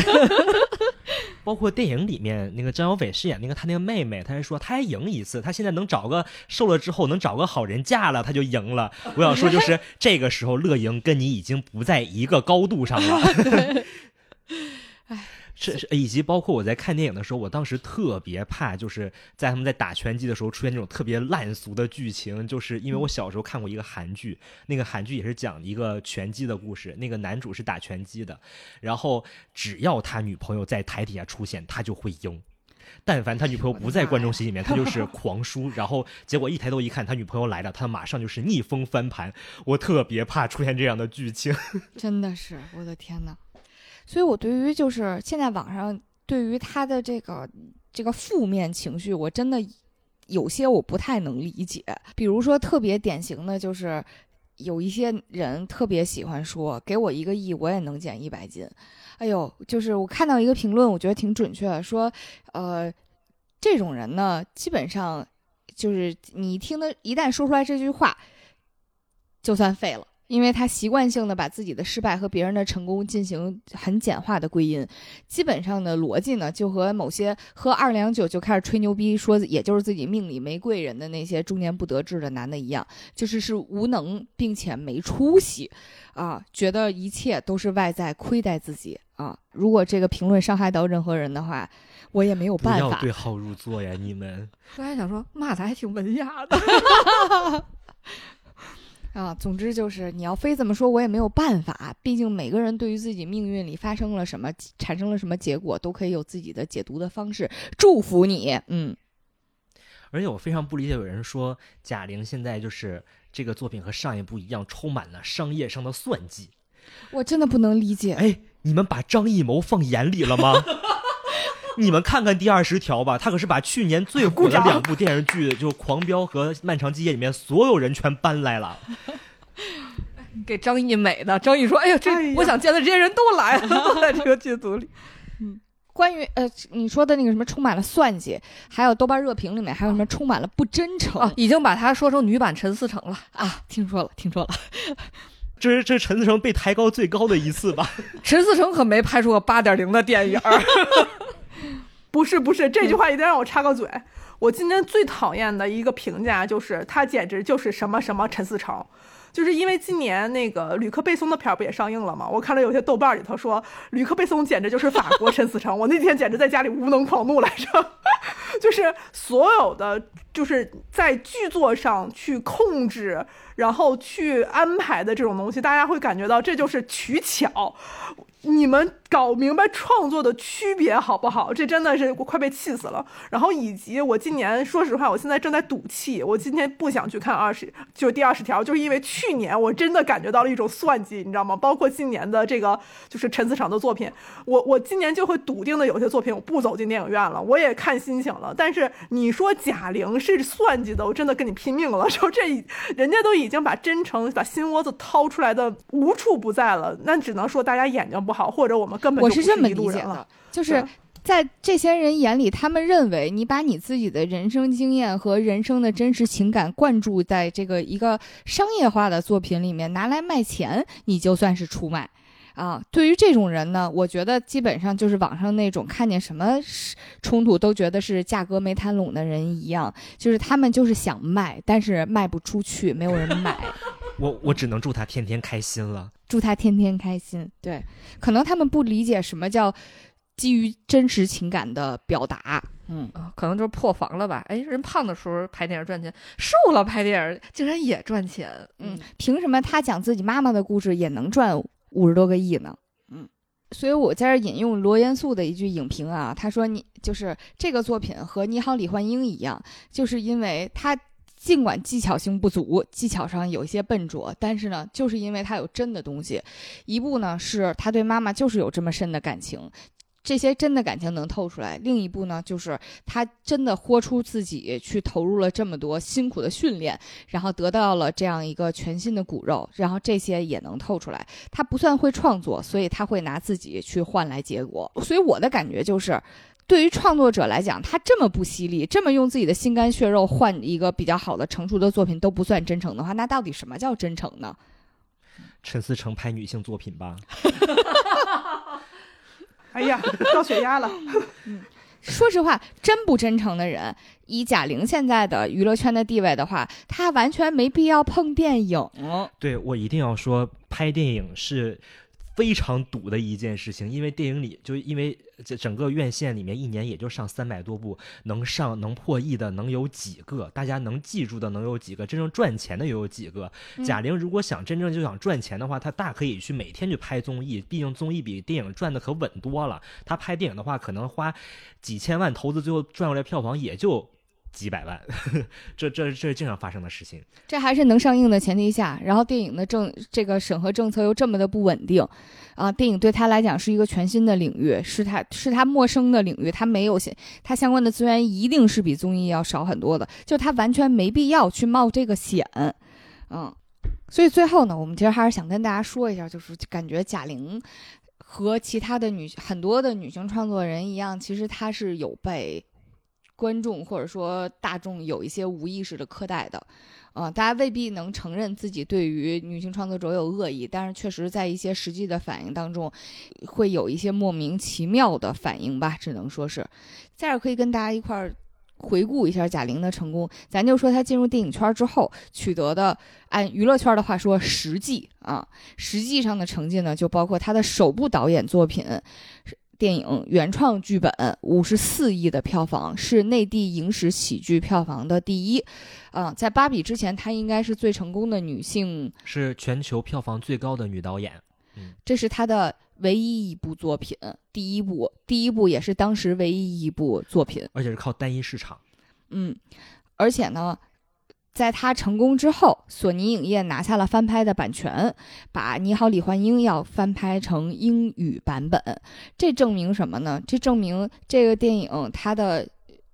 包括电影里面那个张小斐饰演那个她那个妹妹，她还说她还赢一次，她现在能找个瘦了之后能找个好人嫁了，她就赢了。我想说就是 这个时候乐莹跟你已经不在一个高度上了。哎。是是，以及包括我在看电影的时候，我当时特别怕，就是在他们在打拳击的时候出现那种特别烂俗的剧情，就是因为我小时候看过一个韩剧，那个韩剧也是讲一个拳击的故事，那个男主是打拳击的，然后只要他女朋友在台底下出现，他就会赢，但凡他女朋友不在观众席里面，他就是 狂输，然后结果一抬头一看，他女朋友来了，他马上就是逆风翻盘，我特别怕出现这样的剧情，真的是，我的天呐。所以，我对于就是现在网上对于他的这个这个负面情绪，我真的有些我不太能理解。比如说，特别典型的就是有一些人特别喜欢说：“给我一个亿，我也能减一百斤。”哎呦，就是我看到一个评论，我觉得挺准确的，说，呃，这种人呢，基本上就是你听的，一旦说出来这句话，就算废了。因为他习惯性的把自己的失败和别人的成功进行很简化的归因，基本上的逻辑呢，就和某些喝二两酒就开始吹牛逼，说也就是自己命里没贵人的那些中年不得志的男的一样，就是是无能并且没出息，啊，觉得一切都是外在亏待自己啊。如果这个评论伤害到任何人的话，我也没有办法。不要对号入座呀，你们。我还想说骂他还挺文雅的。啊，总之就是你要非这么说，我也没有办法。毕竟每个人对于自己命运里发生了什么、产生了什么结果，都可以有自己的解读的方式。祝福你，嗯。而且我非常不理解，有人说贾玲现在就是这个作品和上一部一样，充满了商业上的算计。我真的不能理解。哎，你们把张艺谋放眼里了吗？你们看看第二十条吧，他可是把去年最火的两部电视剧，就《狂飙》和《漫长基业》里面所有人全搬来了，给张艺美的。张艺说：“哎呀，这我想见的这些人都来了，都在这个剧组里。”嗯，关于呃你说的那个什么充满了算计，还有豆瓣热评里面还有什么充满了不真诚，已经把他说成女版陈思诚了啊！听说了，听说了，这是这陈思诚被抬高最高的一次吧？陈思诚可没拍出个八点零的电影。不是不是，这句话一定让我插个嘴。我今天最讨厌的一个评价就是他简直就是什么什么陈思诚，就是因为今年那个吕克贝松的片儿不也上映了吗？我看了有些豆瓣里头说吕克贝松简直就是法国陈思诚，我那天简直在家里无能狂怒来着。就是所有的就是在剧作上去控制，然后去安排的这种东西，大家会感觉到这就是取巧。你们搞明白创作的区别好不好？这真的是我快被气死了。然后以及我今年，说实话，我现在正在赌气。我今天不想去看二十，就第二十条，就是因为去年我真的感觉到了一种算计，你知道吗？包括今年的这个，就是陈思诚的作品，我我今年就会笃定的有些作品我不走进电影院了，我也看心情了。但是你说贾玲是算计的，我真的跟你拼命了。说这人家都已经把真诚、把心窝子掏出来的无处不在了，那只能说大家眼睛不。好，或者我们根本我是这么理解的，就是在这些人眼里，他们认为你把你自己的人生经验和人生的真实情感灌注在这个一个商业化的作品里面拿来卖钱，你就算是出卖啊。对于这种人呢，我觉得基本上就是网上那种看见什么冲突都觉得是价格没谈拢的人一样，就是他们就是想卖，但是卖不出去，没有人买。我我只能祝他天天开心了。祝他天天开心。对，可能他们不理解什么叫基于真实情感的表达。嗯，啊，可能就是破防了吧？哎，人胖的时候拍电影赚钱，瘦了拍电影竟然也赚钱。嗯，凭什么他讲自己妈妈的故事也能赚五十多个亿呢？嗯，所以我在这引用罗严素的一句影评啊，他说：“你就是这个作品和《你好，李焕英》一样，就是因为他尽管技巧性不足，技巧上有一些笨拙，但是呢，就是因为他有真的东西。一部呢是他对妈妈就是有这么深的感情。”这些真的感情能透出来。另一部呢，就是他真的豁出自己去投入了这么多辛苦的训练，然后得到了这样一个全新的骨肉，然后这些也能透出来。他不算会创作，所以他会拿自己去换来结果。所以我的感觉就是，对于创作者来讲，他这么不犀利，这么用自己的心肝血肉换一个比较好的成熟的作品都不算真诚的话，那到底什么叫真诚呢？陈思诚拍女性作品吧。哎呀，高血压了。嗯，说实话，真不真诚的人，以贾玲现在的娱乐圈的地位的话，她完全没必要碰电影。对我一定要说，拍电影是。非常堵的一件事情，因为电影里就因为这整个院线里面一年也就上三百多部，能上能破亿的能有几个？大家能记住的能有几个？真正赚钱的又有几个？贾玲如果想真正就想赚钱的话，她大可以去每天去拍综艺，毕竟综艺比电影赚的可稳多了。她拍电影的话，可能花几千万投资，最后赚回来票房也就。几百万，这这这是经常发生的事情。这还是能上映的前提下，然后电影的政这个审核政策又这么的不稳定，啊，电影对他来讲是一个全新的领域，是他是他陌生的领域，他没有相他相关的资源一定是比综艺要少很多的，就他完全没必要去冒这个险，嗯，所以最后呢，我们其实还是想跟大家说一下，就是感觉贾玲和其他的女很多的女性创作人一样，其实她是有被。观众或者说大众有一些无意识的苛待的，呃，大家未必能承认自己对于女性创作者有恶意，但是确实在一些实际的反应当中，会有一些莫名其妙的反应吧，只能说是。在这可以跟大家一块儿回顾一下贾玲的成功，咱就说她进入电影圈之后取得的，按娱乐圈的话说实际啊，实际上的成绩呢，就包括她的首部导演作品。电影原创剧本五十四亿的票房是内地影史喜剧票房的第一，啊，在芭比之前，她应该是最成功的女性，是全球票房最高的女导演。嗯，这是她的唯一一部作品，第一部，第一部也是当时唯一一部作品，而且是靠单一市场。嗯，而且呢。在他成功之后，索尼影业拿下了翻拍的版权，把《你好，李焕英》要翻拍成英语版本。这证明什么呢？这证明这个电影它的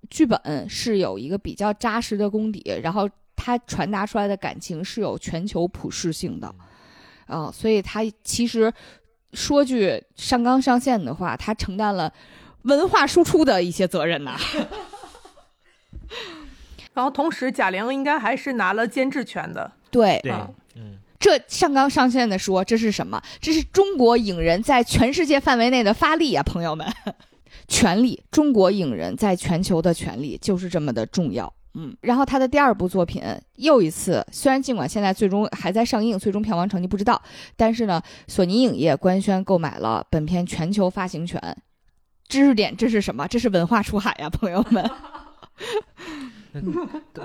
剧本是有一个比较扎实的功底，然后它传达出来的感情是有全球普适性的。啊，所以它其实说句上纲上线的话，它承担了文化输出的一些责任呐。然后同时，贾玲应该还是拿了监制权的。对，嗯，这上纲上线的说，这是什么？这是中国影人在全世界范围内的发力啊，朋友们，权力，中国影人在全球的权力就是这么的重要。嗯，然后他的第二部作品又一次，虽然尽管现在最终还在上映，最终票房成绩不知道，但是呢，索尼影业官宣购买了本片全球发行权。知识点，这是什么？这是文化出海呀，朋友们。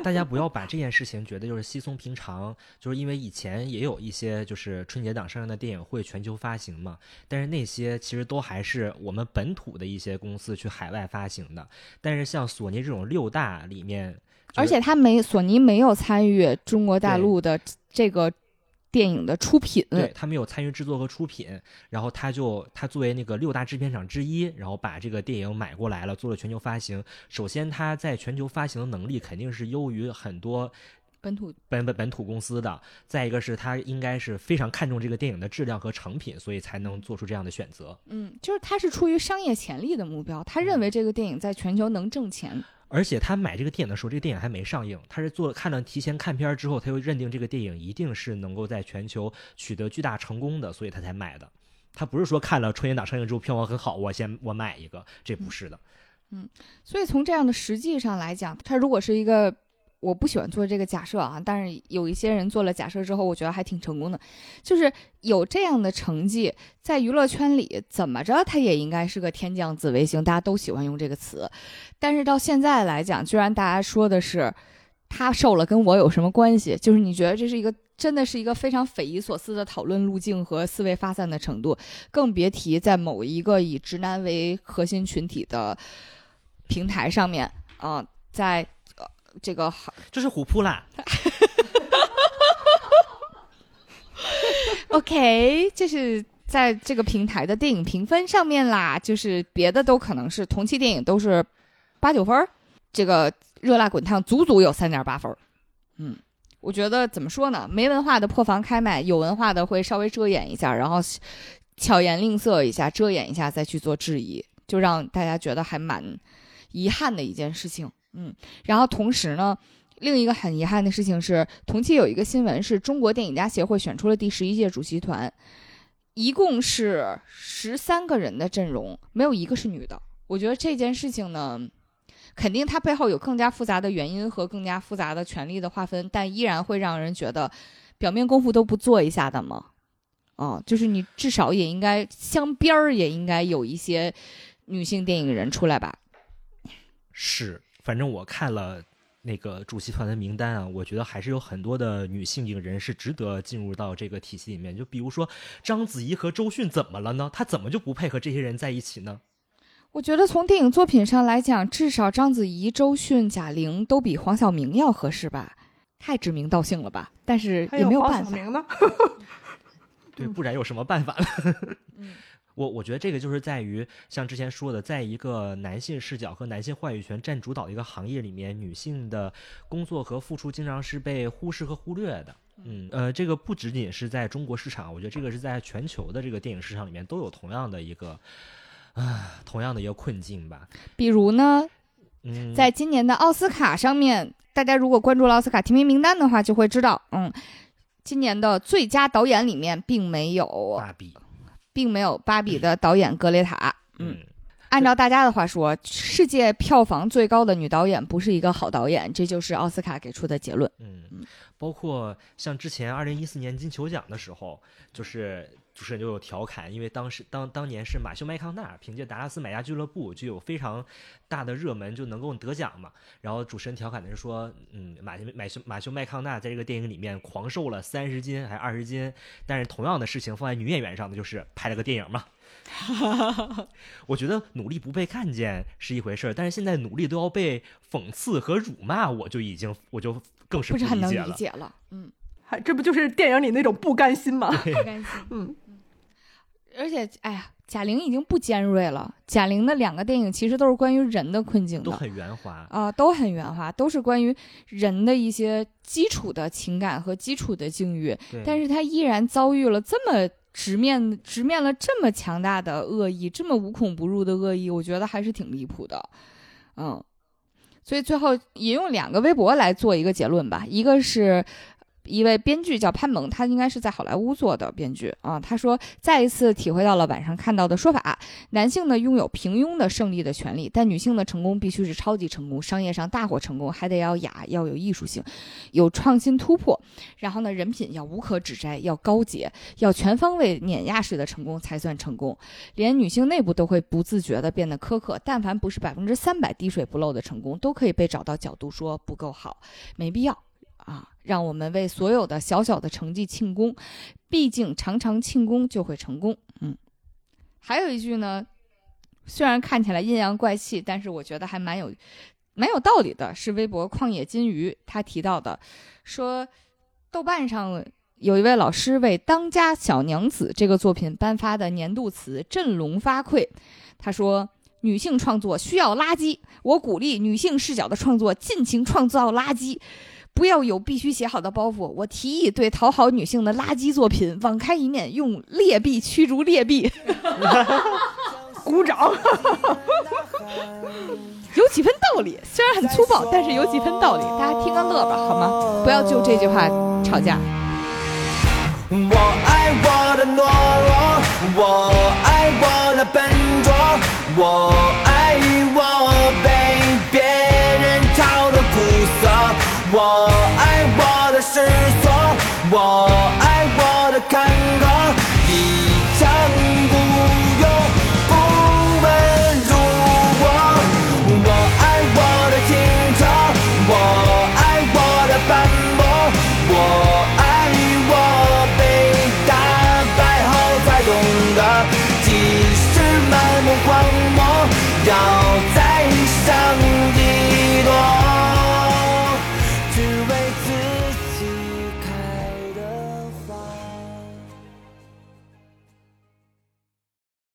大家不要把这件事情觉得就是稀松平常，就是因为以前也有一些就是春节档上映的电影会全球发行嘛，但是那些其实都还是我们本土的一些公司去海外发行的，但是像索尼这种六大里面，而且他没索尼没有参与中国大陆的这个。电影的出品，对他没有参与制作和出品，然后他就他作为那个六大制片厂之一，然后把这个电影买过来了，做了全球发行。首先，他在全球发行的能力肯定是优于很多本土本本本土公司的。再一个是他应该是非常看重这个电影的质量和成品，所以才能做出这样的选择。嗯，就是他是出于商业潜力的目标，他认为这个电影在全球能挣钱。而且他买这个电影的时候，这个电影还没上映，他是做看了提前看片之后，他又认定这个电影一定是能够在全球取得巨大成功的，所以他才买的。他不是说看了春节档上映之后票房很好，我先我买一个，这不是的。嗯，所以从这样的实际上来讲，他如果是一个我不喜欢做这个假设啊，但是有一些人做了假设之后，我觉得还挺成功的。就是有这样的成绩，在娱乐圈里怎么着，他也应该是个天降紫微星，大家都喜欢用这个词。但是到现在来讲，居然大家说的是他瘦了，跟我有什么关系？就是你觉得这是一个真的是一个非常匪夷所思的讨论路径和思维发散的程度，更别提在某一个以直男为核心群体的平台上面啊、在。呃这个好，这是虎扑啦，OK，这是在这个平台的电影评分上面啦，就是别的都可能是同期电影都是八九分儿，这个《热辣滚烫》足足有三点八分儿。嗯，我觉得怎么说呢？没文化的破防开麦，有文化的会稍微遮掩一下，然后巧言令色一下，遮掩一下，再去做质疑，就让大家觉得还蛮遗憾的一件事情。嗯，然后同时呢。另一个很遗憾的事情是，同期有一个新闻是中国电影家协会选出了第十一届主席团，一共是十三个人的阵容，没有一个是女的。我觉得这件事情呢，肯定它背后有更加复杂的原因和更加复杂的权力的划分，但依然会让人觉得，表面功夫都不做一下的吗？哦，就是你至少也应该镶边儿，也应该有一些女性电影人出来吧？是，反正我看了。那个主席团的名单啊，我觉得还是有很多的女性影人是值得进入到这个体系里面。就比如说章子怡和周迅怎么了呢？她怎么就不配合这些人在一起呢？我觉得从电影作品上来讲，至少章子怡、周迅、贾玲都比黄晓明要合适吧？太指名道姓了吧？但是也没有办法。呢？对，不然有什么办法呢？嗯我我觉得这个就是在于像之前说的，在一个男性视角和男性话语权占主导的一个行业里面，女性的工作和付出经常是被忽视和忽略的。嗯，呃，这个不仅仅是在中国市场，我觉得这个是在全球的这个电影市场里面都有同样的一个啊，同样的一个困境吧。比如呢，嗯，在今年的奥斯卡上面，大家如果关注了奥斯卡提名名单的话，就会知道，嗯，今年的最佳导演里面并没有，芭比，并没有芭比的导演格雷塔。嗯，嗯，按照大家的话说，世界票房最高的女导演不是一个好导演，这就是奥斯卡给出的结论。嗯，包括像之前二零一四年金球奖的时候，就是主持人就有调侃，因为当时当当年是马修麦康纳凭借《达拉斯买家俱乐部》就有非常大的热门，就能够得奖嘛。然后主持人调侃的是说，嗯，马修马修马修麦康纳在这个电影里面狂瘦了三十斤还是二十斤，但是同样的事情放在女演员上的就是拍了个电影嘛。我觉得努力不被看见是一回事儿，但是现在努力都要被讽刺和辱骂，我就已经我就更是不是很能理解了。理解了。嗯，还这不就是电影里那种不甘心吗？不甘心。嗯，而且，哎呀，贾玲已经不尖锐了。贾玲的两个电影其实都是关于人的困境的，都很圆滑。啊、都很圆滑，都是关于人的一些基础的情感和基础的境遇。对，但是她依然遭遇了这么直面直面了这么强大的恶意，这么无孔不入的恶意，我觉得还是挺离谱的。嗯，所以最后引用两个微博来做一个结论吧，一个是。一位编剧叫潘萌，他应该是在好莱坞做的编剧啊。他说，再一次体会到了晚上看到的说法：男性呢拥有平庸的胜利的权利，但女性的成功必须是超级成功，商业上大获成功，还得要雅，要有艺术性，有创新突破。然后呢，人品要无可指摘，要高洁，要全方位碾压式的成功才算成功。连女性内部都会不自觉地变得苛刻，但凡不是百分之三百滴水不漏的成功，都可以被找到角度说不够好，没必要。啊，让我们为所有的小小的成绩庆功，毕竟常常庆功就会成功。嗯，还有一句呢，虽然看起来阴阳怪气，但是我觉得还蛮有蛮有道理的，是微博旷野金鱼他提到的，说豆瓣上有一位老师为《当家小娘子》这个作品颁发的年度词振聋发聩，他说。女性创作需要垃圾，我鼓励女性视角的创作，尽情创造垃圾。不要有必须写好的包袱。我提议对讨好女性的垃圾作品网开一面，用劣币驱逐劣币，鼓掌。有几分道理。虽然很粗暴，但是有几分道理，大家听个乐吧，好吗？不要就这句话吵架。我爱我的懦弱，我爱我的笨拙，我